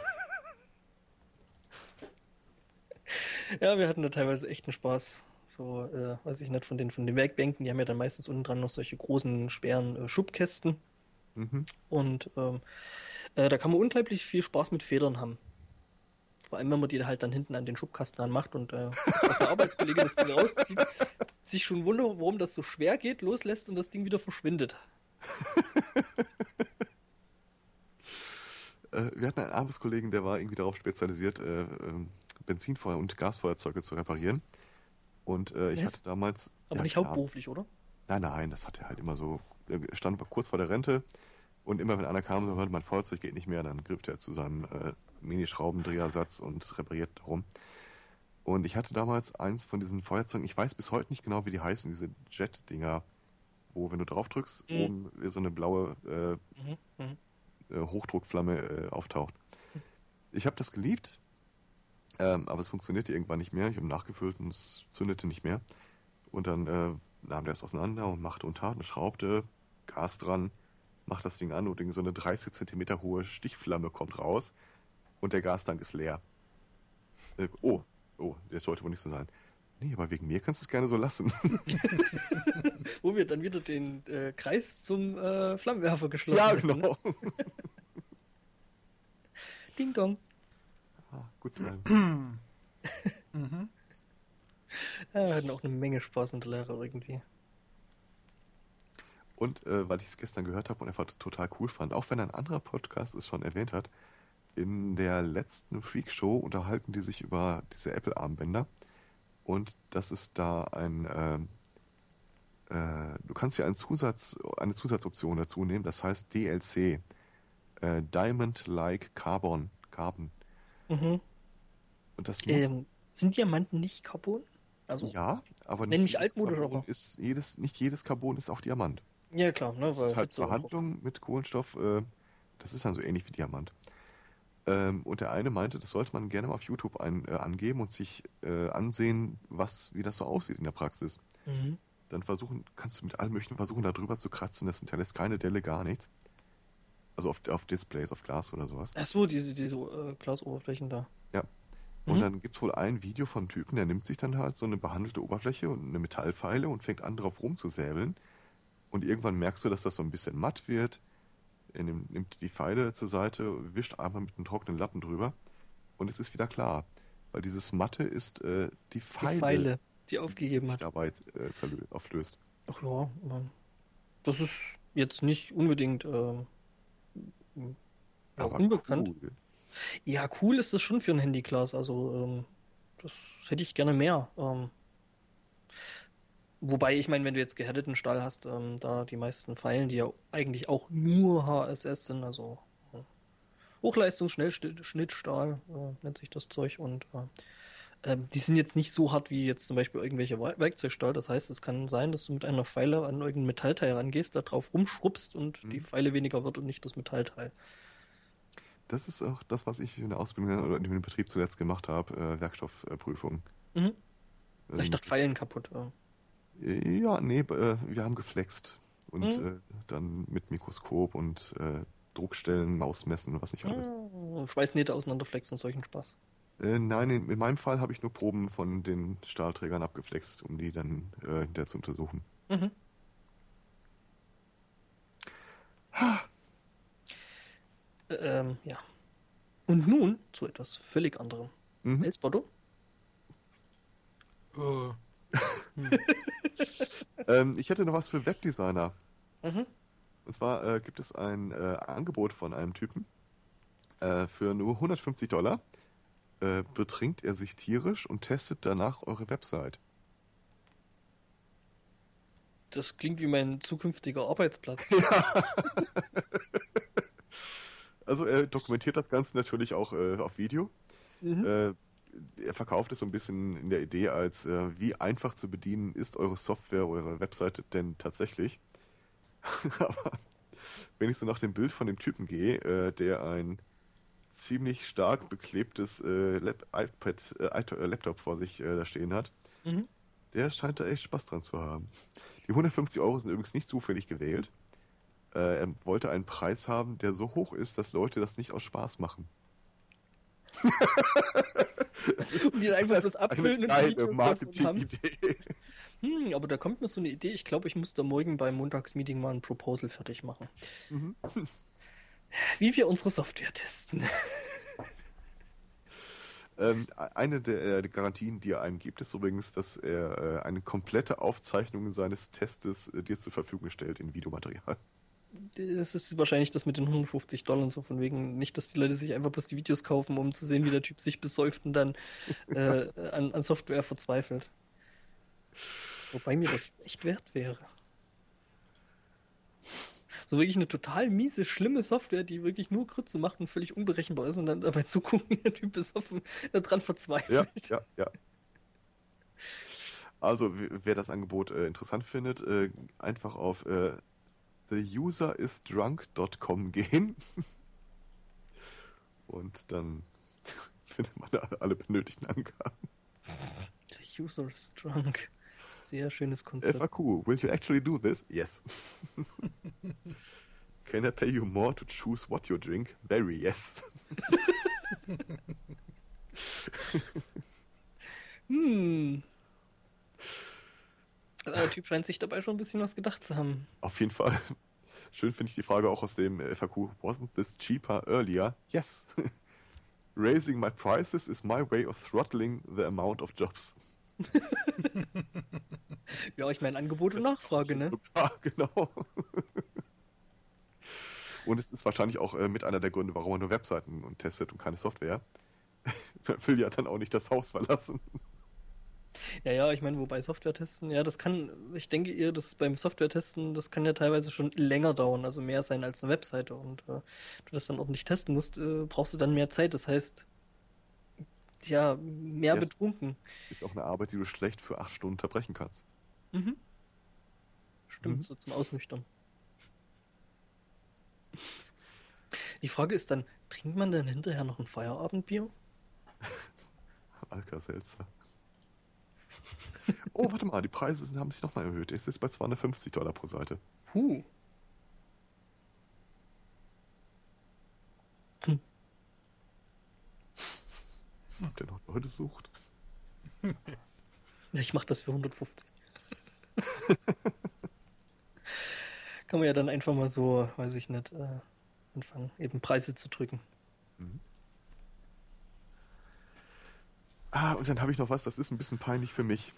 ja, wir hatten da teilweise echt einen Spaß. So, äh, weiß ich nicht, von den, von den Werkbänken, die haben ja dann meistens unten dran noch solche großen, schweren äh, Schubkästen. Mhm. Und ähm, äh, da kann man unglaublich viel Spaß mit Federn haben. Vor allem, wenn man die halt dann hinten an den Schubkasten anmacht und äh, der Arbeitskollege das Ding rauszieht, sich schon wundert, warum das so schwer geht, loslässt und das Ding wieder verschwindet. Äh, wir hatten einen Arbeitskollegen, der war irgendwie darauf spezialisiert, äh, ähm, Benzinfeuer und Gasfeuerzeuge zu reparieren. Und äh, ich Was? hatte damals. Aber ja, nicht klar. hauptberuflich, oder? Nein, nein, das hat er halt immer so. Er stand kurz vor der Rente und immer wenn einer kam, so hört mein Feuerzeug geht nicht mehr, dann griff er zu seinem äh, Mini-Schraubendrehersatz und repariert rum. Und ich hatte damals eins von diesen Feuerzeugen, ich weiß bis heute nicht genau, wie die heißen, diese Jet-Dinger, wo, wenn du drauf drückst, Mhm. oben so eine blaue äh, Mhm. Mhm. äh, Hochdruckflamme äh, auftaucht. Ich habe das geliebt, ähm, aber es funktionierte irgendwann nicht mehr. Ich habe nachgefüllt und es zündete nicht mehr. Und dann äh, nahm der es auseinander und machte und tat und schraubte, Gas dran, macht das Ding an und irgend so eine 30 Zentimeter hohe Stichflamme kommt raus und der Gastank ist leer. Äh, oh, oh, das sollte wohl nicht so sein. Nee, aber wegen mir kannst du es gerne so lassen. Wo wir dann wieder den äh, Kreis zum äh, Flammenwerfer geschlossen ja, hätten, ne? genau. Ding Dong. Ah, gut, ähm, Mhm. Ja, wir hatten auch eine Menge Spaß in der Lehre irgendwie. Und äh, weil ich es gestern gehört habe und einfach total cool fand, auch wenn ein anderer Podcast es schon erwähnt hat, in der letzten Freak Show unterhalten die sich über diese Apple-Armbänder. Und das ist da ein, ähm, äh, du kannst ja einen Zusatz, eine Zusatzoption dazu nehmen, das heißt DLC. Äh, Diamond Like Carbon. Carbon. Mhm. Und das muss. Ähm, sind Diamanten nicht Carbon? Also, ja, ja, aber Nenn mich altmodisch, aber- ist jedes, nicht jedes Carbon ist auch Diamant. klar, ne? Das ist halt und- Behandlung mit Kohlenstoff, äh, das ist dann so ähnlich wie Diamant. Ähm, und der eine meinte, das sollte man gerne mal auf YouTube ein, äh, angeben und sich äh, ansehen, was, wie das so aussieht in der Praxis. Mhm. Dann versuchen, kannst du mit allen möglichen versuchen, da drüber zu kratzen, das hinterlässt keine Delle, gar nichts. Also auf, auf Displays, auf Glas oder sowas. Ach so, diese, diese äh, Glasoberflächen da. Ja. Und Mhm. dann gibt es wohl ein Video vom Typen, der nimmt sich dann halt so eine behandelte Oberfläche und eine Metallpfeile und fängt an, drauf rumzusäbeln. Und irgendwann merkst du, dass das so ein bisschen matt wird. Er nimmt, nimmt die Pfeile zur Seite, wischt einmal mit einem trockenen Lappen drüber. Und es ist wieder klar. Weil dieses Matte ist äh, die Die Pfeile, Pfeile, die die aufgegeben sich hat. dabei äh, auflöst. Ach ja, das ist jetzt nicht unbedingt ähm, ja, Aber unbekannt. cool. Ja, cool ist das schon für ein Handyglas. Also, ähm, das hätte ich gerne mehr. Ähm, wobei, ich meine, wenn du jetzt gehärteten Stahl hast, ähm, da die meisten Pfeilen, die ja eigentlich auch nur HSS sind, also äh, Hochleistungs-Schnellschnittstahl äh, nennt sich das Zeug und äh, ähm, die sind jetzt nicht so hart wie jetzt zum Beispiel irgendwelche Werk- Werkzeugstahl. Das heißt, es kann sein, dass du mit einer Pfeile an irgendein Metallteil rangehst, da drauf rumschrubbst und Mhm. die Pfeile weniger wird und nicht das Metallteil. Das ist auch das, was ich in der Ausbildung oder in dem Betrieb zuletzt gemacht habe, äh, Werkstoffprüfung. Mhm. Ähm, Ich dachte, Pfeilen kaputt. äh. Ja, nee, äh, wir haben geflext. Und Mhm. äh, dann mit Mikroskop und äh, Druckstellen, Mausmessen und was nicht alles. Ah, Schweißnähte auseinanderflexen und solchen Spaß. Äh, nein, in, in meinem Fall habe ich nur Proben von den Stahlträgern abgeflext, um die dann äh, hinterher zu untersuchen. Mhm. Ähm, ja. Und nun zu etwas völlig anderem. Mhm. Elsbotto? Äh, Ähm, ich hätte noch was für Webdesigner. Mhm. Und zwar äh, gibt es ein äh, Angebot von einem Typen. Äh, für nur 150 Dollar äh, betrinkt er sich tierisch und testet danach eure Website. Das klingt wie mein zukünftiger Arbeitsplatz. Also er dokumentiert das Ganze natürlich auch äh, auf Video. Mhm. Äh, er verkauft es so ein bisschen in der Idee als, äh, wie einfach zu bedienen ist eure Software, eure Webseite denn tatsächlich. Aber wenn ich so nach dem Bild von dem Typen gehe, äh, der ein ziemlich stark beklebtes äh, iPad, äh, Laptop vor sich äh, da stehen hat, mhm. der scheint da echt Spaß dran zu haben. Die 150 Euro sind übrigens nicht zufällig gewählt. Äh, er wollte einen Preis haben, der so hoch ist, dass Leute das nicht aus Spaß machen. das ist, und die einfach das, das abfüllen eine geile Marketing-Idee. Hm, aber da kommt mir so eine Idee. Ich glaube, ich muss da morgen beim Montagsmeeting mal ein Proposal fertig machen. Mhm. Wie wir unsere Software testen. Ähm, eine der, äh, Garantien, die er einem gibt, ist übrigens, dass er äh, eine komplette Aufzeichnung seines Testes äh, dir zur Verfügung stellt in Videomaterial. Das ist wahrscheinlich das mit den 150 Dollar und so, von wegen nicht, dass die Leute sich einfach bloß die Videos kaufen, um zu sehen, wie der Typ sich besäuft und dann äh, an, an Software verzweifelt. Wobei mir das echt wert wäre. So wirklich eine total miese, schlimme Software, die wirklich nur Krütze macht und völlig unberechenbar ist und dann dabei zugucken, wie der Typ besoffen daran verzweifelt. Ja, ja, ja. Also, wer das Angebot äh, interessant findet, äh, einfach auf äh, theuserisdrunk.com gehen. und dann findet man alle benötigten Angaben. The user is drunk sehr schönes Konzept. FAQ, will you actually do this? Yes. Can I pay you more to choose what you drink? Very yes. hm. Also der Typ scheint sich dabei schon ein bisschen was gedacht zu haben. Auf jeden Fall. Schön finde ich die Frage auch aus dem FAQ. Wasn't this cheaper earlier? Yes. Raising my prices is my way of throttling the amount of jobs. ja, ich meine Angebot und Nachfrage, ne? Ja, genau. Und es ist wahrscheinlich auch äh, mit einer der Gründe, warum man nur Webseiten und testet und keine Software. man will ja dann auch nicht das Haus verlassen. Ja, ja, ich meine, wobei Software testen, ja, das kann, ich denke eher, dass beim Software testen, das kann ja teilweise schon länger dauern, also mehr sein als eine Webseite. Und äh, du das dann auch nicht testen musst, äh, brauchst du dann mehr Zeit. Das heißt, ja, mehr ja, betrunken. Ist auch eine Arbeit, die du schlecht für acht Stunden unterbrechen kannst. Mhm. Stimmt, mhm. so zum Ausnüchtern. Die Frage ist dann, trinkt man denn hinterher noch ein Feierabendbier? Alka-Seltzer. oh, warte mal, die Preise sind, haben sich nochmal erhöht. Es ist bei 250 Dollar pro Seite. Puh. Der noch Leute sucht? Ja, ich mach das für 150. Kann man ja dann einfach mal so, weiß ich nicht, äh, anfangen, eben Preise zu drücken. Mhm. Ah, und dann habe ich noch was, das ist ein bisschen peinlich für mich.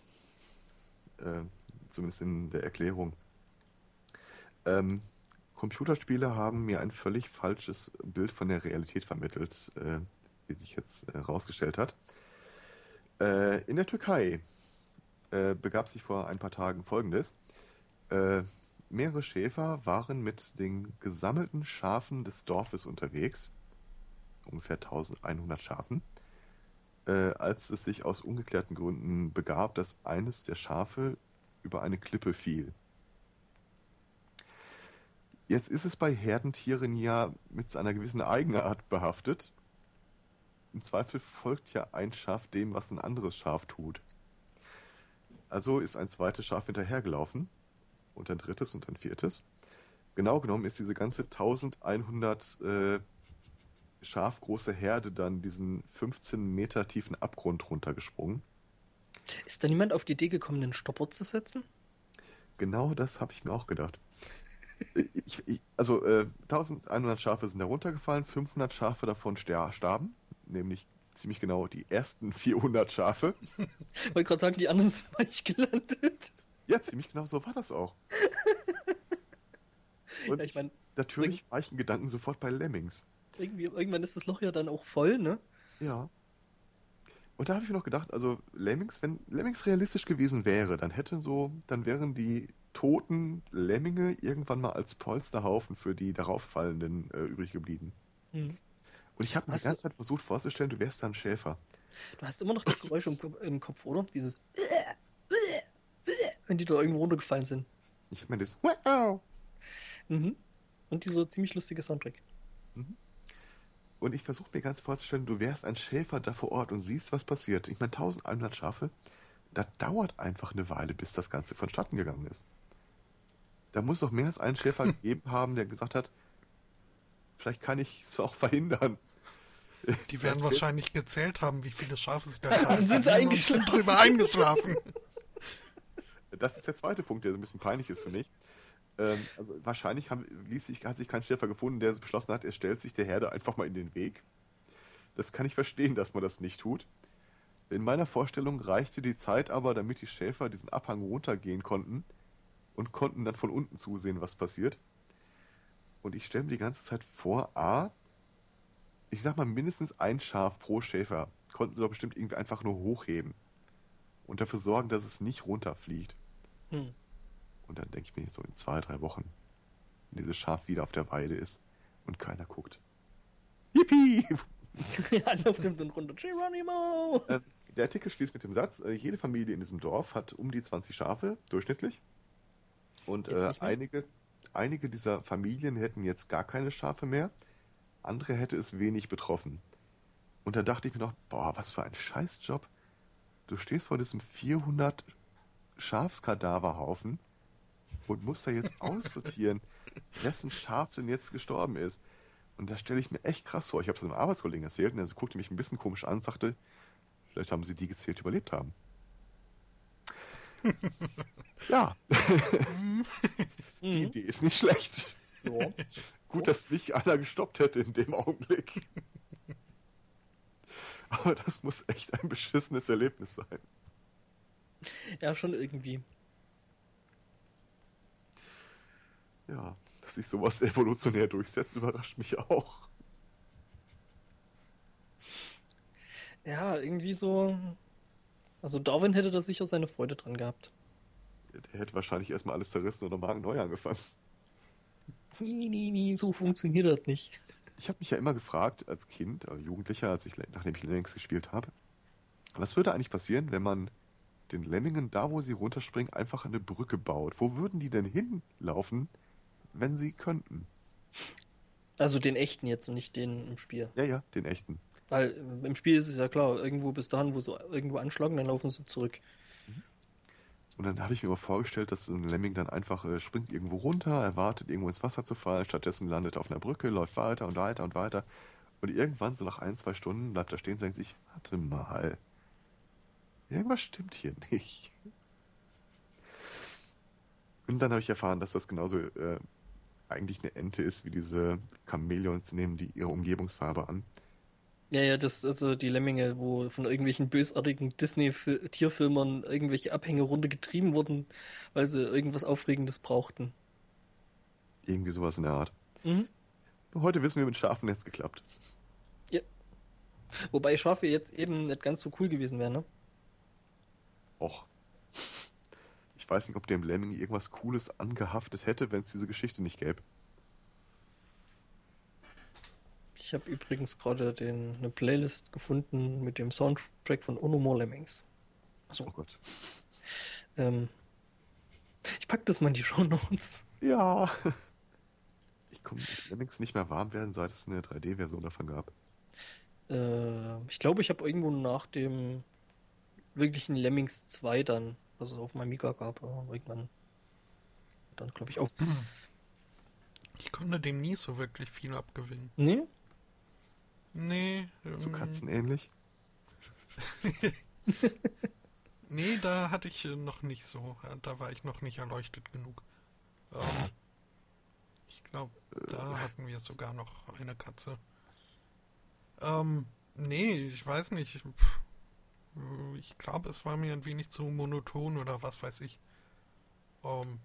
Äh, zumindest in der Erklärung. Ähm, Computerspiele haben mir ein völlig falsches Bild von der Realität vermittelt. Äh, wie sich jetzt herausgestellt äh, hat. Äh, in der Türkei äh, begab sich vor ein paar Tagen Folgendes. Äh, mehrere Schäfer waren mit den gesammelten Schafen des Dorfes unterwegs, ungefähr 1100 Schafen, äh, als es sich aus ungeklärten Gründen begab, dass eines der Schafe über eine Klippe fiel. Jetzt ist es bei Herdentieren ja mit einer gewissen Eigenart behaftet im Zweifel folgt ja ein Schaf dem, was ein anderes Schaf tut. Also ist ein zweites Schaf hinterhergelaufen und ein drittes und ein viertes. Genau genommen ist diese ganze 1100 äh, schafgroße Herde dann diesen 15 Meter tiefen Abgrund runtergesprungen. Ist da niemand auf die Idee gekommen, den Stopper zu setzen? Genau das habe ich mir auch gedacht. ich, ich, also äh, 1100 Schafe sind da runtergefallen, 500 Schafe davon starben nämlich ziemlich genau die ersten 400 Schafe. Wollte gerade sagen, die anderen sind weich gelandet. Ja, ziemlich genau so war das auch. Und ja, ich mein, natürlich weichen Gedanken sofort bei Lemmings. Irgendwie, irgendwann ist das Loch ja dann auch voll, ne? Ja. Und da habe ich mir noch gedacht, also Lemmings, wenn Lemmings realistisch gewesen wäre, dann hätte so, dann wären die toten Lemminge irgendwann mal als Polsterhaufen für die darauf fallenden äh, übrig geblieben. Mhm. Und ich habe mir die ganze Zeit versucht vorzustellen, du wärst dann Schäfer. Du hast immer noch das Geräusch im, im Kopf, oder? Dieses. Wenn die da irgendwo runtergefallen sind. Ich habe mir das. Mhm. Und dieser ziemlich lustige Soundtrack. Und ich versuche mir ganz vorzustellen, du wärst ein Schäfer da vor Ort und siehst, was passiert. Ich meine, 1100 Schafe, das dauert einfach eine Weile, bis das Ganze vonstatten gegangen ist. Da muss doch mehr als einen Schäfer gegeben haben, der gesagt hat, vielleicht kann ich es auch verhindern. Die werden wahrscheinlich gezählt haben, wie viele Schafe sie da gerade sind sie hatten und sind eingeschlafen. drüber eingeschlafen. Das ist der zweite Punkt, der so ein bisschen peinlich ist für mich. Ähm, also wahrscheinlich haben, ließ sich, hat sich kein Schäfer gefunden, der beschlossen hat, er stellt sich der Herde einfach mal in den Weg. Das kann ich verstehen, dass man das nicht tut. In meiner Vorstellung reichte die Zeit aber, damit die Schäfer diesen Abhang runtergehen konnten und konnten dann von unten zusehen, was passiert. Und ich stelle mir die ganze Zeit vor, A, ich sag mal mindestens ein Schaf pro Schäfer konnten sie doch bestimmt irgendwie einfach nur hochheben und dafür sorgen, dass es nicht runterfliegt. Hm. Und dann denke ich mir so in zwei, drei Wochen, wenn dieses Schaf wieder auf der Weide ist und keiner guckt. Yippie! Anlauf nimmt dann runter. Geronimo! Äh, Der Artikel schließt mit dem Satz, äh, jede Familie in diesem Dorf hat um die 20 Schafe, durchschnittlich. Und äh, einige, einige dieser Familien hätten jetzt gar keine Schafe mehr, andere hätte es wenig betroffen. Und da dachte ich mir noch, boah, was für ein Scheißjob. Du stehst vor diesem 400 Schafskadaverhaufen und musst da jetzt aussortieren, wessen Schaf denn jetzt gestorben ist. Und da stelle ich mir echt krass vor. Ich habe das einem Arbeitskollegen erzählt und er guckte mich ein bisschen komisch an und sagte, vielleicht haben sie die gezählt überlebt haben. Ja, die Mhm. Idee ist nicht schlecht. Ja. Gut, dass mich einer gestoppt hätte in dem Augenblick. Aber das muss echt ein beschissenes Erlebnis sein. ja, schon irgendwie. Ja, dass sich sowas evolutionär durchsetzt, überrascht mich auch. Ja, irgendwie so. Also Darwin hätte da sicher seine Freude dran gehabt. Der hätte wahrscheinlich erstmal alles zerrissen oder Magen neu angefangen. Nee, nee, nee, so funktioniert das nicht. Ich habe mich ja immer gefragt, als Kind, als Jugendlicher, als ich, nachdem ich Lemmings gespielt habe, was würde eigentlich passieren, wenn man den Lemmingen, da wo sie runterspringen, einfach eine Brücke baut? Wo würden die denn hinlaufen, wenn sie könnten? Also den echten jetzt und nicht den im Spiel. Ja, ja, den echten. Weil im Spiel ist es ja klar, irgendwo bis dahin, wo sie irgendwo anschlagen, dann laufen sie zurück. Und dann habe ich mir immer vorgestellt, dass ein Lemming dann einfach äh, springt irgendwo runter, erwartet irgendwo ins Wasser zu fallen, stattdessen landet auf einer Brücke, läuft weiter und weiter und weiter. Und irgendwann, so nach ein, zwei Stunden, bleibt er stehen und denkt sich, warte mal, irgendwas stimmt hier nicht. Und dann habe ich erfahren, dass das genauso äh, eigentlich eine Ente ist, wie diese Chamäleons nehmen die ihre Umgebungsfarbe an. Ja, ja, das also die Lemminge, wo von irgendwelchen bösartigen Disney-Tierfilmern irgendwelche Abhänge runtergetrieben wurden, weil sie irgendwas Aufregendes brauchten. Irgendwie sowas in der Art. Mhm. Heute wissen wir, mit Schafen jetzt geklappt. Wobei Schafe jetzt eben nicht ganz so cool gewesen wären, ne? Och. Ich weiß nicht, ob dem Lemming irgendwas Cooles angehaftet hätte, wenn es diese Geschichte nicht gäbe. Ich habe übrigens gerade den, eine Playlist gefunden mit dem Soundtrack von Ono More Lemmings. Oh Gott. Ähm, ich pack das mal in die Show Notes. Ja. Ich komme mit Lemmings nicht mehr warm werden, seit es eine 3D-Version davon gab. Äh, ich glaube, ich habe irgendwo nach dem wirklichen Lemmings 2 dann, was es auf meinem Mika gab, irgendwann dann glaube ich auch. Ich konnte dem nie so wirklich viel abgewinnen. Nee? Nee. So ähm, katzenähnlich. Nee, da hatte ich äh, noch nicht so. äh, Da war ich noch nicht erleuchtet genug. Ähm, ich glaube, da hatten wir sogar noch eine Katze. Ähm, nee, ich weiß nicht. Äh, Ich glaube, es war mir ein wenig zu monoton oder was weiß ich. Ähm,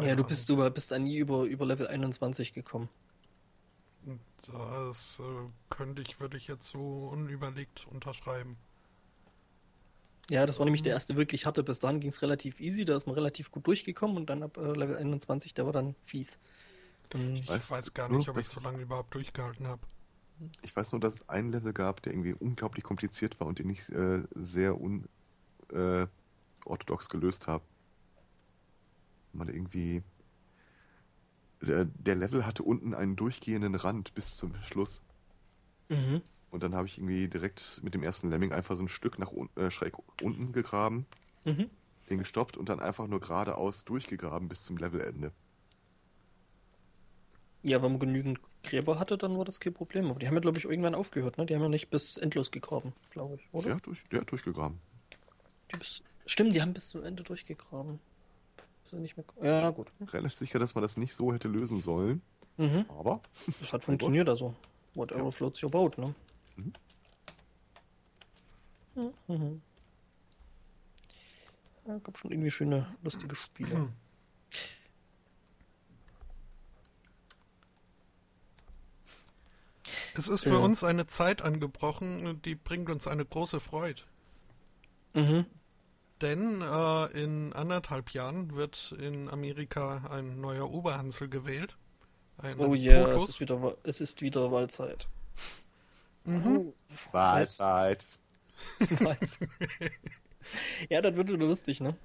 ja, du bist, du bist an nie über, über Level 21 gekommen. Das äh, könnte ich, würde ich jetzt so unüberlegt unterschreiben. Ja, das war nämlich der erste wirklich harte. Bis dahin ging es relativ easy, da ist man relativ gut durchgekommen und dann ab äh, Level 21, der war dann fies. Ähm, Ich Weißt weiß gar nicht, ob ich so lange überhaupt durchgehalten habe. Ich weiß nur, dass es einen Level gab, der irgendwie unglaublich kompliziert war und den ich äh, sehr unorthodox äh, gelöst habe. Mal irgendwie. Der, der, Level hatte unten einen durchgehenden Rand bis zum Schluss. Mhm. Und dann habe ich irgendwie direkt mit dem ersten Lemming einfach so ein Stück nach äh, schräg unten gegraben, mhm. den gestoppt und dann einfach nur geradeaus durchgegraben bis zum Levelende. Ja, wenn man genügend Gräber hatte, dann war das kein Problem. Aber die haben ja, glaube ich, irgendwann aufgehört, ne? Die haben ja nicht bis endlos gegraben, glaube ich, oder? Ja, durch, ja durchgegraben. Die bis, stimmt, die haben bis zum Ende durchgegraben. Nicht mehr, ja, gut. Relativ sicher, dass man das nicht so hätte lösen sollen. Mhm. Aber. Das hat funktioniert also. Whatever ja. floats your boat, ne? Mhm. Mhm. Ja, gab schon irgendwie schöne, lustige Spiele. Mhm. Es ist für ja. uns eine Zeit angebrochen, die bringt uns eine große Freude. Mhm. Denn äh, in anderthalb Jahren wird in Amerika ein neuer Oberhansel gewählt. oh ja, yeah, es ist, wieder, es ist wieder Wahlzeit. Mhm. Oh, Wahlzeit. ja, das wird wieder lustig, ne?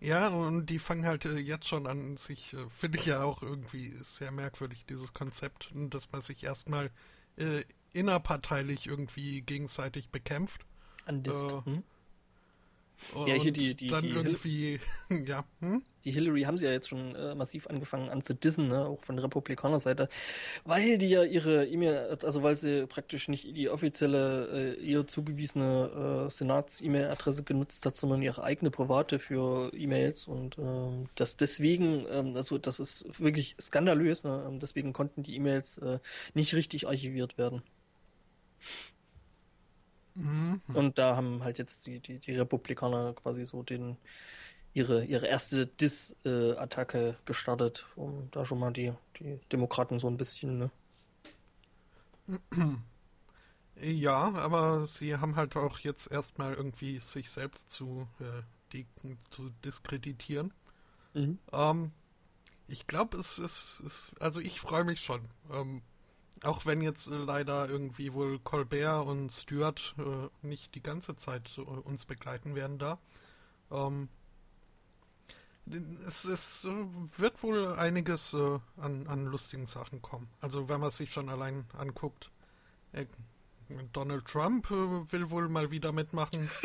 Ja, und die fangen halt äh, jetzt schon an, sich, äh, finde ich ja auch irgendwie sehr merkwürdig, dieses Konzept, dass man sich erstmal äh, innerparteilich irgendwie gegenseitig bekämpft. Andist. Äh, hm? Ja, hier die, die, dann die irgendwie, ja. Hm? Die Hillary haben sie ja jetzt schon äh, massiv angefangen anzudissen, ne? auch von der Republikanerseite, weil die ja ihre E-Mail, also weil sie praktisch nicht die offizielle, äh, ihr zugewiesene äh, Senats-E-Mail-Adresse genutzt hat, sondern ihre eigene private für E-Mails und ähm, das deswegen, ähm, also das ist wirklich skandalös, ne? Ähm, deswegen konnten die E-Mails äh, nicht richtig archiviert werden. Mhm. Und da haben halt jetzt die, die, die Republikaner quasi so den ihre, ihre erste Diss-Attacke gestartet, um da schon mal die, die Demokraten so ein bisschen, ne? Ja, aber sie haben halt auch jetzt erstmal irgendwie sich selbst zu, äh, die, zu diskreditieren. Mhm. Ähm, ich glaube, es ist, also ich freue mich schon. Ähm, auch wenn jetzt äh, leider irgendwie wohl Colbert und Stewart äh, nicht die ganze Zeit äh, uns begleiten werden da. Ähm, es, es äh, wird wohl einiges äh, an, an lustigen Sachen kommen. Also wenn man sich schon allein anguckt, äh, Donald Trump will wohl mal wieder mitmachen.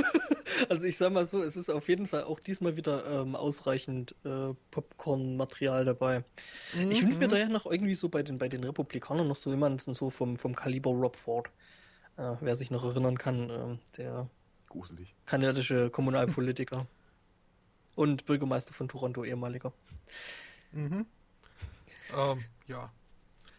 Also ich sag mal so, es ist auf jeden Fall auch diesmal wieder ähm, ausreichend äh, Popcorn-Material dabei. Mhm. Ich wünsche mir da ja noch irgendwie so bei den, bei den Republikanern noch so jemanden so vom, vom Kaliber Rob Ford. Äh, wer sich noch erinnern kann, äh, der Gruselig. kanadische Kommunalpolitiker. und Bürgermeister von Toronto, ehemaliger. Mhm. Ähm, ja.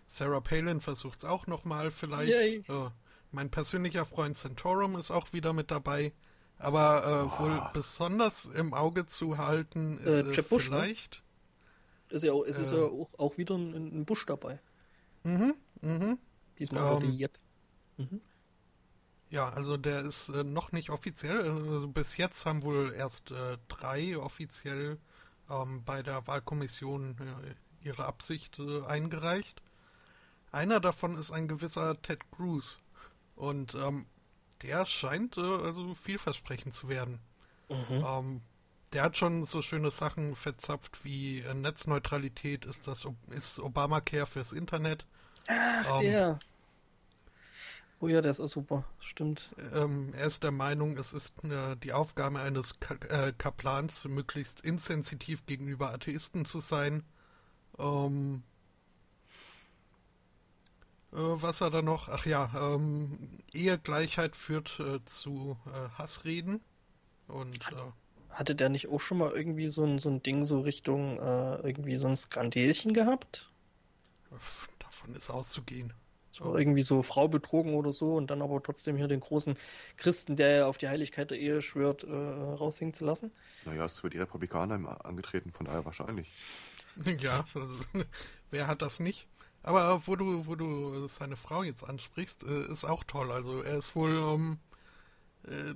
Sarah Palin versucht es auch nochmal vielleicht. Äh, mein persönlicher Freund Centaurum ist auch wieder mit dabei. Aber äh, wohl besonders im Auge zu halten ist äh, Bush, ne? vielleicht. Ne? Ist ja auch, es ist ja äh. auch, auch wieder ein, ein, Busch dabei. Mhm, mhm. Diesmal ähm, die Jeb. Mhm. Ja, also der ist äh, noch nicht offiziell. Also bis jetzt haben wohl erst äh, drei offiziell ähm, bei der Wahlkommission äh, ihre Absicht äh, eingereicht. Einer davon ist ein gewisser Ted Cruz. Und ähm, der scheint äh, also vielversprechend zu werden. Mhm. Ähm, der hat schon so schöne Sachen verzapft wie äh, Netzneutralität ist das ist Obamacare fürs Internet. Ach, ähm, der. Oh ja, der ist auch super, stimmt. Ähm, er ist der Meinung, es ist äh, die Aufgabe eines Ka äh, Kaplans, möglichst insensitiv gegenüber Atheisten zu sein. Ähm, äh, was war da noch? Ach ja, ähm, Ehegleichheit führt äh, zu äh, Hassreden. Und äh, hatte der nicht auch schon mal irgendwie so ein, so ein Ding so Richtung äh, irgendwie so ein Skandelchen gehabt? Davon ist auszugehen. So irgendwie so Frau betrogen oder so und dann aber trotzdem hier den großen Christen, der ja auf die Heiligkeit der Ehe schwört, äh, raushängen zu lassen? Naja, ist für die Republikaner angetreten, von daher wahrscheinlich. Ja, also, wer hat das nicht? Aber wo du, wo du seine Frau jetzt ansprichst, äh, ist auch toll. Also er ist wohl ähm, äh,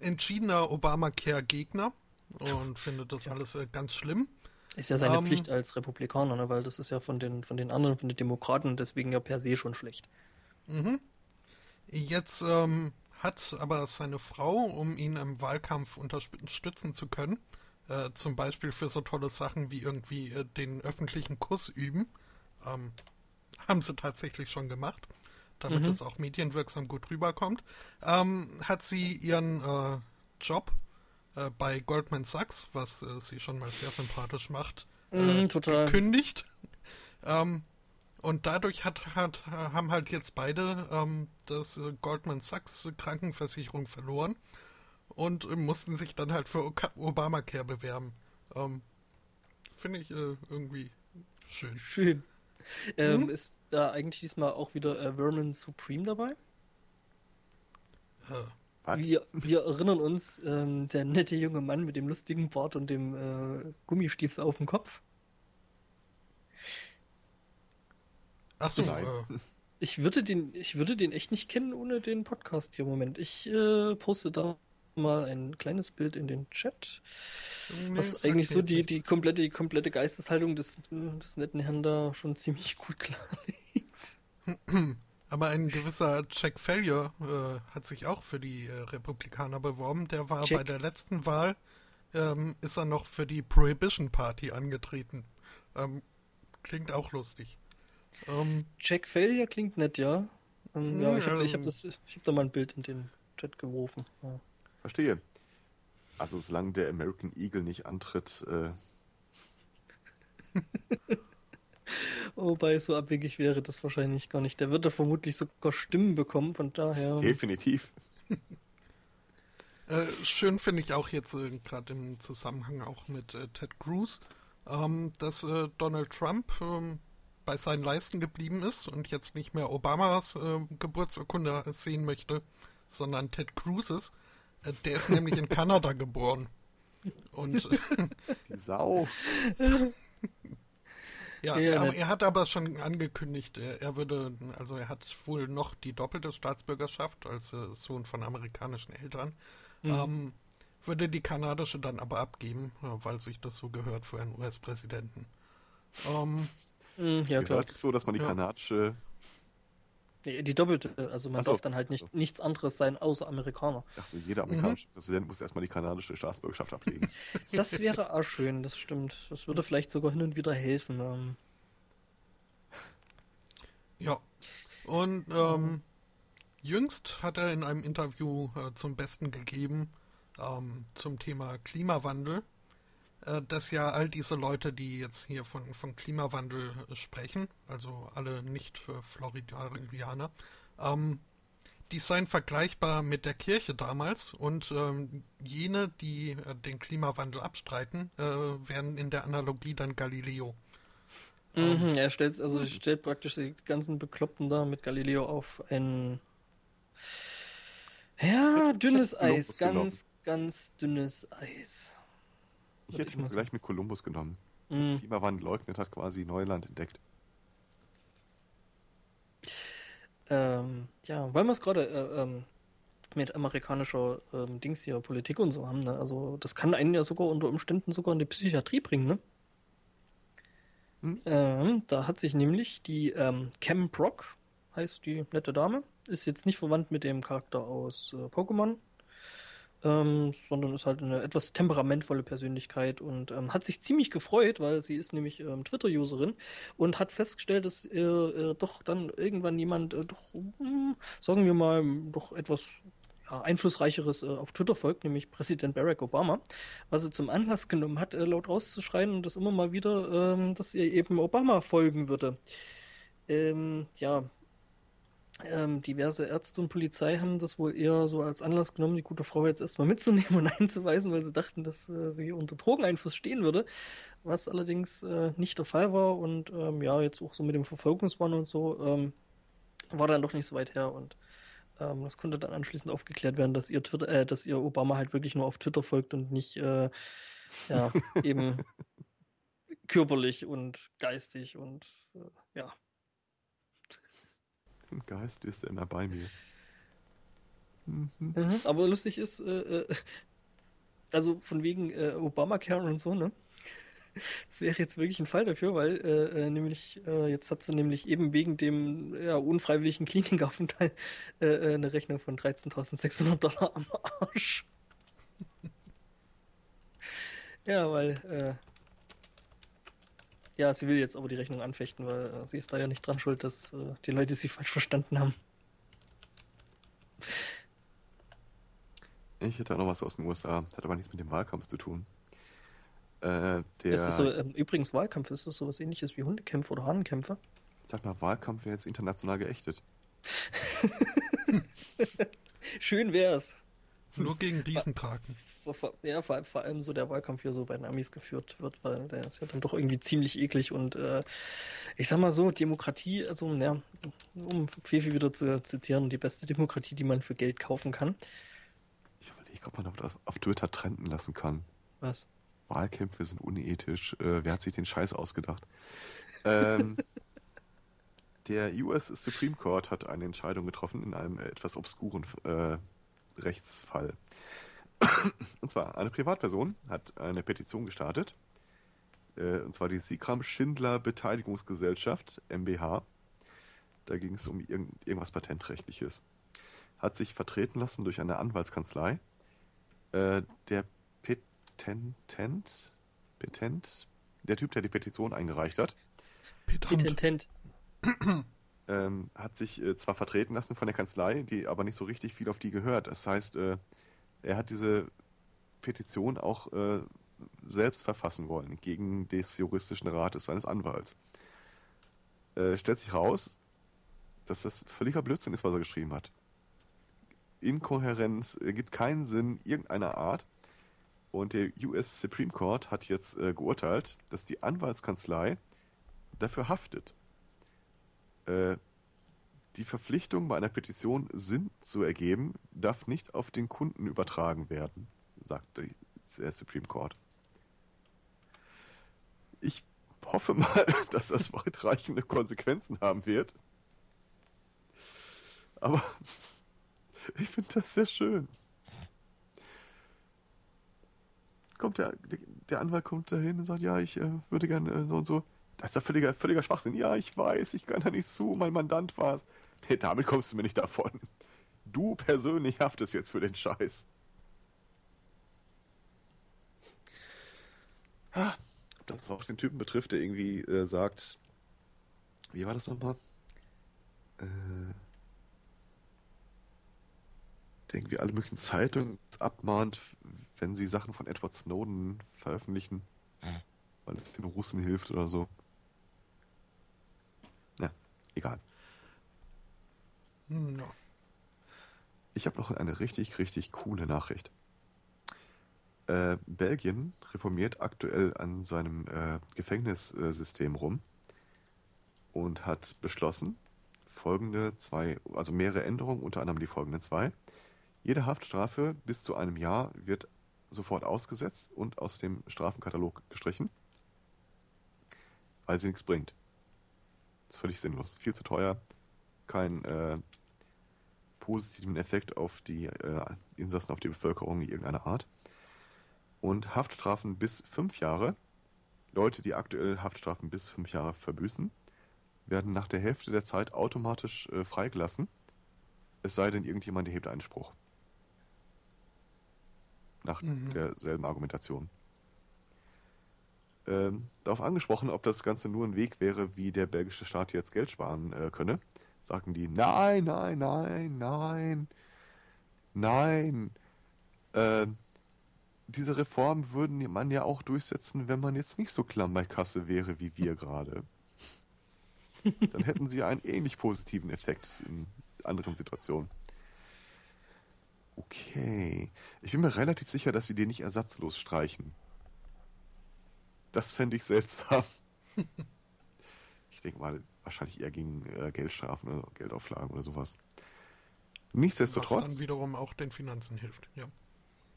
entschiedener Obamacare-Gegner und findet das alles äh, ganz schlimm. Ist ja seine um, ähm, Pflicht als Republikaner, ne? weil das ist ja von den, von den anderen, von den Demokraten deswegen ja per se schon schlecht. Mhm. Jetzt ähm, hat aber seine Frau, um ihn im Wahlkampf unterstützen zu können, äh, zum Beispiel für so tolle Sachen wie irgendwie äh, den öffentlichen Kuss üben, ähm, haben sie tatsächlich schon gemacht, damit Mhm. es auch medienwirksam gut rüberkommt, ähm, hat sie ihren äh, Job äh, bei Goldman Sachs, was äh, sie schon mal sehr sympathisch macht, Mhm, äh, total. gekündigt. Ähm, und dadurch hat, hat, haben halt jetzt beide ähm, das äh, Goldman Sachs Krankenversicherung verloren und äh, mussten sich dann halt für Obamacare bewerben. Ähm, Finde ich irgendwie schön. Schön. Ähm, Mhm. Ist da eigentlich diesmal auch wieder äh, Vermin Supreme dabei? Wir, wir erinnern uns, ähm, der nette junge Mann mit dem lustigen Bart und dem äh, Gummistiefel auf dem Kopf. Achso, Nein. äh, Ich würde den, ich würde den echt nicht kennen ohne den Podcast hier. Moment, ich äh, poste da mal ein kleines Bild in den Chat, nee, was eigentlich so die, die komplette, die komplette Geisteshaltung des, des netten Herrn da schon ziemlich gut klarlegt. Aber ein gewisser Jack Failure äh, hat sich auch für die äh, Republikaner beworben. Der war Jack? bei der letzten Wahl, ähm, ist er noch für die Prohibition Party angetreten. Ähm, klingt auch lustig. Ähm, Jack Failure klingt nett, ja. Ähm, ja, ich habe ich hab das, ich hab da mal ein Bild in den Chat geworfen. Ja. Verstehe. Also solange der American Eagle nicht antritt, äh, Wobei so abwegig wäre das wahrscheinlich gar nicht. Der wird da vermutlich sogar Stimmen bekommen, von daher. definitiv. Äh, schön finde ich auch jetzt äh, gerade im Zusammenhang auch mit äh, Ted Cruz, ähm, dass äh, Donald Trump ähm, bei seinen Leisten geblieben ist und jetzt nicht mehr Obamas äh, Geburtsurkunde sehen möchte, sondern Ted Cruzes. Äh, der ist nämlich in Kanada geboren. Und äh, Die Sau. ja, Ja, er, er hat aber schon angekündigt, er, er würde, also er hat wohl noch die doppelte Staatsbürgerschaft als äh, Sohn von amerikanischen Eltern. Mhm. Ähm, würde die kanadische dann aber abgeben, ja, weil sich das so gehört für einen US-Präsidenten. Ähm, Mhm, ja, Es klar. sich so, dass man die Ja. kanadische, Nee, die doppelte, also man Ach so, darf dann halt nicht ach so. nichts anderes sein außer Amerikaner. ich dachte, jeder amerikanische Präsident muss erstmal die kanadische Staatsbürgerschaft ablegen. Das wäre auch schön, das stimmt. Das würde vielleicht sogar hin und wieder helfen. Ähm, ja. Und ähm, jüngst hat er in einem Interview äh, zum Besten gegeben ähm, zum Thema Klimawandel, dass ja all diese Leute, die jetzt hier von, von Klimawandel äh, sprechen, also alle Nicht-Floridarianer, ähm, die seien vergleichbar mit der Kirche damals und ähm, jene, die äh, den Klimawandel abstreiten, äh, wären in der Analogie dann Galileo. Ähm, mhm, er stellt, also er stellt praktisch die ganzen Bekloppten da mit Galileo auf ein ja, dünnes Eis, ganz, ganz dünnes Eis. Ich hätte mal Vergleich mit Kolumbus genommen. Mhm. Klimawandel leugnet, hat quasi Neuland entdeckt. Ähm, ja, weil wir es gerade äh, ähm, mit amerikanischer ähm, Dings hier, Politik und so haben, ne? Also das kann einen ja sogar unter Umständen sogar in die Psychiatrie bringen, ne? Hm. Ähm, da hat sich nämlich die ähm, Cam Brock, heißt die nette Dame, ist jetzt nicht verwandt mit dem Charakter aus äh, Pokémon, ähm, sondern ist halt eine etwas temperamentvolle Persönlichkeit und ähm, hat sich ziemlich gefreut, weil sie ist nämlich ähm, Twitter-Userin und hat festgestellt, dass äh, äh, doch dann irgendwann jemand äh, doch, hm, sagen wir mal, doch etwas einflussreicheres äh, auf Twitter folgt, nämlich Präsident Barack Obama, was sie zum Anlass genommen hat, äh, laut rauszuschreien und das immer mal wieder, ähm, dass ihr eben Obama folgen würde. Ähm, ja, ähm, diverse Ärzte und Polizei haben das wohl eher so als Anlass genommen, die gute Frau jetzt erstmal mitzunehmen und einzuweisen, weil sie dachten, dass äh, sie unter Drogeneinfluss stehen würde, was allerdings äh, nicht der Fall war und ähm, ja, jetzt auch so mit dem Verfolgungswahn und so ähm, war dann doch nicht so weit her und ähm, das konnte dann anschließend aufgeklärt werden, dass ihr Twitter, äh, dass ihr Obama halt wirklich nur auf Twitter folgt und nicht äh, ja, eben körperlich und geistig und äh, ja. Geist ist er immer bei mir. Mhm. Mhm, aber lustig ist, äh, äh, also von wegen äh, Obamacare und so, ne? Das wäre jetzt wirklich ein Fall dafür, weil äh, äh, nämlich äh, jetzt hat sie nämlich eben wegen dem ja, unfreiwilligen Klinikaufenthalt äh, äh eine Rechnung von 13.600 Dollar am Arsch. ja, weil äh, ja, sie will jetzt aber die Rechnung anfechten, weil äh, sie ist da ja nicht dran schuld, dass äh, die Leute sie falsch verstanden haben. Ich hätte auch noch was aus den USA, das hat aber nichts mit dem Wahlkampf zu tun. Äh, der, ist das so, ähm, übrigens Wahlkampf, ist das so was ähnliches wie Hundekämpfe oder Hahnenkämpfe? Ich sag mal, Wahlkampf wäre jetzt international geächtet. Schön wär's. Nur gegen Riesenkraken. Ja, vor, vor, allem so der Wahlkampf hier so bei den Amis geführt wird, weil der ist ja dann doch irgendwie ziemlich eklig und äh, ich sag mal so, Demokratie, also ja, um Fefi wieder zu zitieren, die beste Demokratie, die man für Geld kaufen kann. Ich überlege, ob man das auf Twitter trenden lassen kann. Was? Wahlkämpfe sind unethisch. Äh, wer hat sich den Scheiß ausgedacht? Ähm, der US Supreme Court hat eine Entscheidung getroffen in einem etwas obskuren äh, Rechtsfall. Und zwar, eine Privatperson hat eine Petition gestartet, äh, und zwar die Sigram Schindler Beteiligungsgesellschaft, MBH. Da ging es um irgend, irgendwas Patentrechtliches. Hat sich vertreten lassen durch eine Anwaltskanzlei. Äh, der Petentent, Petent, der Typ, der die Petition eingereicht hat, Petentent. Ähm, hat sich äh, zwar vertreten lassen von der Kanzlei, die aber nicht so richtig viel auf die gehört. Das heißt, äh, er hat diese Petition auch äh, selbst verfassen wollen, gegen des juristischen Rates seines Anwalts. Äh, stellt sich raus, dass das völliger Blödsinn ist, was er geschrieben hat. Inkohärenz, ergibt keinen Sinn irgendeiner Art. Und der US Supreme Court hat jetzt äh, geurteilt, dass die Anwaltskanzlei dafür haftet. Äh, die Verpflichtung bei einer Petition Sinn zu ergeben, darf nicht auf den Kunden übertragen werden, sagt der Supreme Court. Ich hoffe mal, dass das weitreichende Konsequenzen haben wird. Aber ich finde das sehr schön. kommt der, der Anwalt kommt dahin und sagt, ja, ich äh, würde gerne äh, so und so. Das ist ja völliger, völliger Schwachsinn. Ja, ich weiß, ich kann da nicht zu, mein Mandant war es. Nee, damit kommst du mir nicht davon. Du persönlich haftest jetzt für den Scheiß. Ha, ob das auch den Typen betrifft, der irgendwie äh, sagt, wie war das nochmal? Äh, der irgendwie alle möglichen Zeitungen abmahnt, wenn sie Sachen von Edward Snowden veröffentlichen, mhm. weil es den Russen hilft oder so. Egal. Hm, ja. Ich habe noch eine richtig, richtig coole Nachricht. Äh, Belgien reformiert aktuell an seinem äh, Gefängnissystem rum und hat beschlossen, folgende zwei, also mehrere Änderungen, unter anderem die folgenden zwei. Jede Haftstrafe bis zu einem Jahr wird sofort ausgesetzt und aus dem Strafenkatalog gestrichen, weil sie nichts bringt. Ist völlig sinnlos. Viel zu teuer, keinen äh, positiven Effekt auf die äh, Insassen, auf die Bevölkerung irgendeiner Art. Und Haftstrafen bis fünf Jahre. Leute, die aktuell Haftstrafen bis fünf Jahre verbüßen, werden nach der Hälfte der Zeit automatisch äh, freigelassen. Es sei denn, irgendjemand erhebt Einspruch nach mhm. derselben Argumentation. Ähm, darauf angesprochen, ob das Ganze nur ein Weg wäre, wie der belgische Staat jetzt Geld sparen äh, könne, sagten die, nein, nein, nein, nein, nein. Äh, diese Reform würden man ja auch durchsetzen, wenn man jetzt nicht so klamm bei Kasse wäre wie wir gerade. Dann hätten sie einen ähnlich positiven Effekt in anderen Situationen. Okay. Ich bin mir relativ sicher, dass sie den nicht ersatzlos streichen. Das fände ich seltsam. ich denke mal, wahrscheinlich eher gegen äh, Geldstrafen oder Geldauflagen oder sowas. Nichtsdestotrotz. Was dann wiederum auch den Finanzen hilft, ja.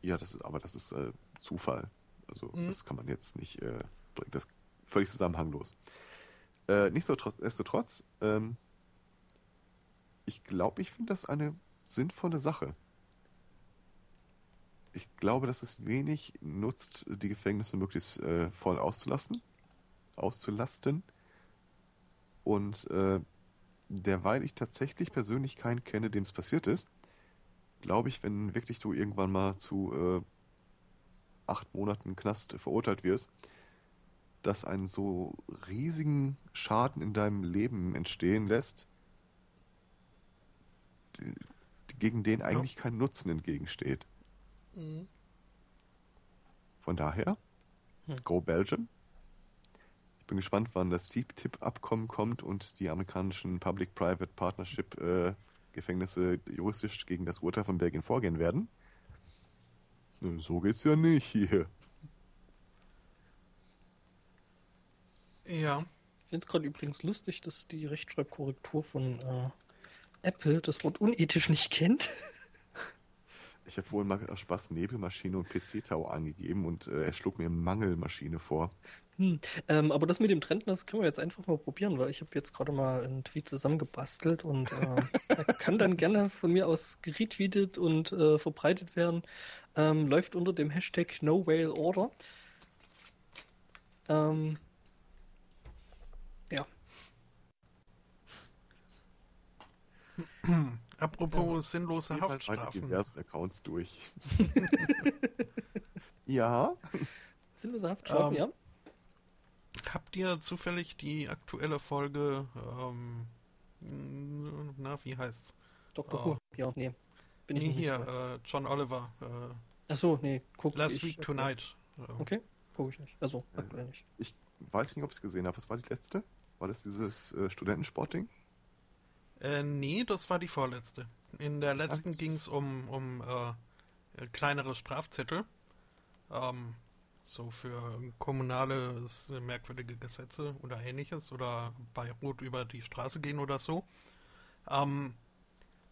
Ja, das ist, aber das ist äh, Zufall. Also mhm. das kann man jetzt nicht, äh, das ist völlig zusammenhanglos. Äh, nichtsdestotrotz, ähm, ich glaube, ich finde das eine sinnvolle Sache. Ich glaube, dass es wenig nutzt, die Gefängnisse möglichst äh, voll auszulasten. Auszulasten. Und äh, derweil ich tatsächlich persönlich keinen kenne, dem es passiert ist, glaube ich, wenn wirklich du irgendwann mal zu äh, acht Monaten Knast verurteilt wirst, dass einen so riesigen Schaden in deinem Leben entstehen lässt, die, gegen den eigentlich kein Nutzen entgegensteht. Mhm. Von daher, hm. Go Belgium. Ich bin gespannt, wann das TTIP-Abkommen kommt und die amerikanischen Public-Private Partnership äh, juristisch gegen das Urteil von Belgien vorgehen werden. So geht's ja nicht hier. Ja. Ich finde es gerade übrigens lustig, dass die Rechtschreibkorrektur von äh, Apple das Wort unethisch nicht kennt. Ich habe wohl mal aus Spaß Nebelmaschine und PC-Tau angegeben und äh, er schlug mir Mangelmaschine vor. Hm, ähm, aber das mit dem Trend, das können wir jetzt einfach mal probieren, weil ich habe jetzt gerade mal einen Tweet zusammengebastelt und äh, er kann dann gerne von mir aus geretweetet und äh, verbreitet werden. Ähm, läuft unter dem Hashtag No Whale Order. Ähm, ja. Apropos ja. sinnlose Haftstrafen. Die diversen Accounts durch. ja. Sinnlose Haftstrafen, ähm, ja. Habt ihr zufällig die aktuelle Folge, ähm, na, wie heißt's? Dr. Who, ja, nee. Bin nee, ich hier, äh, John Oliver. Äh, Achso, nee, guck Last ich, Week Tonight. Okay, guck ich nicht. Also, ja. aktuell nicht. Ich weiß nicht, ob ich es gesehen habe. Was war die letzte? War das dieses äh, Studentensportding? Äh, nee, das war die vorletzte. In der letzten ging es um, um äh, kleinere Strafzettel. Ähm, so für kommunale merkwürdige Gesetze oder ähnliches oder bei Rot über die Straße gehen oder so. Ähm,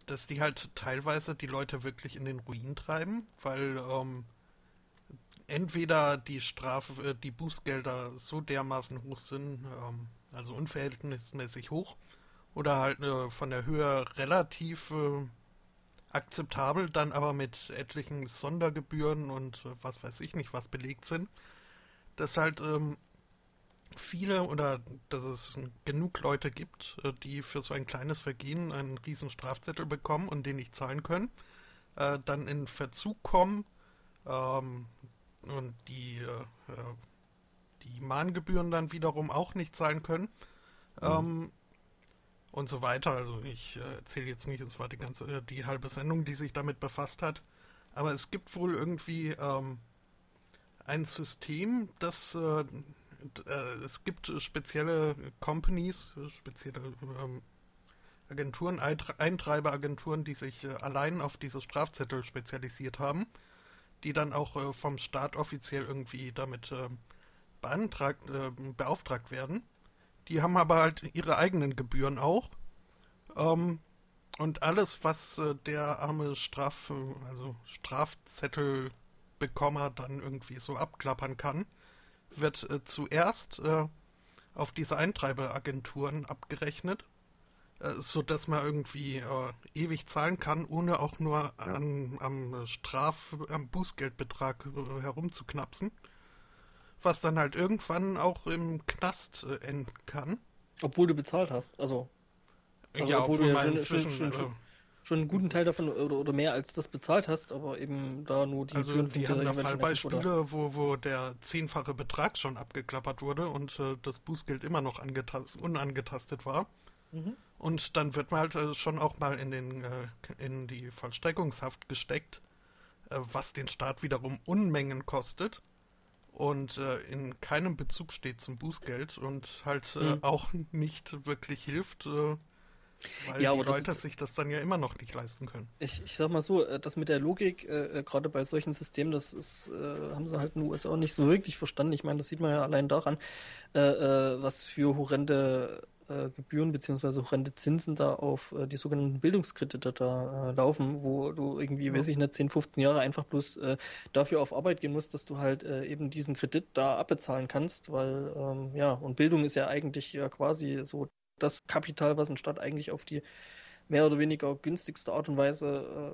dass die halt teilweise die Leute wirklich in den Ruin treiben, weil ähm, entweder die Strafe, äh, die Bußgelder so dermaßen hoch sind, ähm, also unverhältnismäßig hoch, oder halt äh, von der Höhe relativ äh, akzeptabel, dann aber mit etlichen Sondergebühren und äh, was weiß ich nicht, was belegt sind, dass halt ähm, viele oder dass es genug Leute gibt, äh, die für so ein kleines Vergehen einen riesen Strafzettel bekommen und den nicht zahlen können, äh, dann in Verzug kommen ähm, und die, äh, die Mahngebühren dann wiederum auch nicht zahlen können. Mhm. Ähm, und so weiter. Also ich äh, erzähle jetzt nicht, es war die ganze, äh, die halbe Sendung, die sich damit befasst hat. Aber es gibt wohl irgendwie ähm, ein System, das äh, äh, es gibt spezielle Companies, spezielle ähm, Agenturen, Eintreiberagenturen, die sich äh, allein auf diese Strafzettel spezialisiert haben, die dann auch vom Staat offiziell irgendwie damit beantragt, beauftragt werden. Die haben aber halt ihre eigenen Gebühren auch. Ähm, und alles, was äh, der arme Straf, also Strafzettelbekommer dann irgendwie so abklappern kann, wird äh, zuerst äh, auf diese Eintreiberagenturen abgerechnet, äh, so dass man irgendwie äh, ewig zahlen kann, ohne auch nur an, am Straf, am Bußgeldbetrag äh, herumzuknapsen was dann halt irgendwann auch im Knast äh, enden kann. Obwohl du bezahlt hast, also. also ja, obwohl, obwohl du ja schon, schon, schon, schon, schon, einen guten Teil davon oder, oder mehr als das bezahlt hast, aber eben da nur die Also die haben da Fallbeispiele, wo, wo der zehnfache Betrag schon abgeklappert wurde und äh, das Bußgeld immer noch unangetastet war. Mhm. Und dann wird man halt äh, schon auch mal in, den, äh, in die Vollstreckungshaft gesteckt, äh, was den Staat wiederum Unmengen kostet und äh, in keinem Bezug steht zum Bußgeld und halt äh, mhm. auch nicht wirklich hilft, äh, weil ja, die Leute ist, sich das dann ja immer noch nicht leisten können. Ich, ich sag mal so, äh, das mit der Logik, äh, äh, gerade bei solchen Systemen, das ist, haben sie halt in den USA nicht so wirklich verstanden. Ich meine, das sieht man ja allein daran, was für horrende äh, Gebühren bzw. horrende Zinsen da auf äh, die sogenannten Bildungskredite da äh, laufen, wo du irgendwie, ja. weiß ich nicht, 10, 15 Jahre einfach bloß äh, dafür auf Arbeit gehen musst, dass du halt äh, eben diesen Kredit da abbezahlen kannst, weil ähm, ja, und Bildung ist ja eigentlich ja quasi so das Kapital, was ein Staat eigentlich auf die mehr oder weniger günstigste Art und Weise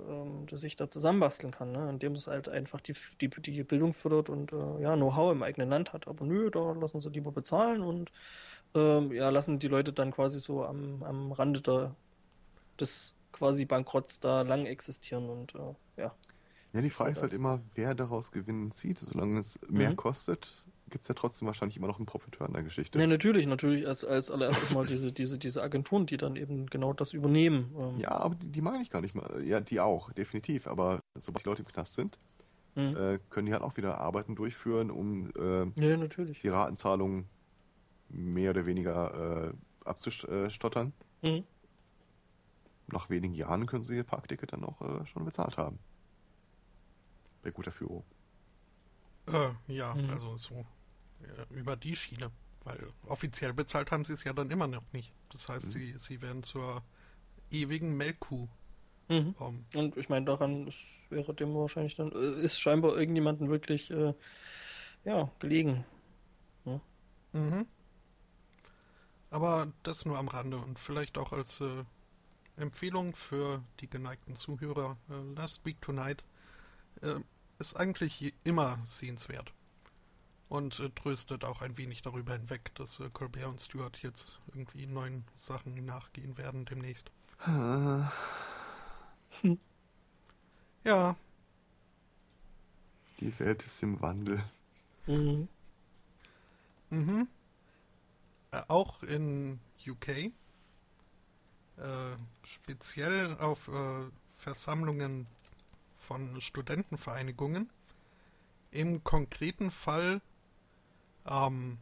äh, ähm, sich da zusammenbasteln kann, ne? indem es halt einfach die, die, die Bildung fördert und äh, ja, Know-how im eigenen Land hat. Aber nö, da lassen sie lieber bezahlen und ähm, ja, lassen die Leute dann quasi so am, am Rande der, des quasi Bankrotts da lang existieren und äh, ja. Ja, die Frage ist halt immer, wer daraus Gewinnen zieht. Solange es mehr mhm. kostet, gibt es ja trotzdem wahrscheinlich immer noch einen Profiteur in der Geschichte. Ja, natürlich, natürlich als, als allererstes mal diese, diese, diese Agenturen, die dann eben genau das übernehmen. Ähm. Ja, aber die, die meine ich gar nicht mal. Ja, die auch, definitiv. Aber sobald die Leute im Knast sind, mhm. äh, können die halt auch wieder Arbeiten durchführen, um äh, ja, natürlich. die Ratenzahlung mehr oder weniger äh, abzustottern. Mhm. Nach wenigen Jahren können sie ihr Parkticket dann auch äh, schon bezahlt haben. Bei guter Führung. Äh, ja, mhm. also so äh, über die Schiene. Weil offiziell bezahlt haben sie es ja dann immer noch nicht. Das heißt, mhm. sie, sie werden zur ewigen Melkkuh. Mhm. Um. Und ich meine, daran ist, wäre dem wahrscheinlich dann, äh, ist scheinbar irgendjemanden wirklich, äh, ja, gelegen. Ja. Mhm. Aber das nur am Rande und vielleicht auch als äh, Empfehlung für die geneigten Zuhörer. Äh, Last Week Tonight äh, ist eigentlich immer sehenswert. Und äh, tröstet auch ein wenig darüber hinweg, dass äh, Colbert und Stewart jetzt irgendwie neuen Sachen nachgehen werden demnächst. Hm. Ja. Die Welt ist im Wandel. Mhm. Mhm. Äh, auch in UK. Äh, speziell auf äh, Versammlungen von Studentenvereinigungen. Im konkreten Fall ähm,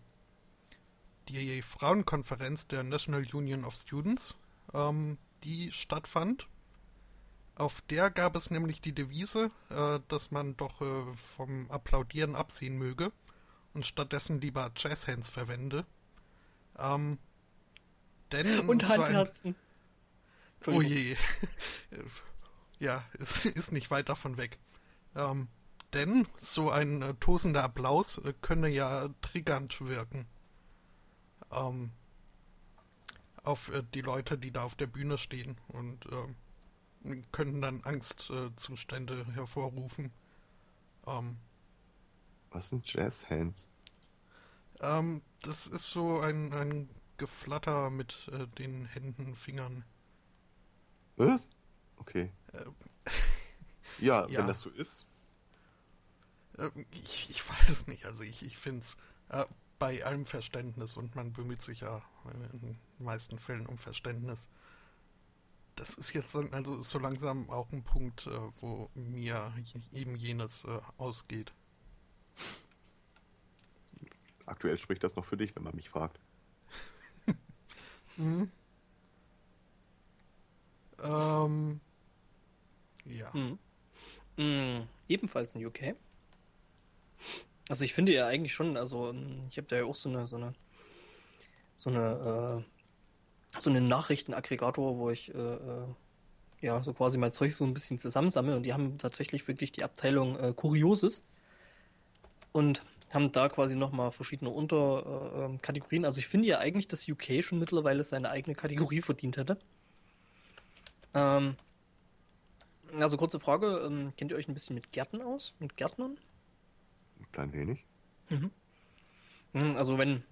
die Frauenkonferenz der National Union of Students, ähm, die stattfand. Auf der gab es nämlich die Devise, äh, dass man doch äh, vom Applaudieren absehen möge und stattdessen lieber Jazzhands verwende. Ähm, denn und Handherzen. So oh je. ja, es ist nicht weit davon weg. Ähm, denn so ein äh, tosender Applaus äh, könne ja triggernd wirken. Ähm, auf äh, die Leute, die da auf der Bühne stehen und äh, können dann Angstzustände hervorrufen. Ähm, Was sind Jazzhands? Ähm, das ist so ein, ein Geflatter mit äh, den Händen, Fingern. Was? Okay. Äh, ja, ja, wenn das so ist. Äh, ich, ich weiß es nicht. Also ich, ich finde es äh, bei allem Verständnis und man bemüht sich ja in den meisten Fällen um Verständnis. Das ist jetzt also so langsam auch ein Punkt, äh, wo mir eben jenes äh, ausgeht. Aktuell spricht das noch für dich, wenn man mich fragt. mhm. Ähm, ja. Mhm. Mhm. Ebenfalls in UK. Also ich finde ja eigentlich schon, also ähm, ich habe da ja auch so eine, so eine, so eine, äh, so einen Nachrichtenaggregator, wo ich äh, äh, ja so quasi mein Zeug so ein bisschen zusammensammle und die haben tatsächlich wirklich die Abteilung äh, Kurioses und haben da quasi nochmal verschiedene Unterkategorien. also ich finde ja eigentlich, dass UK schon mittlerweile seine eigene Kategorie verdient hätte. Ähm, also kurze Frage, ähm, kennt ihr euch ein bisschen mit Gärten aus? Mit Gärtnern? Ein klein wenig. Mhm. Hm, also wenn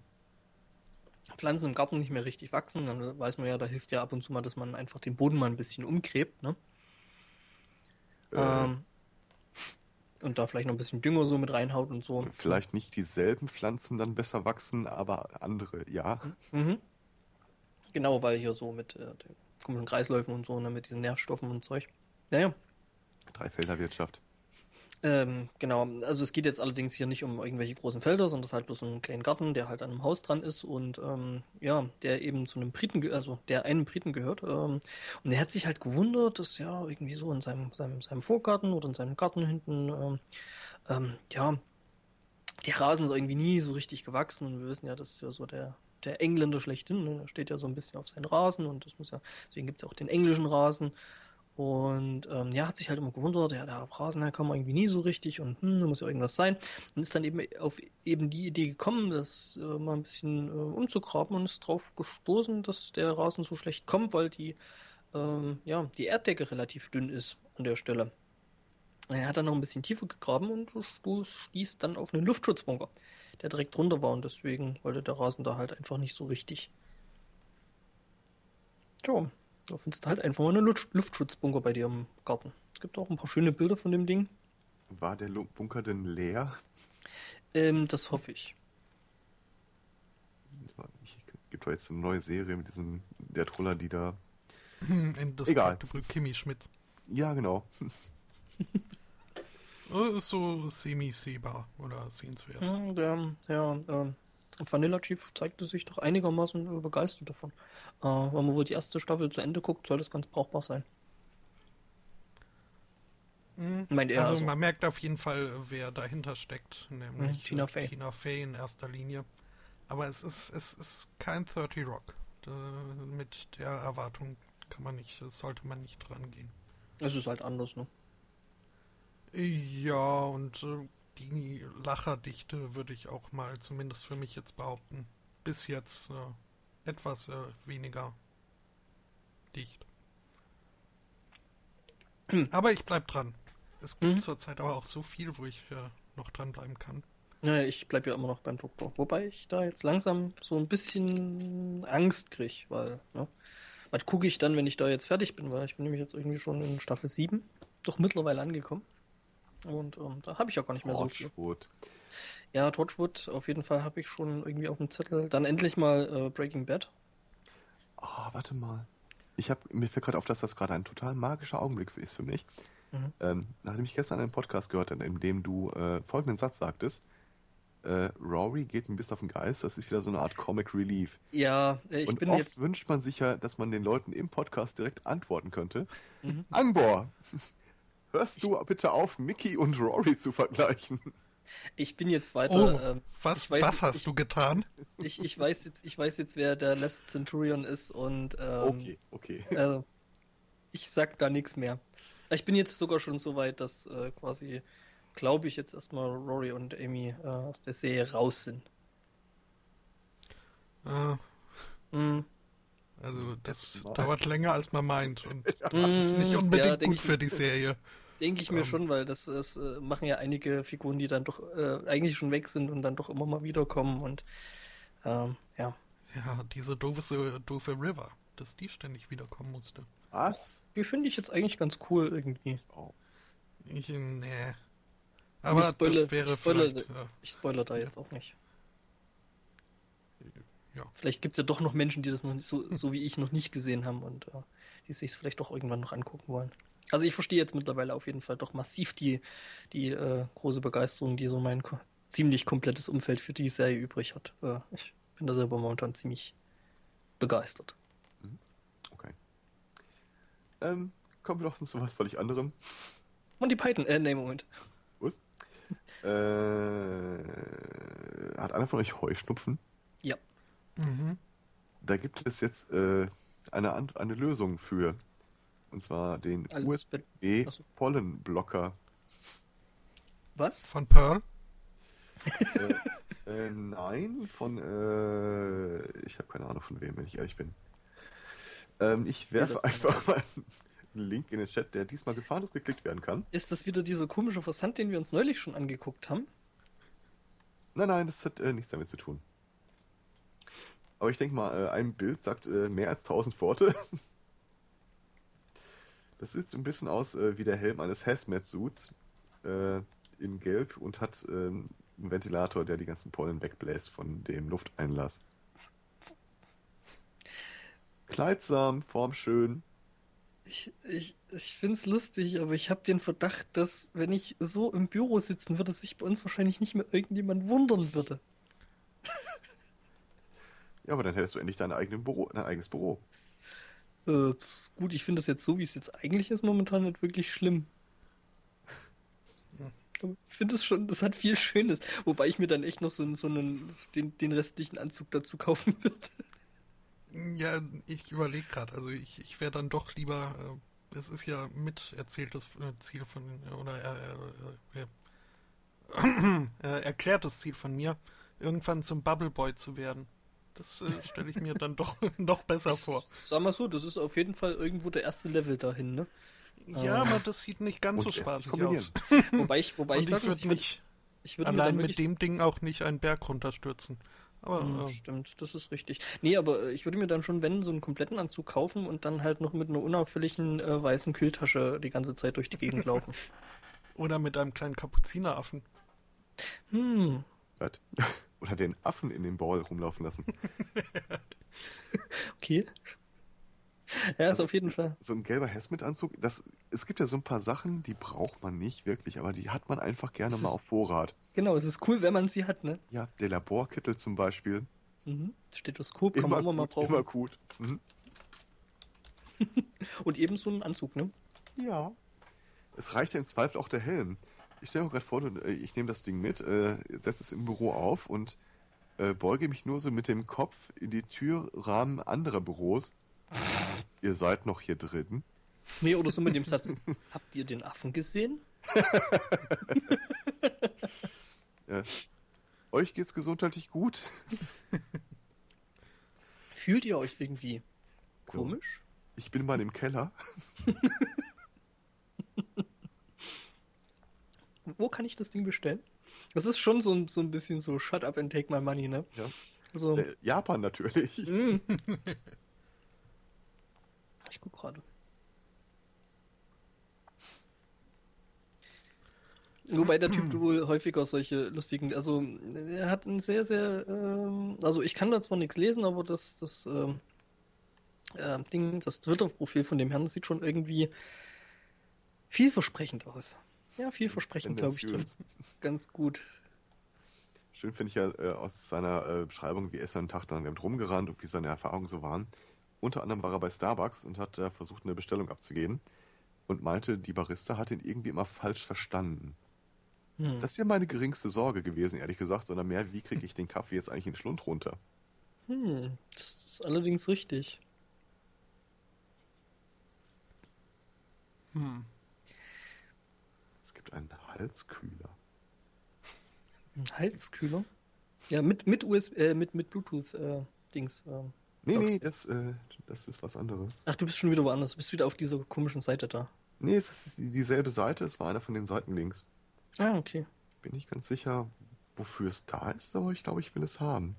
Pflanzen im Garten nicht mehr richtig wachsen, dann weiß man ja, da hilft ja ab und zu mal, dass man einfach den Boden mal ein bisschen umgräbt, ne? Äh. Ähm, und da vielleicht noch ein bisschen Dünger so mit reinhaut und so. Vielleicht nicht dieselben Pflanzen dann besser wachsen, aber andere, ja. Mhm. Genau, weil hier so mit äh, den komischen Kreisläufen und so, ne, mit diesen Nährstoffen und Zeug. Naja. Dreifelderwirtschaft. Ähm, genau, also es geht jetzt allerdings hier nicht um irgendwelche großen Felder, sondern es ist halt bloß ein kleinen Garten, der halt an einem Haus dran ist und ähm, ja, der eben zu einem Briten, also der einem Briten gehört. Ähm, und er hat sich halt gewundert, dass ja irgendwie so in seinem, seinem, seinem Vorgarten oder in seinem Garten hinten, ähm, ähm, ja, der Rasen ist irgendwie nie so richtig gewachsen und wir wissen ja, das ist ja so der, der Engländer schlechthin, ne? der steht ja so ein bisschen auf seinen Rasen und das muss ja, deswegen gibt es ja auch den englischen Rasen. Und ähm, ja, hat sich halt immer gewundert, ja, der Rasen, der kam irgendwie nie so richtig und hm, da muss ja irgendwas sein. Und ist dann eben auf eben die Idee gekommen, das äh, mal ein bisschen äh, umzugraben und ist drauf gestoßen, dass der Rasen so schlecht kommt, weil die ähm, ja, die Erddecke relativ dünn ist an der Stelle. Er hat dann noch ein bisschen tiefer gegraben und stieß dann auf einen Luftschutzbunker, der direkt drunter war und deswegen wollte der Rasen da halt einfach nicht so richtig. Tja, da findest du halt einfach mal einen Luftschutzbunker bei dir im Garten. Es gibt auch ein paar schöne Bilder von dem Ding. War der Bunker denn leer? Ähm, das hoffe ich. Es gibt doch jetzt eine neue Serie mit diesem der Troller, die da. Egal. Kimmy Schmidt. Ja, genau. Äh, ist so semi-sehbar oder sehenswert. Ja, der, ja, ähm, Vanilla Chief zeigte sich doch einigermaßen begeistert davon. Äh, wenn man wohl die erste Staffel zu Ende guckt, soll das ganz brauchbar sein. Mhm. Also, also man merkt auf jeden Fall, wer dahinter steckt, nämlich mhm, Tina Fey. Tina Fey in erster Linie. Aber es ist, es ist kein 30 Rock. mit der Erwartung kann man nicht, sollte man nicht dran gehen. Es ist halt anders, ne? Ja, und äh, die Lacherdichte würde ich auch mal, zumindest für mich jetzt behaupten, bis jetzt äh, etwas äh, weniger dicht. Hm. Aber ich bleib dran. Es gibt hm. zurzeit aber auch so viel, wo ich äh, noch dranbleiben kann. Ja, ich bleibe ja immer noch beim Doktor. Wobei ich da jetzt langsam so ein bisschen Angst kriege, weil, ne? Was gucke ich dann, wenn ich da jetzt fertig bin? Weil ich bin nämlich jetzt irgendwie schon in Staffel 7 doch mittlerweile angekommen. Und ähm, da habe ich auch gar nicht mehr so viel. Torchwood. Ja, Torchwood auf jeden Fall habe ich schon irgendwie auf dem Zettel. Dann endlich mal äh, Breaking Bad. Ah, oh, warte mal. Ich habe mir fällt gerade auf, dass das gerade ein total magischer Augenblick ist für mich. Mhm. Ähm, nachdem ich gestern einen Podcast gehört habe, in dem du äh, folgenden Satz sagtest: äh, Rory geht ein bisschen auf den Geist, das ist wieder so eine Art Comic Relief. Ja, äh, ich Und bin oft jetzt. wünscht man sich ja, dass man den Leuten im Podcast direkt antworten könnte. Mhm. Angbor, Hörst du bitte auf, Mickey und Rory zu vergleichen? Ich bin jetzt weiter. Oh, ähm, was, weiß, was hast ich, du getan? Ich, ich, weiß jetzt, ich weiß jetzt, wer der Last Centurion ist und. Ähm, okay, okay. Also, ich sag da nichts mehr. Ich bin jetzt sogar schon so weit, dass äh, quasi, glaube ich, jetzt erstmal Rory und Amy äh, aus der Serie raus sind. Äh, mm. Also, das dauert länger, als man meint. Und das ist nicht unbedingt ja, gut für die Serie. Denke ich mir ähm, schon, weil das, das äh, machen ja einige Figuren, die dann doch äh, eigentlich schon weg sind und dann doch immer mal wiederkommen und ähm, ja. Ja, diese doofe, doofe River, dass die ständig wiederkommen musste. Was? Die finde ich jetzt eigentlich ganz cool irgendwie. Oh. Ich, nee. Aber ich spoilere, das wäre ich vielleicht... Ja. Ich spoilere da jetzt auch nicht. Ja. Vielleicht gibt es ja doch noch Menschen, die das noch nicht, so, so wie ich noch nicht gesehen haben und äh, die sich es vielleicht doch irgendwann noch angucken wollen. Also ich verstehe jetzt mittlerweile auf jeden Fall doch massiv die, die äh, große Begeisterung, die so mein ko ziemlich komplettes Umfeld für die Serie übrig hat. Äh, ich bin da selber momentan ziemlich begeistert. Mhm. Okay. Ähm, kommen wir doch zu was völlig anderem. Monty Python, äh, nee, Moment. Was? äh, hat einer von euch Heuschnupfen? Ja. Mhm. Da gibt es jetzt äh, eine, eine Lösung für. Und zwar den USB-Pollenblocker. Was? Von Pearl? äh, äh, nein, von. Äh, ich habe keine Ahnung von wem, wenn ich ehrlich bin. Ähm, ich werfe ja, einfach mal einen Link in den Chat, der diesmal gefahrlos geklickt werden kann. Ist das wieder dieser komische Versand, den wir uns neulich schon angeguckt haben? Nein, nein, das hat äh, nichts damit zu tun. Aber ich denke mal, äh, ein Bild sagt äh, mehr als 1000 Worte. Das sieht so ein bisschen aus äh, wie der Helm eines Hazmat-Suits äh, in Gelb und hat ähm, einen Ventilator, der die ganzen Pollen wegbläst von dem Lufteinlass. Kleidsam, formschön. Ich, ich, ich finde es lustig, aber ich habe den Verdacht, dass wenn ich so im Büro sitzen würde, sich bei uns wahrscheinlich nicht mehr irgendjemand wundern würde. Ja, aber dann hättest du endlich dein, eigenen Büro, dein eigenes Büro. Äh, gut, ich finde das jetzt so, wie es jetzt eigentlich ist, momentan nicht wirklich schlimm. Ich finde es schon, das hat viel Schönes. Wobei ich mir dann echt noch so, so einen, den, den restlichen Anzug dazu kaufen würde. Ja, ich überlege gerade. Also ich, ich wäre dann doch lieber, äh, es ist ja mit erzähltes äh, Ziel von, oder äh, äh, erklärtes Ziel von mir, irgendwann zum Bubble Boy zu werden. Das äh, stelle ich mir dann doch noch besser vor. Sag mal so, das ist auf jeden Fall irgendwo der erste Level dahin, ne? Ja, Ähm. aber das sieht nicht ganz so spaßig aus. Wobei ich, wobei ich ich sage, würde ich, würd, würde mir allein mit dem Ding auch nicht einen Berg runterstürzen. Aber Ja, äh, stimmt, das ist richtig. Nee, aber äh, ich würde mir dann schon, wenn, so einen kompletten Anzug kaufen und dann halt noch mit einer unauffälligen äh, weißen Kühltasche die ganze Zeit durch die Gegend laufen. oder mit einem kleinen Kapuzineraffen. Hm, Was? Oder den Affen in den Ball rumlaufen lassen. okay. Ja, ist auf jeden Fall. So ein gelber Hesmet-Anzug, das, es gibt ja so ein paar Sachen, die braucht man nicht wirklich, aber die hat man einfach gerne Das mal ist- auf Vorrat. Genau, es ist cool, wenn man sie hat, ne? Ja, der Laborkittel zum Beispiel. Mhm. Stethoskop kann man immer mal brauchen. immer gut. Mhm. Und eben so einen Anzug, ne? Ja. Es reicht ja im Zweifel auch der Helm. Ich stelle mir gerade vor, du- äh, ich nehme das Ding mit, äh, setze es im Büro auf und äh, beuge mich nur so mit dem Kopf in die Türrahmen anderer Büros. Ihr seid noch hier drin. Nee, oder so mit dem Satz. Habt ihr den Affen gesehen? Äh, euch geht's gesundheitlich gut. Fühlt ihr euch irgendwie komisch? Ich bin mal im Keller. Wo kann ich das Ding bestellen? Das ist schon so, ein- so ein bisschen so Shut up and take my money, ne? Ja. Also, Äh, Japan natürlich. Mm. Ich guck gerade. Wobei der Typ wohl häufiger solche lustigen, also er hat ein sehr, sehr, ähm, also ich kann da zwar nichts lesen, aber das, das ähm, äh, Ding, das Twitter-Profil von dem Herrn das sieht schon irgendwie vielversprechend aus. Ja, vielversprechend, glaube ich, trifft's ganz gut. Schön finde ich ja äh, aus seiner äh, Beschreibung, wie er ist einen Tag lang damit rumgerannt und wie seine Erfahrungen so waren. Unter anderem war er bei Starbucks und hat äh, versucht, eine Bestellung abzugeben und meinte, die Barista hat ihn irgendwie immer falsch verstanden. Hm. Das ist ja meine geringste Sorge gewesen, ehrlich gesagt, sondern mehr, wie kriege ich den Kaffee jetzt eigentlich in den Schlund runter? Hm, das ist allerdings richtig. Hm. Einen Halskühler. Ein Halskühler? Ja, mit, mit USB, äh, mit, mit Bluetooth-Dings. ähm. Nee, nee, das, äh, das ist was anderes. Ach, du bist schon wieder woanders. Du bist wieder auf dieser komischen Seite da. Nee, es ist dieselbe Seite, es war einer von den Seitenlinks. Ah, okay. Bin nicht ganz sicher, wofür es da ist, aber ich glaube, ich will es haben.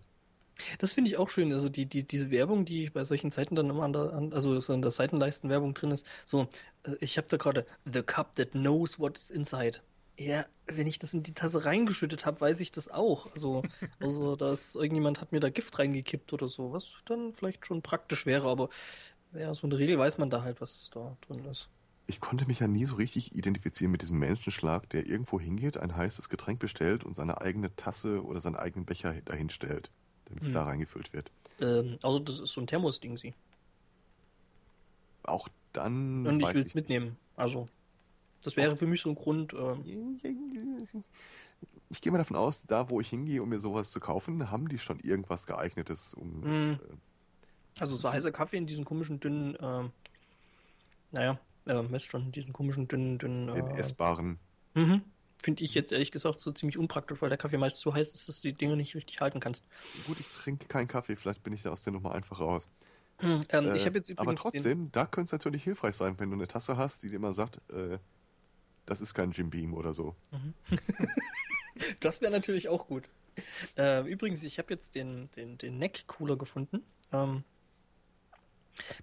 Das finde ich auch schön. Also die, die, diese Werbung, die bei solchen Seiten dann immer an der, an, also so in der Seitenleistenwerbung drin ist. So, äh, ich habe da gerade The Cup that knows what's inside. Ja, wenn ich das in die Tasse reingeschüttet habe, weiß ich das auch. Also, also dass irgendjemand hat mir da Gift reingekippt oder so, was dann vielleicht schon praktisch wäre, aber ja, so in der Regel weiß man da halt, was da drin ist. Ich konnte mich ja nie so richtig identifizieren mit diesem Menschenschlag, der irgendwo hingeht, ein heißes Getränk bestellt und seine eigene Tasse oder seinen eigenen Becher dahin stellt, damit es Hm. da reingefüllt wird. Ähm, also das ist so ein Thermos-Ding, sie. Auch dann. Und ich will es mitnehmen. Also, das wäre für mich so ein Grund. ähm, Ich gehe mal davon aus, da wo ich hingehe, um mir sowas zu kaufen, haben die schon irgendwas geeignetes, um Hm. äh, Also so heißer Kaffee in diesen komischen dünnen, ähm, naja, äh, schon, diesen komischen dünnen, dünnen. den Äh, essbaren. mhm. Finde ich jetzt ehrlich gesagt so ziemlich unpraktisch, weil der Kaffee meist so heiß ist, dass du die Dinge nicht richtig halten kannst. Gut, ich trinke keinen Kaffee, vielleicht bin ich da aus der Nummer einfach raus. Hm, ähm, Äh, ich jetzt aber trotzdem, da könnte es natürlich hilfreich sein, wenn du eine Tasse hast, die dir immer sagt, äh, das ist kein Jim Beam oder so. den, das wäre natürlich auch gut. Äh, übrigens, ich habe jetzt den, den, den Neck Cooler gefunden. Ähm,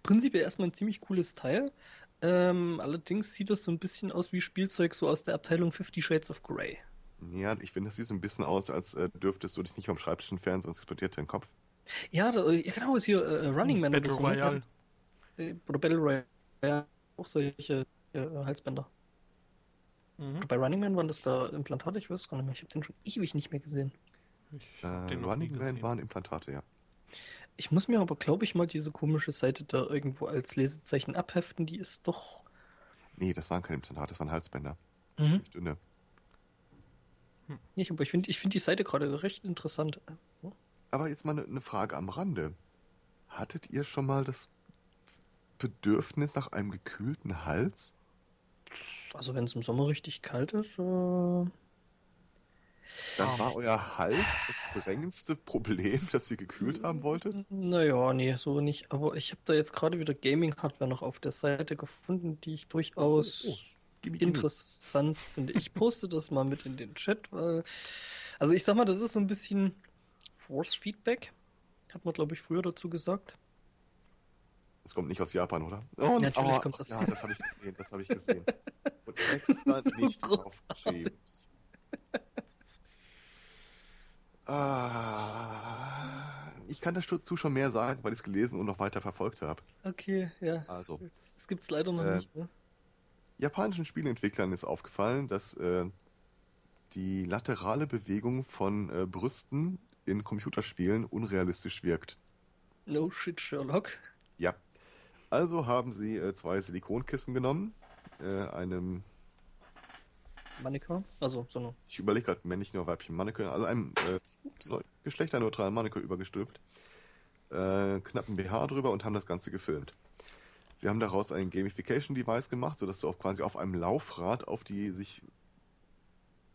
prinzipiell erstmal ein ziemlich cooles Teil. Ähm, allerdings sieht das so ein bisschen aus wie Spielzeug so aus der Abteilung Fifty Shades of Grey. Ja, ich finde, das sieht so ein bisschen aus, als äh, dürftest du dich nicht vom Schreibtisch entfernen, sonst explodiert dein Kopf. Ja, da, ja genau, ist hier äh, Running Man Battle oder so. ne? Royale. Äh, Oder Battle Royale, auch solche äh, Halsbänder. Mhm. Bei Running Man waren das da Implantate, ich weiß gar nicht mehr. Ich habe den schon ewig nicht mehr gesehen. Ich Äh, Running Man waren Implantate, ja. Ich muss mir aber, glaube ich, mal diese komische Seite da irgendwo als Lesezeichen abheften. Die ist doch. Nee, das waren keine Implantate, das waren Halsbänder. Mhm. Ziemlich dünne. Nicht, aber ich finde ich find die Seite gerade recht interessant. Aber jetzt mal eine ne Frage am Rande. Hattet ihr schon mal das Bedürfnis nach einem gekühlten Hals? Also, wenn es im Sommer richtig kalt ist. Äh... Dann war euer Hals das drängendste Problem, das ihr gekühlt haben wolltet? Naja, nee, so nicht. Aber ich habe da jetzt gerade wieder Gaming-Hardware noch auf der Seite gefunden, die ich durchaus Oh, oh. Gimme, gimme. interessant finde. Ich poste das mal mit in den Chat, weil. Also ich sag mal, das ist so ein bisschen Force Feedback. Hat man, glaube ich, früher dazu gesagt. Es kommt nicht aus Japan, oder? Oh, Natürlich kommt's aus- Ja, das habe ich gesehen, das habe ich gesehen. Und extra nicht draufgeschrieben. Ah, ich kann dazu schon mehr sagen, weil ich es gelesen und noch weiter verfolgt habe. Okay, ja. Also, Das gibt's leider noch Äh, nicht, ne? japanischen Spieleentwicklern ist aufgefallen, dass äh, die laterale Bewegung von äh, Brüsten in Computerspielen unrealistisch wirkt. No shit, Sherlock. Ja. Also haben sie äh, zwei Silikonkissen genommen, äh, einem, Mannequin. Also, so eine. ich überlege gerade, männlichen oder weiblichen Mannequin, also einem äh, geschlechterneutralen Mannequin übergestülpt, äh, knappen BH drüber und haben das Ganze gefilmt. Sie haben daraus ein Gamification-Device gemacht, sodass du auf, quasi auf einem Laufrad auf die sich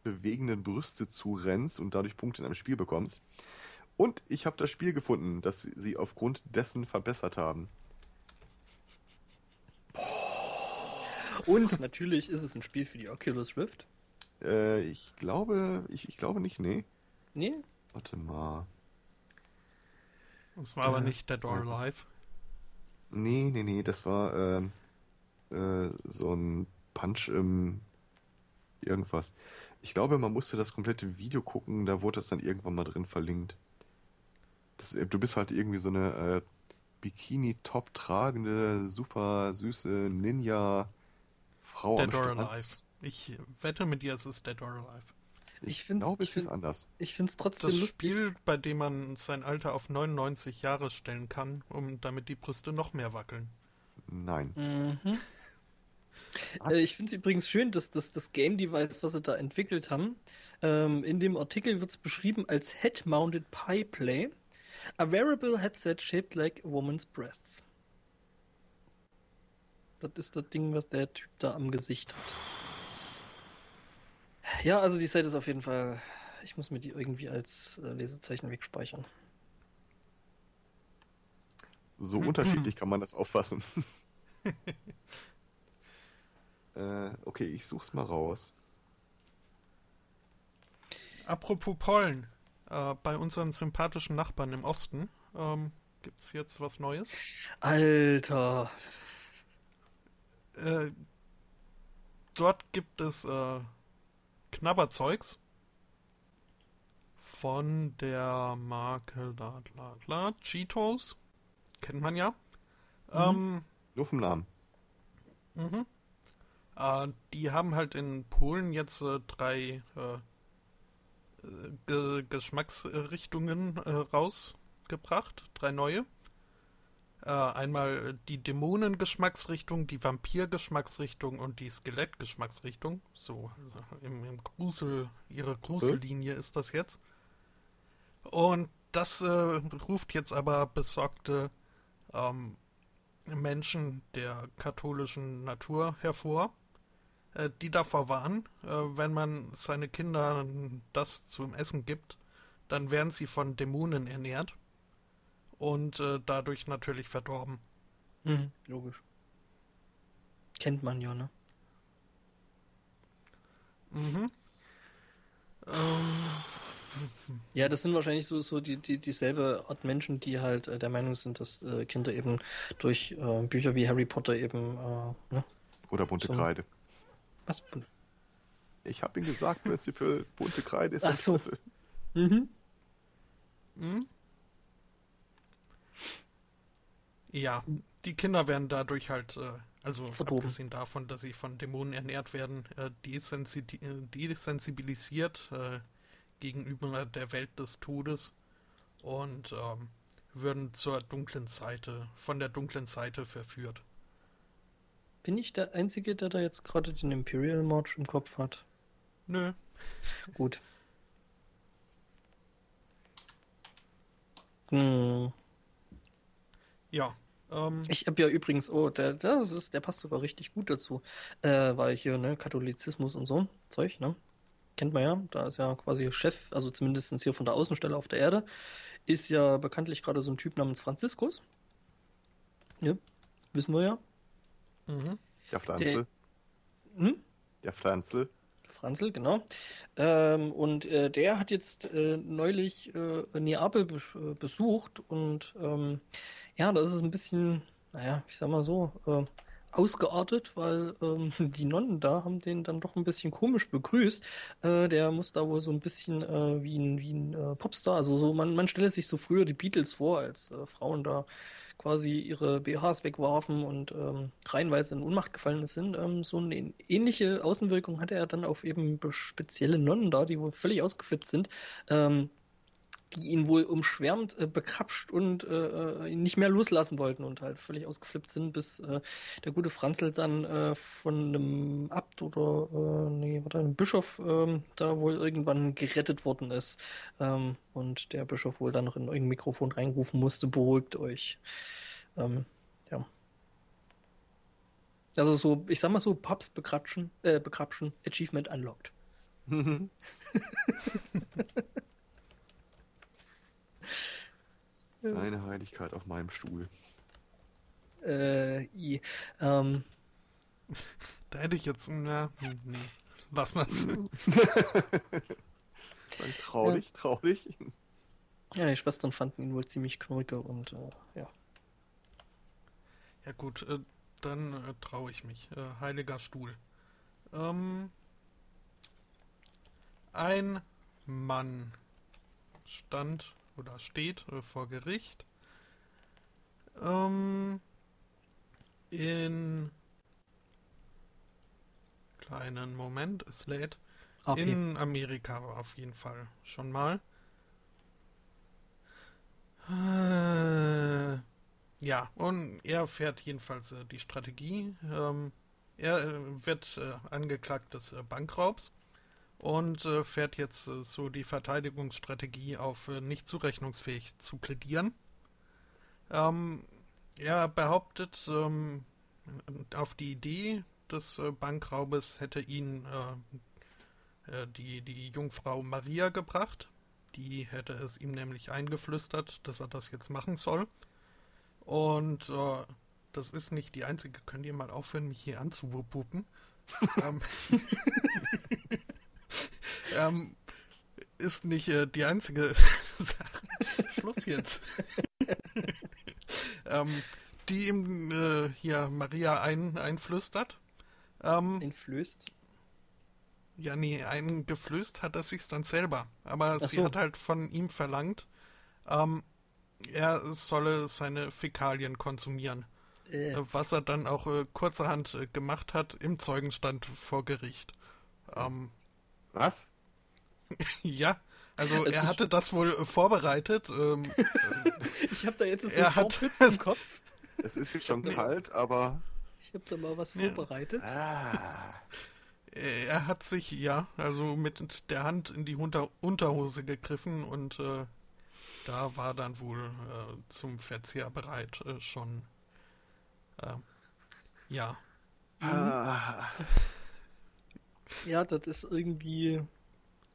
bewegenden Brüste zurennst und dadurch Punkte in einem Spiel bekommst. Und ich habe das Spiel gefunden, das sie aufgrund dessen verbessert haben. Und natürlich ist es ein Spiel für die Oculus Rift. Äh, ich glaube, ich, ich glaube nicht, nee. Nee? Warte mal. Das war aber Äh, nicht Dead or ja. Alive. Nee, nee, nee, das war ähm, äh, so ein Punch im irgendwas. Ich glaube, man musste das komplette Video gucken, da wurde das dann irgendwann mal drin verlinkt. Das, äh, du bist halt irgendwie so eine äh, Bikini-Top tragende, super süße Ninja-Frau am Dead or Strand. Alive. Ich wette mit dir, es ist Dead or Alive. Ich, Ich glaube, ich es ist anders. Ich find's trotzdem Das lustig. Spiel, bei dem man sein Alter auf 99 Jahre stellen kann, um damit die Brüste noch mehr wackeln. Nein. Mhm. Äh, ich finde es übrigens schön, dass das, das Game Device, was sie da entwickelt haben, ähm, in dem Artikel wird es beschrieben als Head-Mounted Pie Play, a wearable headset shaped like a woman's breasts. Das ist das Ding, was der Typ da am Gesicht hat. Ja, also die Seite ist auf jeden Fall. Ich muss mir die irgendwie als äh, Lesezeichen wegspeichern. So unterschiedlich kann man das auffassen. äh, okay, ich such's mal raus. Apropos Pollen, äh, bei unseren sympathischen Nachbarn im Osten ähm, gibt es jetzt was Neues. Alter. Äh, dort gibt es äh, Knabberzeugs von der Marke la, la, la, Cheetos. Kennt man ja. Ähm, Nur vom Namen. Mhm. Äh, die haben halt in Polen jetzt äh, drei äh, äh, Ge Geschmacksrichtungen äh, rausgebracht, drei neue. Äh, einmal die Dämonen-Geschmacksrichtung, die Vampir-Geschmacksrichtung und die Skelett-Geschmacksrichtung. So, also im, im Grusel, ihre Grusellinie ist das jetzt. Und das äh, ruft jetzt aber besorgte ähm, Menschen der katholischen Natur hervor, äh, die davor warnen, äh, wenn man seine Kinder das zum Essen gibt, dann werden sie von Dämonen ernährt und äh, dadurch natürlich verdorben. Mhm, logisch. Kennt man ja, ne? Mhm. Ähm, Ja, das sind wahrscheinlich so, so die, die, dieselbe Art Menschen, die halt äh, der Meinung sind, dass äh, Kinder eben durch äh, Bücher wie Harry Potter eben, äh, ne? Oder bunte So. Kreide. Was? Ich habe ihm gesagt, Prinzipal, bunte Kreide ist Ach so. Mhm. mhm. Ja, die Kinder werden dadurch halt, äh, also Verdorben. abgesehen davon, dass sie von Dämonen ernährt werden, äh, desensi äh, desensibilisiert äh, gegenüber der Welt des Todes und ähm, würden zur dunklen Seite, von der dunklen Seite verführt. Bin ich der Einzige, der da jetzt gerade den Imperial March im Kopf hat? Nö, Gut. Hm. Ja. Ähm, Ich habe ja übrigens, oh, der, das ist, der passt sogar richtig gut dazu, äh, weil hier, ne, Katholizismus und so, Zeug, ne? kennt man ja, da ist ja quasi Chef, also zumindest hier von der Außenstelle auf der Erde, ist ja bekanntlich gerade so ein Typ namens Franziskus. Ja, wissen wir ja. Mhm. Der Pflanze. Der, hm? Der Pflanze. Franzl, genau. Ähm, und äh, der hat jetzt äh, neulich äh, Neapel äh, besucht und ähm, ja, das ist ein bisschen, naja, ich sag mal so, äh, ausgeartet, weil ähm, die Nonnen da haben den dann doch ein bisschen komisch begrüßt. Äh, der muss da wohl so ein bisschen äh, wie ein, wie ein äh, Popstar, also so man, man stelle sich so früher die Beatles vor, als äh, Frauen da quasi ihre BHs wegwarfen und ähm, reihenweise in Ohnmacht gefallen sind. Ähm, so eine ähnliche Außenwirkung hatte er dann auf eben spezielle Nonnen da, die wohl völlig ausgeflippt sind. Ähm, die ihn wohl umschwärmt, äh, bekrapscht und äh, ihn nicht mehr loslassen wollten und halt völlig ausgeflippt sind, bis äh, der gute Franzl dann äh, von einem Abt oder äh, nee, warte, einem Bischof ähm, da wohl irgendwann gerettet worden ist. Ähm, und der Bischof wohl dann noch in irgendein Mikrofon reinrufen musste, beruhigt euch. Ähm, ja. Also so, ich sag mal so, Papst bekrapschen, äh, bekrapschen, Achievement unlocked. Seine Heiligkeit auf meinem Stuhl. Äh, i, ähm. Da hätte ich jetzt, na, nee, lass mal's. traurig, ja. traurig. Ja, die Schwestern fanden ihn wohl ziemlich knorke und, äh, ja. Ja gut, äh, dann äh, traue ich mich. Äh, Heiliger Stuhl. Ähm, ein Mann stand oder steht äh, vor Gericht. Ähm, in kleinen Moment, es lädt. Okay. In Amerika auf jeden Fall schon mal. Äh, ja, und er fährt jedenfalls äh, die Strategie. Ähm, er äh, wird äh, angeklagt des Bankraubs und äh, fährt jetzt äh, so die Verteidigungsstrategie auf äh, nicht zurechnungsfähig zu plädieren. Ähm, er behauptet, ähm, auf die Idee des äh, Bankraubes hätte ihn äh, äh, die, die Jungfrau Maria gebracht. Die hätte es ihm nämlich eingeflüstert, dass er das jetzt machen soll. Und das ist nicht die einzige. Könnt ihr mal aufhören, mich hier anzuwuppen? ähm, ähm, ist nicht äh, die einzige Sache. Schluss jetzt. ähm, die ihm äh, hier Maria ein, einflüstert. Ähm, Einflößt? Ja, nee, eingeflößt hat er sich dann selber. Aber Ach sie so. hat halt von ihm verlangt, ähm, er solle seine Fäkalien konsumieren. Äh. Was er dann auch äh, kurzerhand äh, gemacht hat im Zeugenstand vor Gericht. Ähm, Was? Ja, also es er hatte das wohl äh, vorbereitet. Ähm, ich habe da jetzt so er hat im Kopf. Es ist jetzt schon kalt, aber. Ich habe da mal was vorbereitet. Ah. Er hat sich, ja, also mit der Hand in die Unter Unterhose gegriffen und äh, da war dann wohl äh, zum Verzehr bereit äh, schon. Äh, ja. Ah. Ja, das ist irgendwie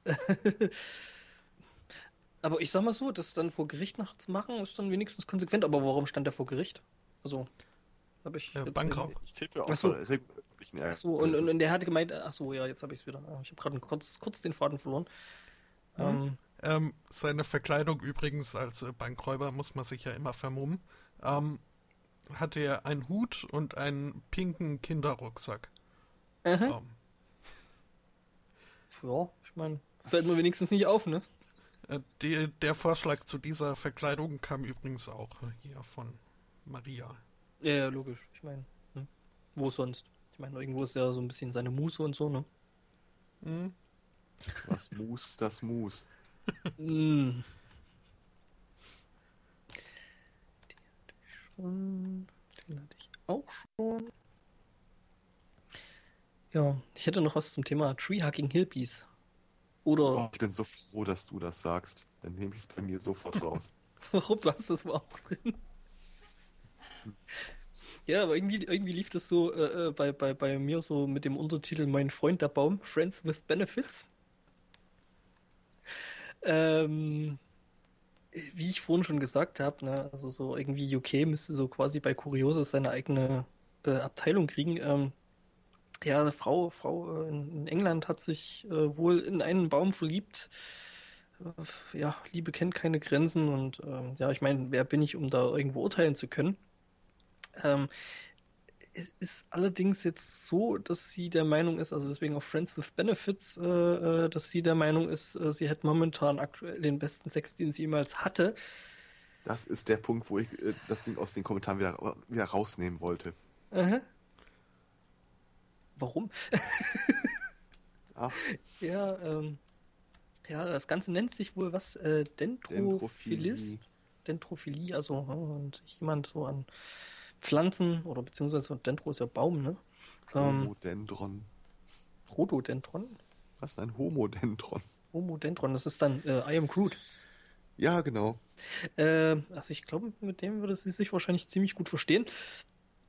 aber ich sag mal so, das dann vor Gericht nachts machen, ist dann wenigstens konsequent. Aber warum stand er vor Gericht? Also, habe ich. Ja, Bankraub. Ich tippe auch so. Ach so, und, und, und, der hatte gemeint, ach so, ja, jetzt habe ich es wieder. Ich habe gerade kurz, kurz den Faden verloren. Mhm. Ähm, ähm, seine Verkleidung übrigens als äh, Bankräuber muss man sich ja immer vermummen. Ähm, hatte er einen Hut und einen pinken Kinderrucksack. Mhm. Ähm. Ja, ich meine, Fällt mir wenigstens nicht auf, ne? Äh, die, der Vorschlag zu dieser Verkleidung kam übrigens auch hier von Maria. Ja, ja logisch. Ich meine, ne? wo sonst? Ich meine, irgendwo ist ja so ein bisschen seine Muße und so, ne? Mhm. Was Mus, das Mus. mm. Den hatte ich auch schon. Ja, ich hätte noch was zum Thema Treehacking Hillpies. Oder. Oh, ich bin so froh, dass du das sagst. Dann nehme ich es bei mir sofort raus. Warum? Du hast das mal auch drin. Ja, aber irgendwie, irgendwie lief das so äh, äh, bei, bei, bei mir so mit dem Untertitel Mein Freund der Baum, Friends with Benefits. ähm, wie ich vorhin schon gesagt habe, ne, also so irgendwie UK müsste so quasi bei Kuriose seine eigene äh, Abteilung kriegen. Ähm, ja, eine Frau, Frau äh, in England hat sich äh, wohl in einen Baum verliebt. Äh, ja, Liebe kennt keine Grenzen und ähm, ja, ich meine, wer bin ich, um da irgendwo urteilen zu können? Ähm, es ist allerdings jetzt so, dass sie der Meinung ist, also deswegen auch Friends with Benefits, äh, äh dass sie der Meinung ist, äh, sie hätte momentan aktuell den besten Sex, den sie jemals hatte. Das ist der Punkt, wo ich das Ding aus den Kommentaren wieder, wieder rausnehmen wollte. Aha. Warum? Ach. Ja, ähm, ja, das Ganze nennt sich wohl was äh, Dentrophilist. Dentrophilie, also und jemand so an Pflanzen oder beziehungsweise Dendro ist ja Baum, ne? Ähm, Homodendron. Rhododendron? Was ist ein Homodendron? Homodendron, das ist dann äh, I am Groot. Ja, genau. Äh, also ich glaube, mit dem würde sie sich wahrscheinlich ziemlich gut verstehen.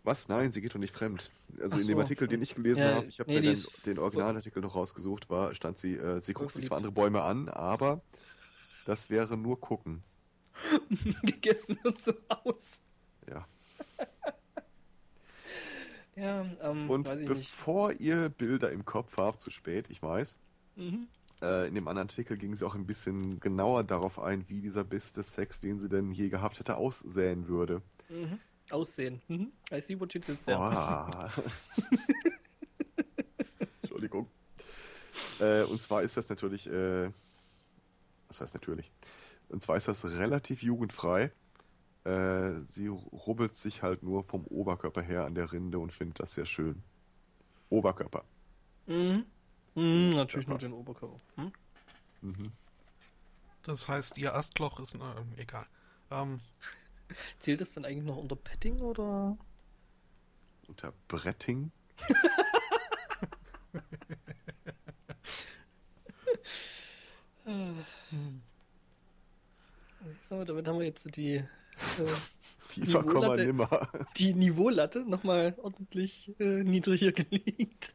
Was? Nein, sie geht doch nicht fremd. Also Ach in dem Artikel, den ich gelesen ja, habe, ich habe nee, mir den, den Originalartikel noch rausgesucht, war, stand sie, äh, sie guckt sich zwar andere Bäume an, aber das wäre nur gucken. Gegessen und so aus. Ja. ja, ähm, Und bevor nicht. ihr Bilder im Kopf habt, zu spät, ich weiß, mhm. äh, in dem anderen Artikel ging sie auch ein bisschen genauer darauf ein, wie dieser beste Sex, den sie denn je gehabt hätte, aussehen würde. Mhm. Aussehen. Mhm. I see what you did there. Oh. Entschuldigung. Äh, und zwar ist das natürlich, äh, was heißt natürlich? Und zwar ist das relativ jugendfrei. Äh, sie rubbelt sich halt nur vom Oberkörper her an der Rinde und findet das sehr schön. Oberkörper. Mhm. Mhm, natürlich nur den Oberkörper. Hm? Mhm. Das heißt, ihr Astloch ist äh, egal. Ähm, Zählt das dann eigentlich noch unter Petting oder? Unter Bretting? hm. damit haben wir jetzt die äh, Tiefer kommen wir nimmer. Die Niveaulatte nochmal ordentlich äh, niedriger gelegt.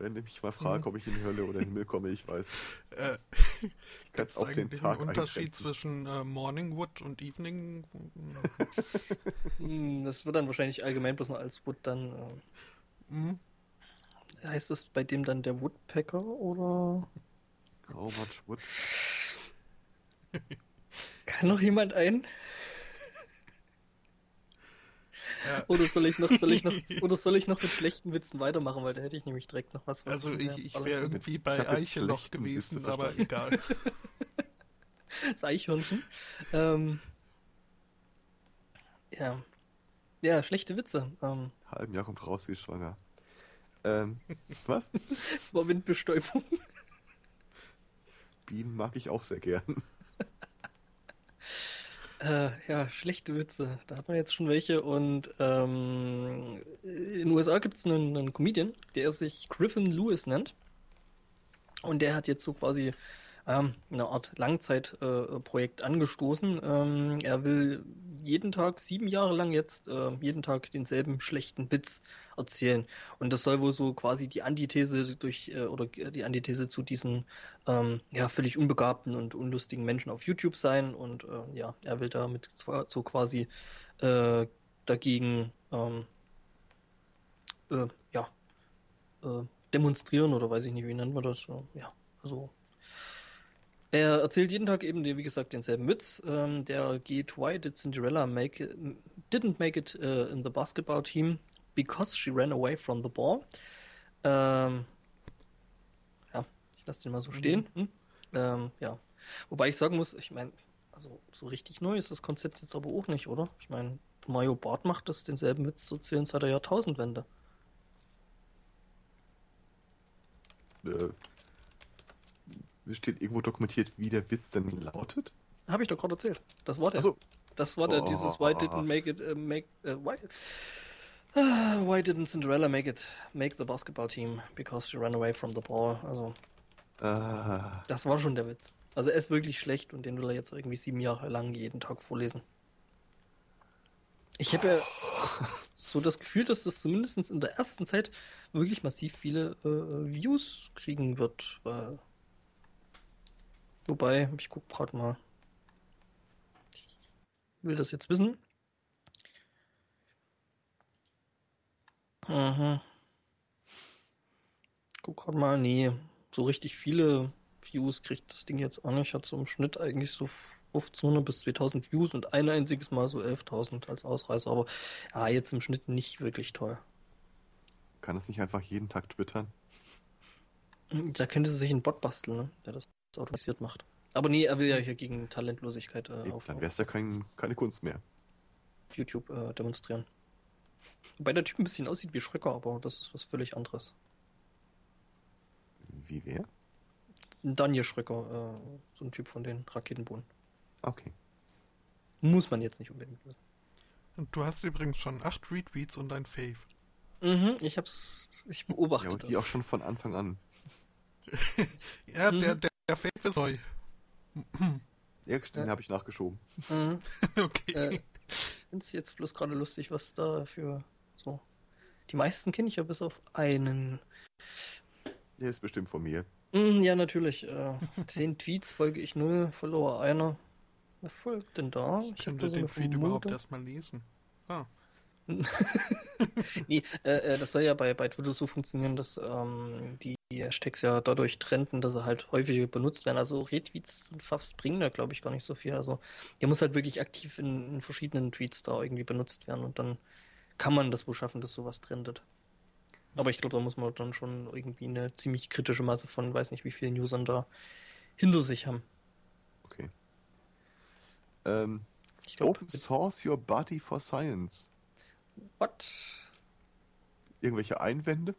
Wenn du mich mal fragst, ob ich in die Hölle oder in den Himmel komme, ich weiß. Äh, ich kann es auf den Tag einen Unterschied zwischen äh, Morning Wood und Evening? Hm, das wird dann wahrscheinlich allgemein bloß noch als Wood dann. Äh, mhm. Heißt das bei dem dann der Woodpecker oder? How much wood? Kann noch jemand ein? Ja. Oder soll ich noch, soll ich noch, oder soll ich noch mit schlechten Witzen weitermachen, weil da hätte ich nämlich direkt noch was. was also ich, ich wäre irgendwie bei Eichelloch gewesen, aber egal. das Eichhörnchen. Ähm, ja. Ja, schlechte Witze. Ähm, Halben Jahr kommt raus, sie ist schwanger. Ähm, was? Es war Windbestäubung. Bienen mag ich auch sehr gern. Äh, ja, schlechte Witze. Da hat man jetzt schon welche. Und ähm, in den USA gibt es einen, einen Comedian, der sich Griffin Lewis nennt. Und der hat jetzt so quasi ähm, eine Art Langzeitprojekt äh, angestoßen. Ähm, er will jeden Tag, sieben Jahre lang jetzt, äh, jeden Tag denselben schlechten Witz erzählen. Und das soll wohl so quasi die Antithese durch, äh, oder die Antithese zu diesen ähm, ja, völlig unbegabten und unlustigen Menschen auf YouTube sein. Und äh, ja, er will damit so quasi äh, dagegen ähm, äh, ja, demonstrieren oder weiß ich nicht, wie nennt man das? Ja, also er erzählt jeden Tag eben, wie gesagt, denselben Witz. Ähm, der geht, why did Cinderella make it, didn't make it uh, in the basketball team? Because she ran away from the ball. Ähm, ja, ich lasse den mal so stehen. Mhm. Hm? Ähm, ja. Wobei ich sagen muss, ich meine, also so richtig neu ist das Konzept jetzt aber auch nicht, oder? Ich meine, Mario Bart macht das denselben Witz zu zählen seit der Jahrtausendwende. Äh, steht irgendwo dokumentiert, wie der Witz denn lautet? Habe ich doch gerade erzählt. Das war der. So. Das war der, oh. dieses Why didn't make it, uh, make, uh, why, uh, why didn't Cinderella make it, make the basketball team? Because she ran away from the ball. Also, ah. das war schon der Witz. Also er ist wirklich schlecht und den will er jetzt irgendwie sieben Jahre lang jeden Tag vorlesen. Ich habe ja so das Gefühl, dass das zumindest in der ersten Zeit wirklich massiv viele äh, Views kriegen wird. Weil Wobei, ich guck gerade mal. Ich will das jetzt wissen. Mhm. Guck gerade mal, nee, so richtig viele Views kriegt das Ding jetzt auch nicht. Hat so im Schnitt eigentlich so 1500 bis 2000 Views und ein einziges Mal so 11.000 als Ausreißer. Aber ja, jetzt im Schnitt nicht wirklich toll. Kann es nicht einfach jeden Tag twittern? Da könnte sie sich einen Bot basteln, ne? der das automatisiert macht. Aber nee, er will ja hier gegen Talentlosigkeit äh, auf, Dann wäre es ja kein, keine Kunst mehr. Auf YouTube äh, demonstrieren. Wobei der Typ ein bisschen aussieht wie Schröcker, aber das ist was völlig anderes. Wie wer? Daniel Schröcker, äh, so ein Typ von den Raketenbohnen. Okay. Muss man jetzt nicht unbedingt wissen. Du hast übrigens schon acht Retweets und ein Fave. Mhm, ich hab's, ich beobachte ja, und die das. auch schon von Anfang an. ja, mhm. der, der, ist neu. ja, den ja. habe ich nachgeschoben. Mhm. okay. Äh, ich finde es jetzt bloß gerade lustig, was da für so. Die meisten kenne ich ja bis auf einen. Der ist bestimmt von mir. Mhm, ja, natürlich. Äh, zehn Tweets folge ich null, Follower einer. Wer folgt denn da? Ich, ich könnte so den Feed überhaupt erstmal lesen. Ah. nee, äh, äh, das soll ja bei, bei Twitter so funktionieren, dass ähm, die Hashtags ja dadurch trenden, dass sie halt häufig benutzt werden. Also Retweets und Fafs bringen da, glaube ich, gar nicht so viel. Also der muss halt wirklich aktiv in, in, verschiedenen Tweets da irgendwie benutzt werden und dann kann man das wohl schaffen, dass sowas trendet. Aber ich glaube, da muss man dann schon irgendwie eine ziemlich kritische Masse von, weiß nicht wie vielen Usern da hinter sich haben. Okay. Ähm, glaub, Open Source Your Body for Science. What? Irgendwelche Einwände?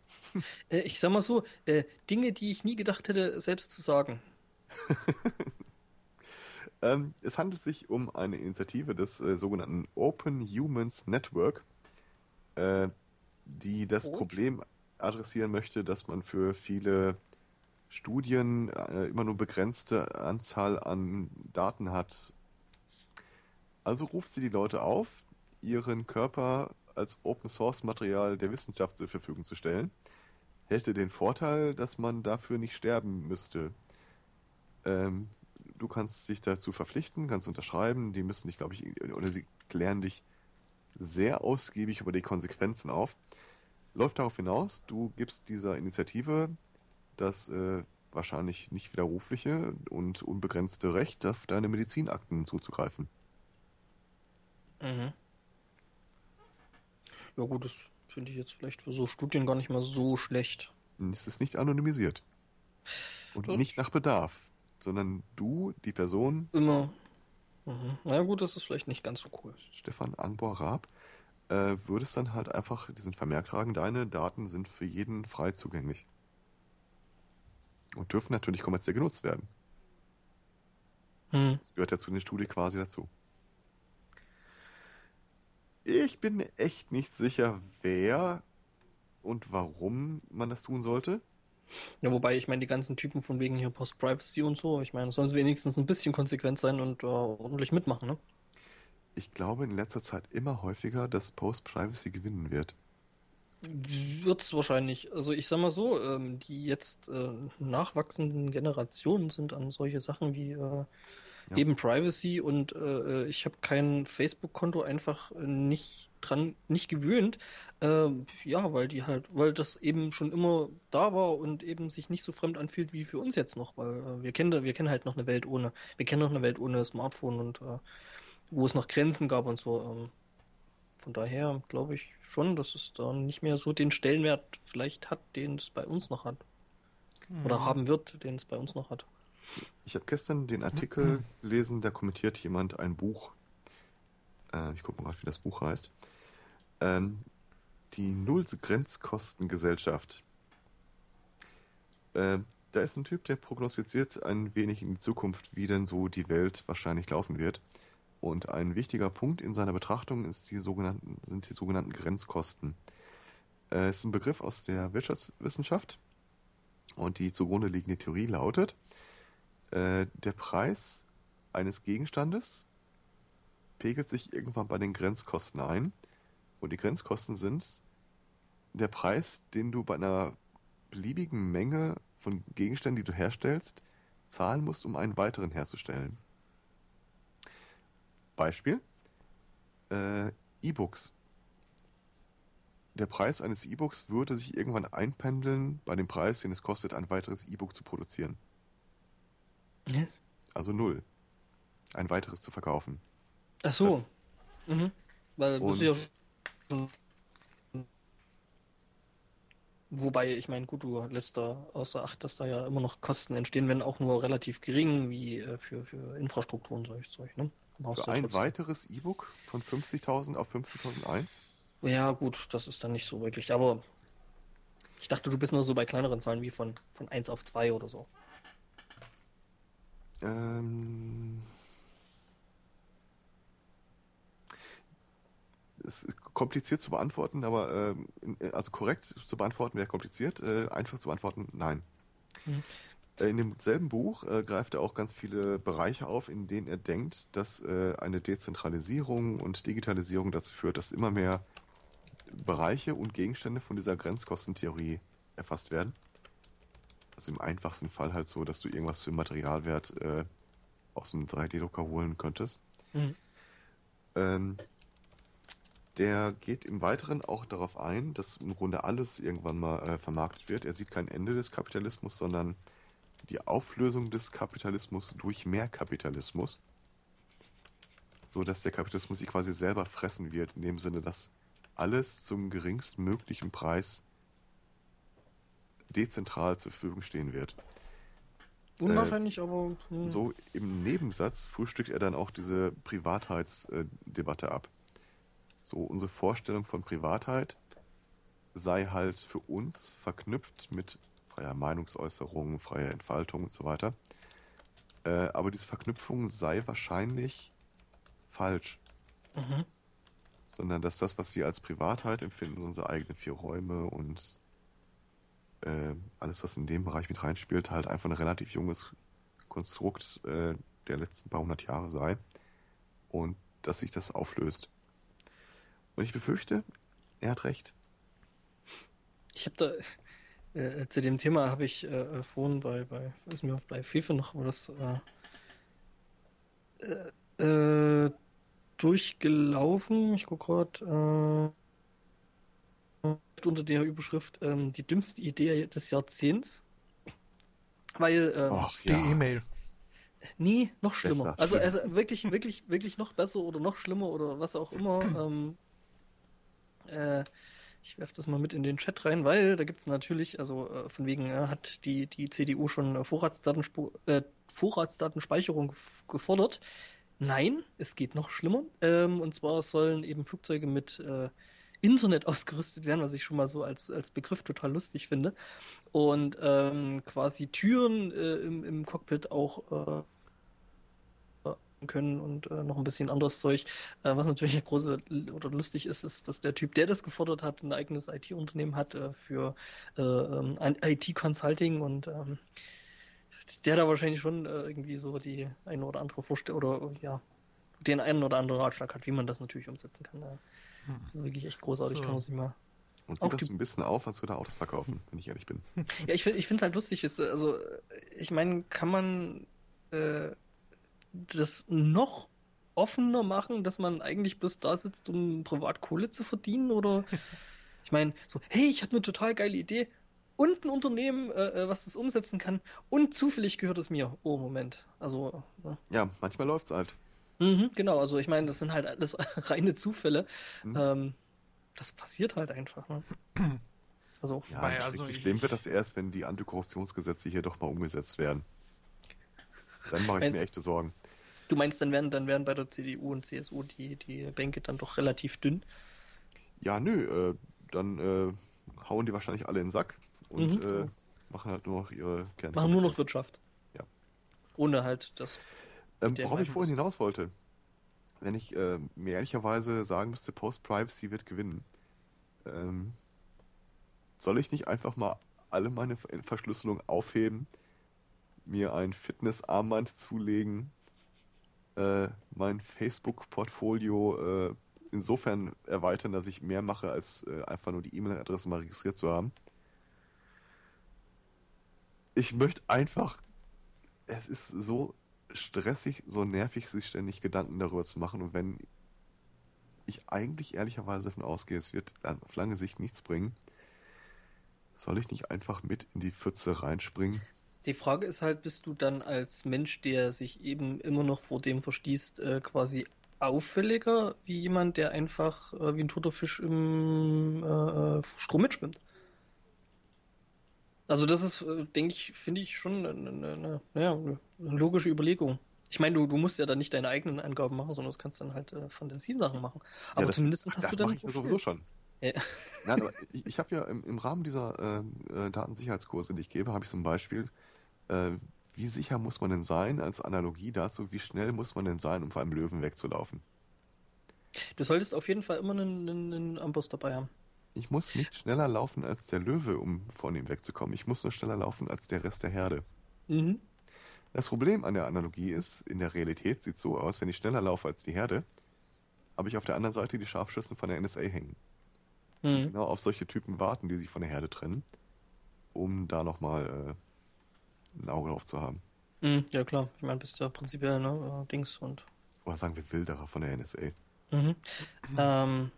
Äh, ich sag mal so, äh, Dinge, die ich nie gedacht hätte, selbst zu sagen. ähm, es handelt sich um eine Initiative des äh, sogenannten Open Humans Network, äh, die das oh. Problem adressieren möchte, dass man für viele Studien äh, immer nur begrenzte Anzahl an Daten hat. Also ruft sie die Leute auf, ihren Körper als Open Source Material der Wissenschaft zur Verfügung zu stellen. Hätte den Vorteil, dass man dafür nicht sterben müsste. Ähm, du kannst dich dazu verpflichten, kannst unterschreiben, die müssen dich, glaube ich, oder sie klären dich sehr ausgiebig über die Konsequenzen auf. Läuft darauf hinaus, du gibst dieser Initiative das äh, wahrscheinlich nicht widerrufliche und unbegrenzte Recht, auf deine Medizinakten zuzugreifen. Mhm. Ja gut, das finde ich jetzt vielleicht für so Studien gar nicht mal so schlecht. Es ist nicht anonymisiert. Und das nicht nach Bedarf, sondern du, die Person. Immer. Mhm. Na ja, gut, das ist vielleicht nicht ganz so cool. Stefan Angbor-Raab, äh, würdest dann halt einfach diesen Vermerk tragen, deine Daten sind für jeden frei zugänglich. Und dürfen natürlich kommerziell genutzt werden. Hm. Das gehört ja zu der Studie quasi dazu. Ich bin mir echt nicht sicher, wer und warum man das tun sollte. Ja, wobei, ich meine, die ganzen Typen von wegen hier Post-Privacy und so, ich meine, sollen sie wenigstens ein bisschen konsequent sein und uh, ordentlich mitmachen, ne? Ich glaube in letzter Zeit immer häufiger, dass Post-Privacy gewinnen wird. Wird es wahrscheinlich. Also ich sag mal so, ähm, die jetzt äh, nachwachsenden Generationen sind an solche Sachen wie äh, ja. eben Privacy und äh, ich habe kein Facebook-Konto einfach nicht dran, nicht gewöhnt. Äh, ja, weil die halt, weil das eben schon immer da war und eben sich nicht so fremd anfühlt wie für uns jetzt noch, weil äh, wir kennen, wir kennen halt noch eine Welt ohne, wir kennen noch eine Welt ohne Smartphone und äh, wo es noch Grenzen gab und so. Ähm, von daher glaube ich schon, dass es da nicht mehr so den Stellenwert vielleicht hat, den es bei uns noch hat. Mhm. Oder haben wird, den es bei uns noch hat. Ich habe gestern den Artikel gelesen, da kommentiert jemand ein Buch. Äh, ich gucke mal gerade, wie das Buch heißt. Ähm, die Null-Grenzkostengesellschaft. Äh, da ist ein Typ, der prognostiziert ein wenig in die Zukunft, wie denn so die Welt wahrscheinlich laufen wird. Und ein wichtiger Punkt in seiner Betrachtung ist die sogenannten, sind die sogenannten Grenzkosten. Äh, es ist ein Begriff aus der Wirtschaftswissenschaft und die zugrunde liegende Theorie lautet, äh, der Preis eines Gegenstandes pegelt sich irgendwann bei den Grenzkosten ein. Und die Grenzkosten sind der Preis, den du bei einer beliebigen Menge von Gegenständen, die du herstellst, zahlen musst, um einen weiteren herzustellen. Beispiel: äh, E-Books. Der Preis eines E-Books würde sich irgendwann einpendeln bei dem Preis, den es kostet, ein weiteres E-Book zu produzieren. Yes. Also null. Ein weiteres zu verkaufen. Ach so. Mhm. Weil du ja Wobei, ich meine, gut, du lässt da außer Acht, dass da ja immer noch Kosten entstehen, wenn auch nur relativ gering, wie äh, für, für Infrastruktur und solches Zeug, ne? Für ein trotzdem. weiteres E-Book von 50.000 auf 50.001? Ja, gut, das ist dann nicht so wirklich, aber ich dachte, du bist nur so bei kleineren Zahlen wie von, von 1 auf 2 oder so. Ähm, es ist kompliziert zu beantworten, aber ähm, in- also korrekt zu beantworten wäre kompliziert, äh, einfach zu beantworten, nein. Mhm. Äh, In demselben Buch äh, greift er auch ganz viele Bereiche auf, in denen er denkt, dass äh, eine Dezentralisierung und Digitalisierung dazu führt, dass immer mehr Bereiche und Gegenstände von dieser Grenzkostentheorie erfasst werden. Also im einfachsten Fall halt so, dass du irgendwas für Materialwert äh, aus einem 3D-Drucker holen könntest. Mhm. Ähm, der geht im Weiteren auch darauf ein, dass im Grunde alles irgendwann mal äh, vermarktet wird. Er sieht kein Ende des Kapitalismus, sondern die Auflösung des Kapitalismus durch mehr Kapitalismus. So dass der Kapitalismus sich quasi selber fressen wird, in dem Sinne, dass alles zum geringstmöglichen Preis dezentral zur Verfügung stehen wird. Unwahrscheinlich, aber. hm. So im Nebensatz frühstückt er dann auch diese Privatheitsdebatte ab. So unsere Vorstellung von Privatheit sei halt für uns verknüpft mit freier Meinungsäußerung, freier Entfaltung und so weiter. Äh, aber diese Verknüpfung sei wahrscheinlich falsch, Mhm. sondern dass das, was wir als Privatheit empfinden, unsere eigenen vier Räume und äh, alles, was in dem Bereich mit reinspielt, halt einfach ein relativ junges Konstrukt äh, der letzten paar hundert Jahre sei und dass sich das auflöst. Und ich befürchte, er hat recht. Ich habe da äh, zu dem Thema habe ich äh, vorhin bei bei ist mir bei FIFA noch was äh, äh, äh, durchgelaufen. Ich gucke gerade unter der Überschrift ähm, die dümmste Idee des Jahrzehnts, weil ähm, Ach Die ja, E-Mail. Nee, noch schlimmer. Besser, also, also wirklich, wirklich, wirklich noch besser oder noch schlimmer oder was auch immer. ähm, äh, ich werfe das mal mit in den Chat rein, weil da gibt es natürlich, also äh, von wegen äh, hat die, die CDU schon äh, Vorratsdatenspu äh, Vorratsdatenspeicherung gef- gefordert. Nein, es geht noch schlimmer. Ähm, und zwar sollen eben Flugzeuge mit äh, Internet ausgerüstet werden, was ich schon mal so als, als Begriff total lustig finde. Und ähm, quasi Türen äh, im, im Cockpit auch äh, können und äh, noch ein bisschen anderes Zeug. Äh, was natürlich große oder lustig ist, ist, dass der Typ, der das gefordert hat, ein eigenes IT-Unternehmen hat äh, für äh, ähm, ein IT-Consulting und ähm, der da wahrscheinlich schon äh, irgendwie so die eine oder andere Vorstellung oder ja, den einen oder anderen Ratschlag hat, wie man das natürlich umsetzen kann. Ja. Hm. Das ist wirklich echt großartig, So. kann man sich mal und auch sieht das die- ein bisschen auf, als würde er Autos verkaufen, wenn ich ehrlich bin. Ja, ich, find- ich finde es halt lustig. Ist, also, ich meine, kann man äh, das noch offener machen, dass man eigentlich bloß da sitzt, um privat Kohle zu verdienen? Oder ich meine, so, hey, ich habe eine total geile Idee und ein Unternehmen, äh, äh, was das umsetzen kann und zufällig gehört es mir. Oh, Moment. Also, ne? Ja, manchmal läuft's halt. Mhm, genau, also ich meine, das sind halt alles reine Zufälle. Hm? Ähm, das passiert halt einfach. Ne? Also, Ja, Weil, richtig also ich- schlimm wird das erst, wenn die Antikorruptionsgesetze hier doch mal umgesetzt werden. Dann mache ich Wenn- mir echte Sorgen. Du meinst, dann werden, dann werden bei der CDU und CSU die, die Bänke dann doch relativ dünn. Ja, nö, äh, dann äh, hauen die wahrscheinlich alle in den Sack und Mhm. äh, machen halt nur noch ihre Kernkompetenz. Machen nur noch Wirtschaft. Ja. Ohne halt das. Ähm, worauf ich vorhin hinaus wollte, wenn ich äh, mir ehrlicherweise sagen müsste, Post-Privacy wird gewinnen, ähm, soll ich nicht einfach mal alle meine Ver- Verschlüsselung aufheben, mir ein Fitnessarmband zulegen, äh, mein Facebook-Portfolio äh, insofern erweitern, dass ich mehr mache, als äh, einfach nur die E-Mail-Adresse mal registriert zu haben? Ich möchte einfach es ist so stressig, so nervig, sich ständig Gedanken darüber zu machen. Und wenn ich eigentlich ehrlicherweise davon ausgehe, es wird auf lange Sicht nichts bringen, soll ich nicht einfach mit in die Pfütze reinspringen? Die Frage ist halt, bist du dann als Mensch, der sich eben immer noch vor dem verschließt, äh, quasi auffälliger wie jemand, der einfach äh, wie ein toter Fisch im äh, äh Strom mitschwimmt? Also das ist, äh, denke ich, finde ich schon eine, eine, eine, eine, logische Überlegung. Ich meine, du, du musst ja dann nicht deine eigenen Angaben machen, sondern du kannst dann halt äh, Fantasiesachen machen. Aber ja, das, zumindest hast das du dann. Das mache ich ja sowieso schon. Ja. Nein, aber ich, ich habe ja im, im, Rahmen dieser äh, Datensicherheitskurse, die ich gebe, habe ich zum Beispiel äh, wie sicher muss man denn sein, als Analogie dazu, wie schnell muss man denn sein, um vor einem Löwen wegzulaufen? Du solltest auf jeden Fall immer einen, einen, einen Amboss dabei haben. Ich muss nicht schneller laufen als der Löwe, um von ihm wegzukommen. Ich muss nur schneller laufen als der Rest der Herde. Mhm. Das Problem an der Analogie ist, in der Realität sieht es so aus, wenn ich schneller laufe als die Herde, habe ich auf der anderen Seite die Scharfschützen von der NSA hängen. Mhm. Die genau auf solche Typen warten, die sich von der Herde trennen, um da nochmal äh, ein Auge drauf zu haben. Mhm, ja klar, ich meine, bist ja prinzipiell, ne, äh, Dings und. Oder sagen wir Wilderer von der NSA. Mhm. Ähm,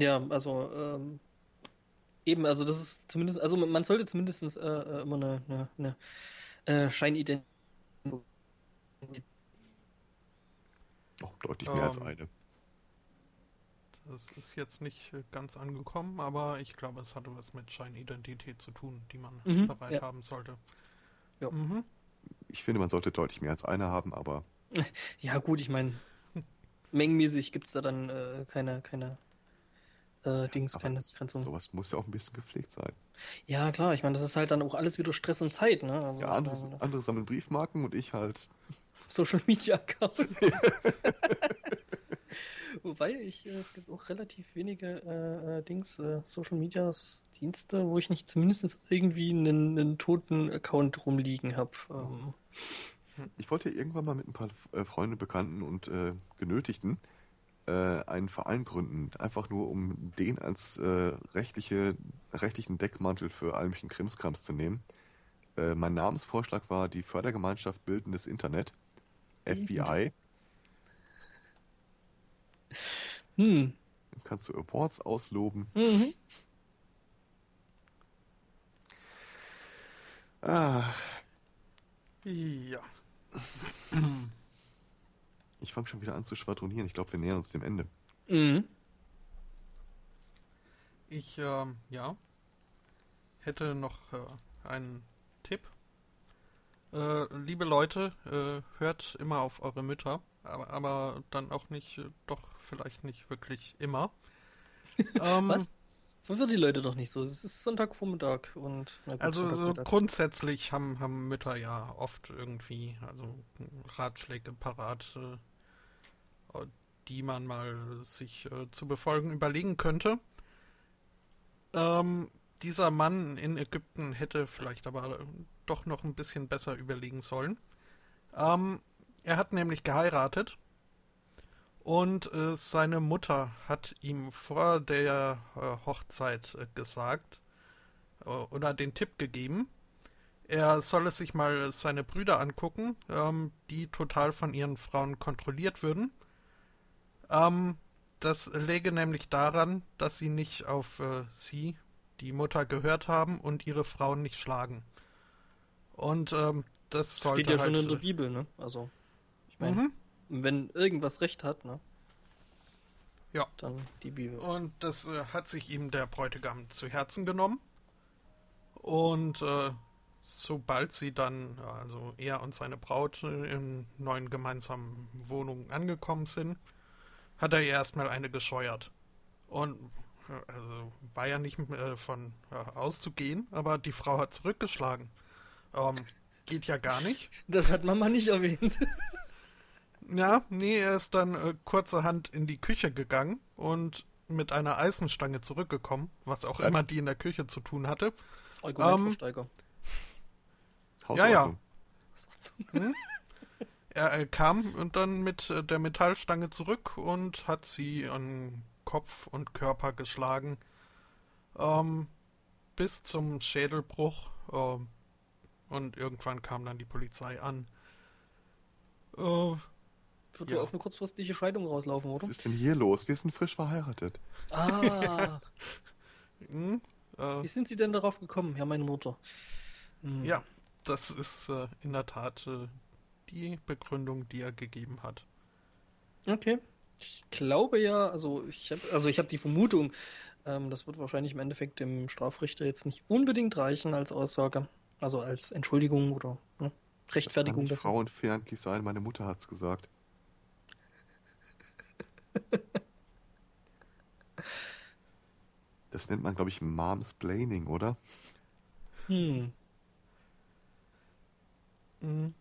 ja, also ähm, eben, also das ist zumindest, also man sollte zumindest äh, äh, immer eine, eine, eine äh, Scheinidentität. Oh, deutlich mehr um, als ähm, eine. Das ist jetzt nicht ganz angekommen, aber ich glaube, es hatte was mit Scheinidentität zu tun, die man mhm, bereit ja. haben sollte. Ja. Mhm. Ich finde, man sollte deutlich mehr als eine haben, aber. Ja, gut, ich meine, mengenmäßig gibt es da dann äh, keine, keine äh, Dings, aber keine Grenzung. Sowas muss ja auch ein bisschen gepflegt sein. Ja, klar, ich meine, das ist halt dann auch alles wieder Stress und Zeit, ne? Also, ja, andere, äh, andere sammeln Briefmarken und ich halt. Social Media Account. Wobei ich, äh, es gibt auch relativ wenige äh, äh, Dings, äh, Social Media Dienste, wo ich nicht zumindest irgendwie einen, einen toten Account rumliegen habe. Ähm. Ich wollte irgendwann mal mit ein paar äh, Freunden, Bekannten und äh, einen Verein gründen, einfach nur um den als rechtliche, rechtlichen Deckmantel für allmöglichen Krimskrams zu nehmen. mein Namensvorschlag war die Fördergemeinschaft Bildendes Internet, FBI. Hm. Dann kannst du Awards ausloben. Mhm. Ah. Ja. Ich fange schon wieder an zu schwadronieren. Ich glaube, wir nähern uns dem Ende. Mhm. Ich, ähm, ja, hätte noch äh, einen Tipp. Äh, liebe Leute, äh, hört immer auf eure Mütter, aber, aber dann auch nicht, äh, doch vielleicht nicht wirklich immer. ähm, Was? Verwirrt die Leute doch nicht so. Es ist Sonntagvormittag und. Gut, also so grundsätzlich haben, haben Mütter ja oft irgendwie also Ratschläge parat, äh, die man mal sich äh, zu befolgen überlegen könnte. Ähm, dieser Mann in Ägypten hätte vielleicht aber doch noch ein bisschen besser überlegen sollen. Ähm, er hat nämlich geheiratet und äh, seine Mutter hat ihm vor der äh, Hochzeit äh, gesagt äh, oder den Tipp gegeben, er solle sich mal seine Brüder angucken, ähm, die total von ihren Frauen kontrolliert würden. Ähm, das läge nämlich daran, dass sie nicht auf äh, sie, die Mutter, gehört haben und ihre Frauen nicht schlagen. Und ähm, das sollte Steht ja halt, schon in der Bibel, ne? Also, ich meine. Mhm wenn irgendwas recht hat, ne? Ja. Dann die Bibel. Und das äh, hat sich ihm der Bräutigam zu Herzen genommen. Und äh, sobald sie dann, also er und seine Braut äh, in neuen gemeinsamen Wohnungen angekommen sind, hat er erstmal eine gescheuert. Und also war ja nicht äh, von äh, auszugehen, aber die Frau hat zurückgeschlagen. Ähm, geht ja gar nicht. Das hat Mama nicht erwähnt. Ja, nee, er ist dann äh, kurzerhand in die Küche gegangen und mit einer Eisenstange zurückgekommen, was auch immer die in der Küche zu tun hatte. Argumentversteiger. Ähm, ja, ja. Hm? Er, er, kam und dann mit äh, der Metallstange zurück und hat sie an Kopf und Körper geschlagen. Ähm, bis zum Schädelbruch. Ähm, und irgendwann kam dann die Polizei an. Äh, Wird Ja. auf eine kurzfristige Scheidung rauslaufen, oder? Was ist denn hier los? Wir sind frisch verheiratet. Ah, hm, äh, wie sind Sie denn darauf gekommen, Herr, meine Mutter? Hm. ja, das ist äh, in der Tat äh, die Begründung, die er gegeben hat. Okay. Ich glaube ja, also ich habe also ich habe die Vermutung, ähm, das wird wahrscheinlich im Endeffekt dem Strafrichter jetzt nicht unbedingt reichen als Aussage, also als Entschuldigung oder ne, Das kann Rechtfertigung nicht frauenfeindlich sein. Meine Mutter hat's gesagt. Das nennt man, glaube ich, Momsplaining, oder? Hm. Mhm.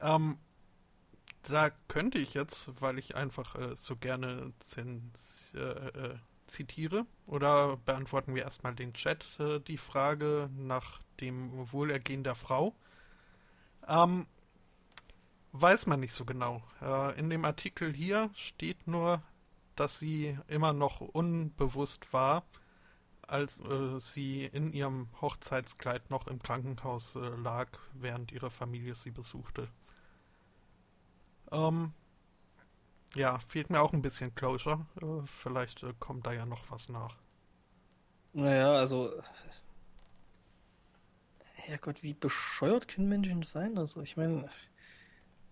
Ähm, da könnte ich jetzt, weil ich einfach äh, so gerne zens- äh, äh, zitiere, oder beantworten wir erstmal den Chat äh, die Frage nach dem Wohlergehen der Frau. Ähm, weiß man nicht so genau. Äh, in dem Artikel hier steht nur, dass sie immer noch unbewusst war, als äh, sie in ihrem Hochzeitskleid noch im Krankenhaus äh, lag, während ihre Familie sie besuchte. Ähm, ja, fehlt mir auch ein bisschen Closure. Äh, vielleicht äh, kommt da ja noch was nach. Naja, also Herrgott, wie bescheuert können Menschen sein? Also ich meine,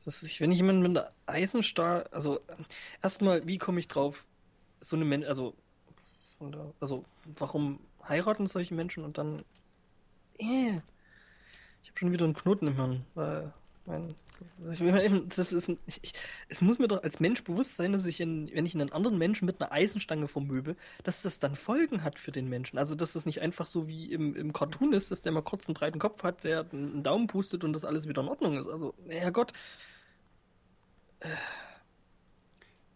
wenn ich jemanden mit einer Eisenstahl, also erstmal, wie komme ich drauf, so eine Mensch, also also warum heiraten solche Menschen und dann, äh, ich habe schon wieder einen Knoten im Hirn, weil mein, also ich eben, das ist, ich, ich, es muss mir doch als Mensch bewusst sein, dass ich, in, wenn ich einen anderen Menschen mit einer Eisenstange vermöbel, dass das dann Folgen hat für den Menschen. Also, dass das nicht einfach so wie im, im Cartoon ist, dass der mal kurz einen breiten Kopf hat, der einen Daumen pustet und das alles wieder in Ordnung ist. Also, Herrgott,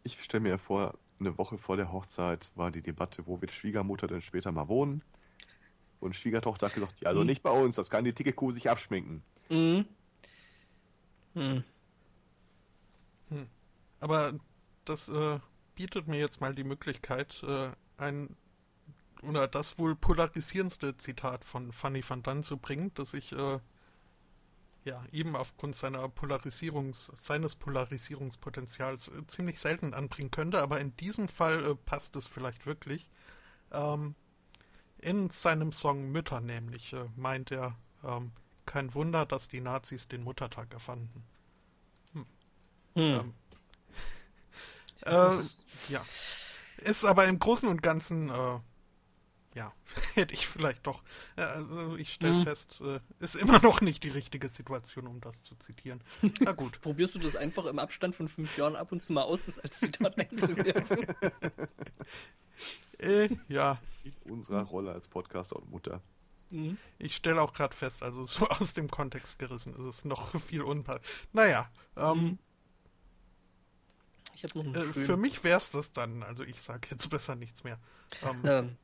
Ich stelle mir vor, eine Woche vor der Hochzeit war die Debatte, wo wird Schwiegermutter denn später mal wohnen? Und Schwiegertochter hat gesagt, ja, also Hm. nicht bei uns, das kann die dicke Kuh sich abschminken. mhm. Hm. Aber das äh, bietet mir jetzt mal die Möglichkeit, äh, ein oder das wohl polarisierendste Zitat von Fanny van Dunn zu bringen, das ich äh, ja eben aufgrund seiner Polarisierungs seines Polarisierungspotenzials äh, ziemlich selten anbringen könnte, aber in diesem Fall äh, passt es vielleicht wirklich. Ähm, in seinem Song Mütter nämlich äh, meint er, ähm, kein Wunder, dass die Nazis den Muttertag erfanden. Hm. Ähm, Das äh, ist- ja. Ist aber im Großen und Ganzen, äh, ja, hätte ich vielleicht doch. Äh, also ich stelle Hm. fest, äh, ist immer noch nicht die richtige Situation, um das zu zitieren. Na gut. Probierst du das einfach im Abstand von fünf Jahren ab und zu mal aus, das als Zitat einzuwerfen? Äh, ja, In unserer Rolle als Podcaster und Mutter. Mhm. ich stelle auch gerade fest, also so aus dem Kontext gerissen ist es noch viel unpassend. Naja, ähm, Mhm. Ich habe noch äh, für mich wäre es das dann. Also ich sage jetzt besser nichts mehr. Ähm, Ähm,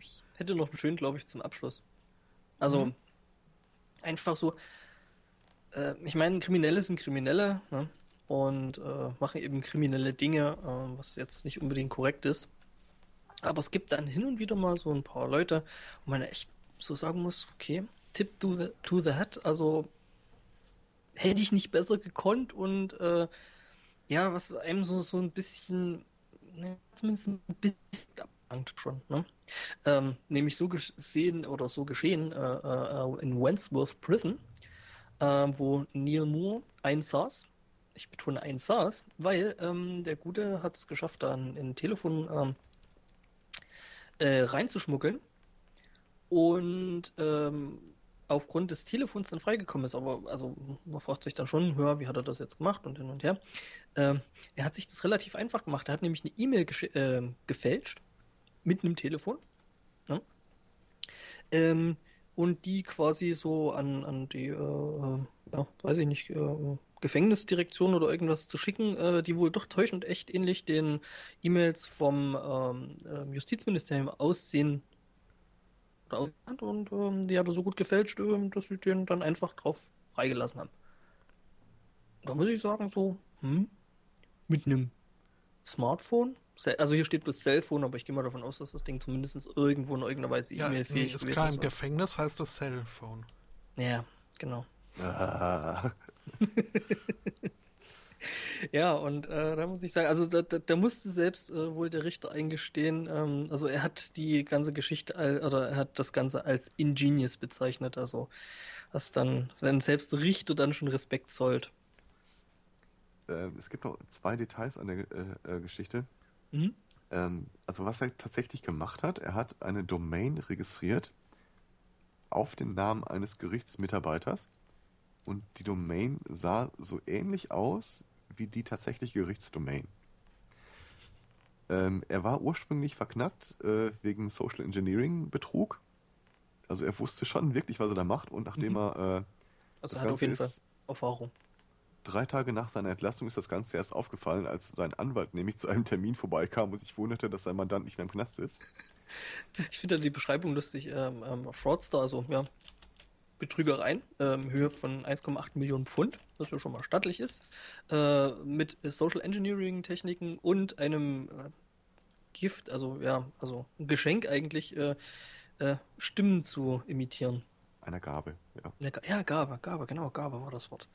ich hätte noch einen schönen, glaube ich, zum Abschluss. Also, Mhm. einfach so, äh, ich meine, Kriminelle sind Kriminelle ne? und äh, machen eben kriminelle Dinge, äh, was jetzt nicht unbedingt korrekt ist. Aber es gibt dann hin und wieder mal so ein paar Leute, wo man echt so sagen muss, okay, tip to the, to the hat, also hätte ich nicht besser gekonnt und äh, ja, was einem so, so ein bisschen, ne, zumindest ein bisschen ablangt schon, ne? Ähm, nämlich so gesehen oder so geschehen äh, äh, in Wandsworth Prison, äh, wo Neil Moore einsaß. Ich betone einsaß, weil ähm, der Gute hat es geschafft, da ein, ein Telefon ähm, äh, reinzuschmuggeln und ähm, aufgrund des Telefons dann freigekommen ist. Aber also man fragt sich dann schon, hör, wie hat er das jetzt gemacht und hin und her. Ähm, er hat sich das relativ einfach gemacht. Er hat nämlich eine E-Mail äh, gefälscht mit einem Telefon. Ne? Ähm, und die quasi so an, an die, äh, ja, weiß ich nicht, äh, Gefängnisdirektion oder irgendwas zu schicken, äh, die wohl doch täuschend echt ähnlich den E-Mails vom ähm, äh, Justizministerium aussehen und ähm, die hat er so gut gefälscht, ähm, dass sie den dann einfach drauf freigelassen haben. Da muss ich sagen, so, hm, mit einem Smartphone, also hier steht bloß Cellphone, aber ich gehe mal davon aus, dass das Ding zumindest irgendwo in irgendeiner Weise ja, nee, E-Mail-fähig ist gewesen klar, im ist. Gefängnis heißt das Cellphone. Ja, genau. Ah. Ja, und äh, da muss ich sagen, also da, da, da musste selbst äh, wohl der Richter eingestehen, ähm, also er hat die ganze Geschichte oder er hat das Ganze als ingenious bezeichnet, also was dann, wenn selbst der Richter dann schon Respekt zollt. Ähm, es gibt noch zwei Details an der äh, äh, Geschichte. Mhm. Ähm, also was er tatsächlich gemacht hat, er hat eine Domain registriert auf den Namen eines Gerichtsmitarbeiters und die Domain sah so ähnlich aus wie die tatsächliche Gerichtsdomain. Ähm, er war ursprünglich verknackt äh, wegen Social Engineering Betrug. Also er wusste schon wirklich, was er da macht und nachdem Mhm. er äh, Also das er hat auf Ganze ist Erfahrung. drei Tage nach seiner Entlassung ist das Ganze erst aufgefallen, als sein Anwalt nämlich zu einem Termin vorbeikam und sich wunderte, dass sein Mandant nicht mehr im Knast sitzt. Ich finde die Beschreibung lustig. Ähm, ähm, Fraudster, also ja, Betrügereien, ähm, Höhe von 1,8 Millionen Pfund, was ja schon mal stattlich ist, äh, mit Social Engineering Techniken und einem äh, Gift, also ja, also ein Geschenk eigentlich, äh, äh, Stimmen zu imitieren. Einer Gabe, ja. Ja, ja, Gabe, Gabe, genau, Gabe war das Wort.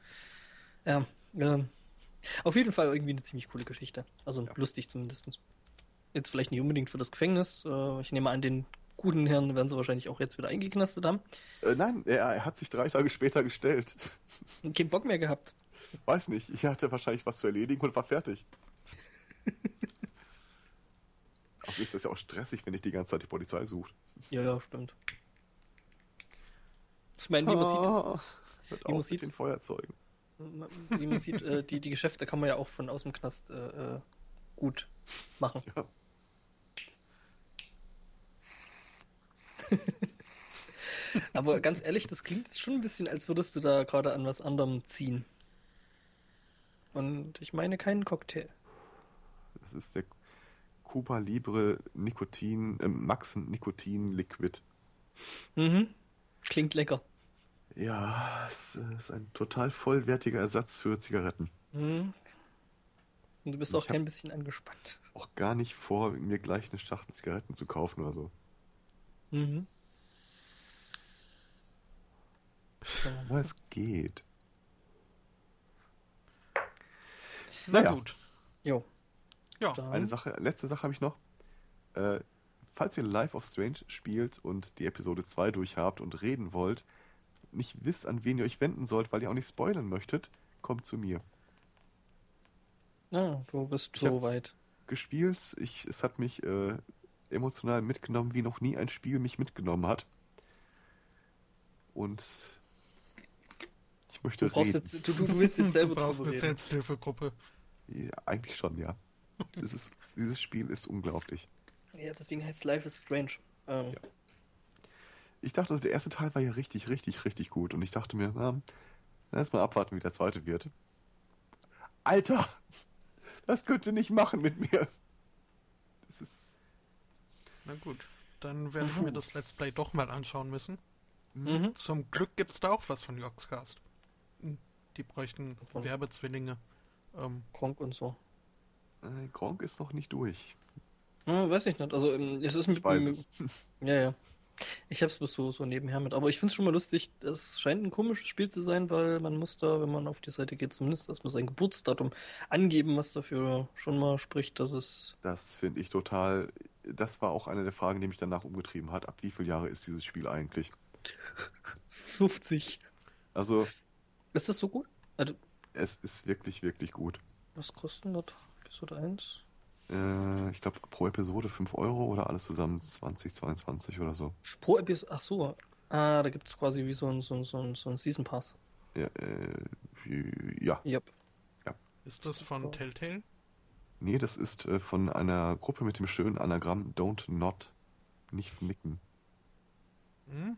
Ja, ähm, auf jeden Fall irgendwie eine ziemlich coole Geschichte. Also Ja. lustig zumindest. Jetzt vielleicht nicht unbedingt für das Gefängnis. Äh, ich nehme an, den guten Herrn werden sie wahrscheinlich auch jetzt wieder eingeknastet haben. Äh, nein, er, er hat sich drei Tage später gestellt. Keinen Bock mehr gehabt. Weiß nicht, ich hatte wahrscheinlich was zu erledigen und war fertig. Also ist das ja auch stressig, wenn dich die ganze Zeit die Polizei sucht. Ja, ja, stimmt. Ich meine, wie man sieht, Ah, wie man sieht- den Feuerzeugen. wie man sieht äh, die, die Geschäfte kann man ja auch von aus dem Knast äh, äh, gut machen. Ja. Aber ganz ehrlich, das klingt jetzt schon ein bisschen, als würdest du da gerade an was anderem ziehen. Und ich meine keinen Cocktail. Das ist der Cuba Libre Nikotin, äh, Max Nikotin Liquid. Mhm. Klingt lecker. Ja, es äh, ist ein total vollwertiger Ersatz für Zigaretten. Mhm. Und du bist Ich auch kein bisschen angespannt. Auch gar nicht vor, mir gleich eine Schachtel Zigaretten zu kaufen oder so. Mhm. Es geht. Na Naja. gut. Jo. Ja, Dann- Eine Sache, letzte Sache habe ich noch. Äh, falls ihr Life of Strange spielt und die Episode 2 durchhabt und reden wollt, nicht wisst, an wen ihr euch wenden sollt, weil ihr auch nicht spoilern möchtet, kommt zu mir. Ah, du bist Ich so weit. Gespielt, ich, es hat mich äh, emotional mitgenommen, wie noch nie ein Spiel mich mitgenommen hat. Und ich möchte Du, reden. jetzt, du, du, willst jetzt selber du brauchst eine reden. Selbsthilfegruppe. Ja, eigentlich schon, ja. Es ist, dieses Spiel ist unglaublich. Ja, deswegen heißt Life is Strange. Ähm, Ja. Ich dachte, also der erste Teil war ja richtig, richtig, richtig gut. Und ich dachte mir, na, erst mal abwarten, wie der zweite wird. Alter! Das könnt ihr nicht machen mit mir. Das ist. Na gut, dann werde ich mir das Let's Play doch mal anschauen müssen. Mhm. Zum Glück gibt's da auch was von Joxcast. Hm, Die bräuchten Von- Werbezwillinge. Ähm, Kronk und so. Äh, Gronk ist noch nicht durch. Ja, weiß ich nicht. Also, ähm, es ist mit Ich weiß mit- es. Ja, ja. Ich hab's bloß so, so nebenher mit. Aber ich find's schon mal lustig. Es scheint ein komisches Spiel zu sein, weil man muss da, wenn man auf die Seite geht, zumindest erstmal sein Geburtsdatum angeben, was dafür schon mal spricht, dass es. Das finde ich total. Das war auch eine der Fragen, die mich danach umgetrieben hat. Ab wie viele Jahre ist dieses Spiel eigentlich? 50. Also, Ist das so gut? Also, es ist wirklich, wirklich gut. was kostet das? Episode 1? Äh, ich glaube, pro Episode 5 Euro oder alles zusammen 20, 22 oder so. Pro Episode. Ach so. Ah, da gibt's quasi wie so ein, so ein, so ein, so ein Season Pass. Ja, äh, ja. Yep. ist das von So. Telltale? Nee, das ist äh, von einer Gruppe mit dem schönen Anagramm Don't Not. Nicht nicken. Mhm.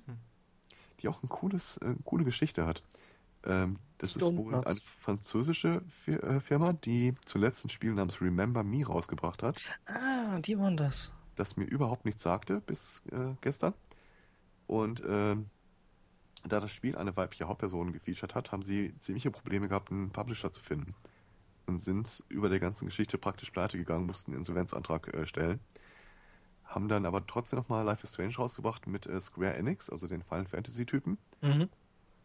Die auch ein cooles, äh, coole Geschichte hat. Ähm, das ist Don't wohl eine französische äh, Firma, die zuletzt ein Spiel namens Remember Me rausgebracht hat, Ah, die waren das. das mir überhaupt nichts sagte bis äh, gestern. Und ähm, da das Spiel eine weibliche Hauptperson gefeatured hat, haben sie ziemliche Probleme gehabt, einen Publisher zu finden. Und sind über der ganzen Geschichte praktisch pleite gegangen, mussten einen Insolvenzantrag äh, stellen. Haben dann aber trotzdem nochmal Life is Strange rausgebracht mit äh, Square Enix, also den Final Fantasy-Typen. Mhm.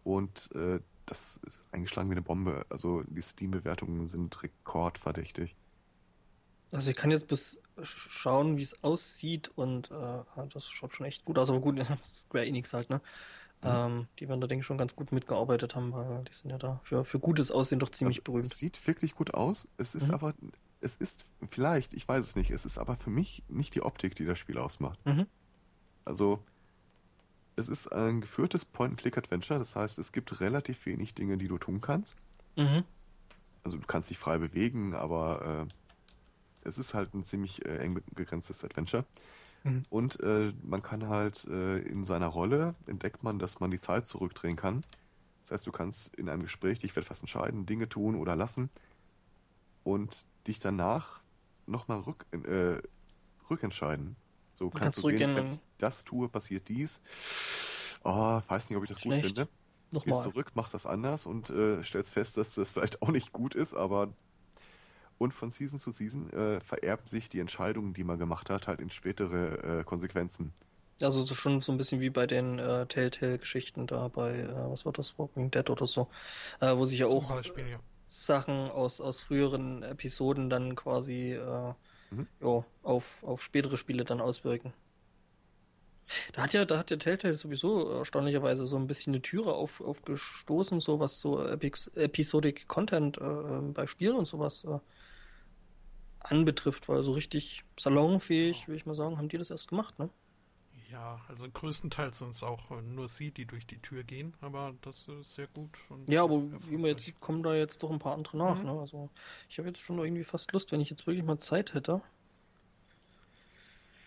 Und äh, das ist eingeschlagen wie eine Bombe. Also die Steam-Bewertungen sind rekordverdächtig. Also ich kann jetzt bis schauen, wie es aussieht und äh, das schaut schon echt gut aus. Aber gut, Square Enix halt, ne? Mhm. Ähm, die werden da, denke ich, schon ganz gut mitgearbeitet haben, weil die sind ja da für, für gutes Aussehen doch ziemlich also, berühmt. Es sieht wirklich gut aus. Es ist mhm. aber, es ist vielleicht, ich weiß es nicht, es ist aber für mich nicht die Optik, die das Spiel ausmacht. Mhm. Also, es ist ein geführtes Point-and-Click-Adventure, das heißt, es gibt relativ wenig Dinge, die du tun kannst. Mhm. Also, du kannst dich frei bewegen, aber äh, es ist halt ein ziemlich äh, eng begrenztes Adventure. Mhm. Und äh, man kann halt äh, in seiner Rolle entdeckt man, dass man die Zeit zurückdrehen kann. Das heißt, du kannst in einem Gespräch dich für etwas entscheiden, Dinge tun oder lassen und dich danach nochmal rück, äh, rückentscheiden. So kannst, kannst du sehen, wenn ich das tue, passiert dies. Oh, weiß nicht, ob ich das Schlecht. gut finde. Nochmal. Gehst zurück, machst das anders und äh, stellst fest, dass das vielleicht auch nicht gut ist, aber und von Season zu Season äh, vererben sich die Entscheidungen, die man gemacht hat, halt in spätere äh, Konsequenzen. Also so schon so ein bisschen wie bei den äh, Telltale-Geschichten da bei, äh, was war das, Walking Dead oder so, äh, wo sich ja Zum auch Beispiel, ja. Sachen aus, aus früheren Episoden dann quasi äh, mhm. jo, auf, auf spätere Spiele dann auswirken. Da hat ja, da hat ja Telltale sowieso erstaunlicherweise so ein bisschen eine Türe auf, aufgestoßen, so was so Epic, Episodic Content äh, bei Spielen und sowas äh, anbetrifft, weil so richtig salonfähig, würde ich mal sagen, haben die das erst gemacht, ne? Ja, also größtenteils sind es auch äh, nur sie, die durch die Tür gehen, aber das ist sehr gut. ja, aber wie man jetzt sieht, kommen da jetzt doch ein paar andere nach. Mhm. Ne? Also ich habe jetzt schon irgendwie fast Lust, wenn ich jetzt wirklich mal Zeit hätte.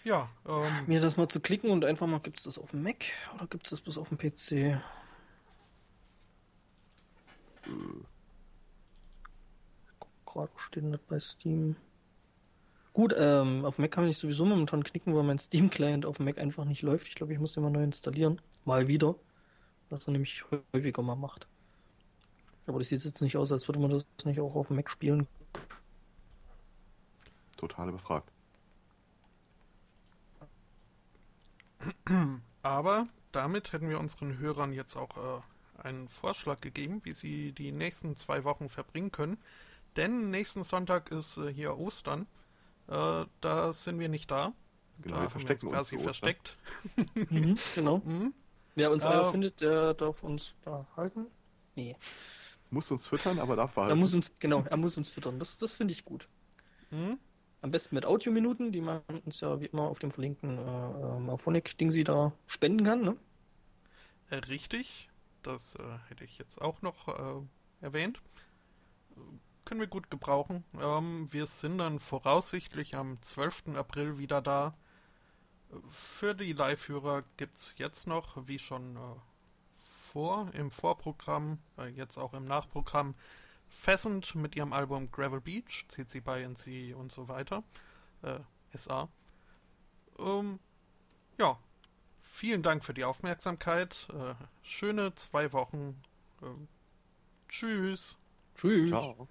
Ja, ähm, mir das mal zu klicken und einfach mal, gibt es das auf dem Mac oder gibt es das bis auf dem PC? Äh. Gerade steht das bei Steam. Gut, ähm, auf Mac kann ich sowieso momentan knicken, weil mein Steam-Client auf Mac einfach nicht läuft. Ich glaube, ich muss den mal neu installieren. Mal wieder. Was er nämlich häufiger mal macht. Aber das sieht jetzt nicht aus, als würde man das nicht auch auf Mac spielen. Total überfragt. Aber damit hätten wir unseren Hörern jetzt auch äh, einen Vorschlag gegeben, wie sie die nächsten zwei Wochen verbringen können. Denn nächsten Sonntag ist äh, hier Ostern. Äh, da sind wir nicht da. Genau, da wir verstecken wir uns quasi versteckt. mhm, genau. Mhm. Wer uns äh, findet, der darf uns behalten. Nee. Muss uns füttern, aber darf behalten. Er muss uns, genau, er muss uns füttern. Das, das finde ich gut. Mhm. Am besten mit Audiominuten, die man uns ja wie immer auf dem verlinkten äh, Morphonic-Ding sie da spenden kann, ne? Äh, richtig. Das äh, hätte ich jetzt auch noch äh, erwähnt können wir gut gebrauchen. Ähm, wir sind dann voraussichtlich am 12. April wieder da. Für die Live-Hörer gibt es jetzt noch, wie schon äh, vor, im Vorprogramm, äh, jetzt auch im Nachprogramm, Pheasant mit ihrem Album Gravel Beach, CC BY NC und so weiter. Äh, SA. Ähm, ja, vielen Dank für die Aufmerksamkeit. Äh, schöne zwei Wochen. Ähm, tschüss. Tschüss. Ciao.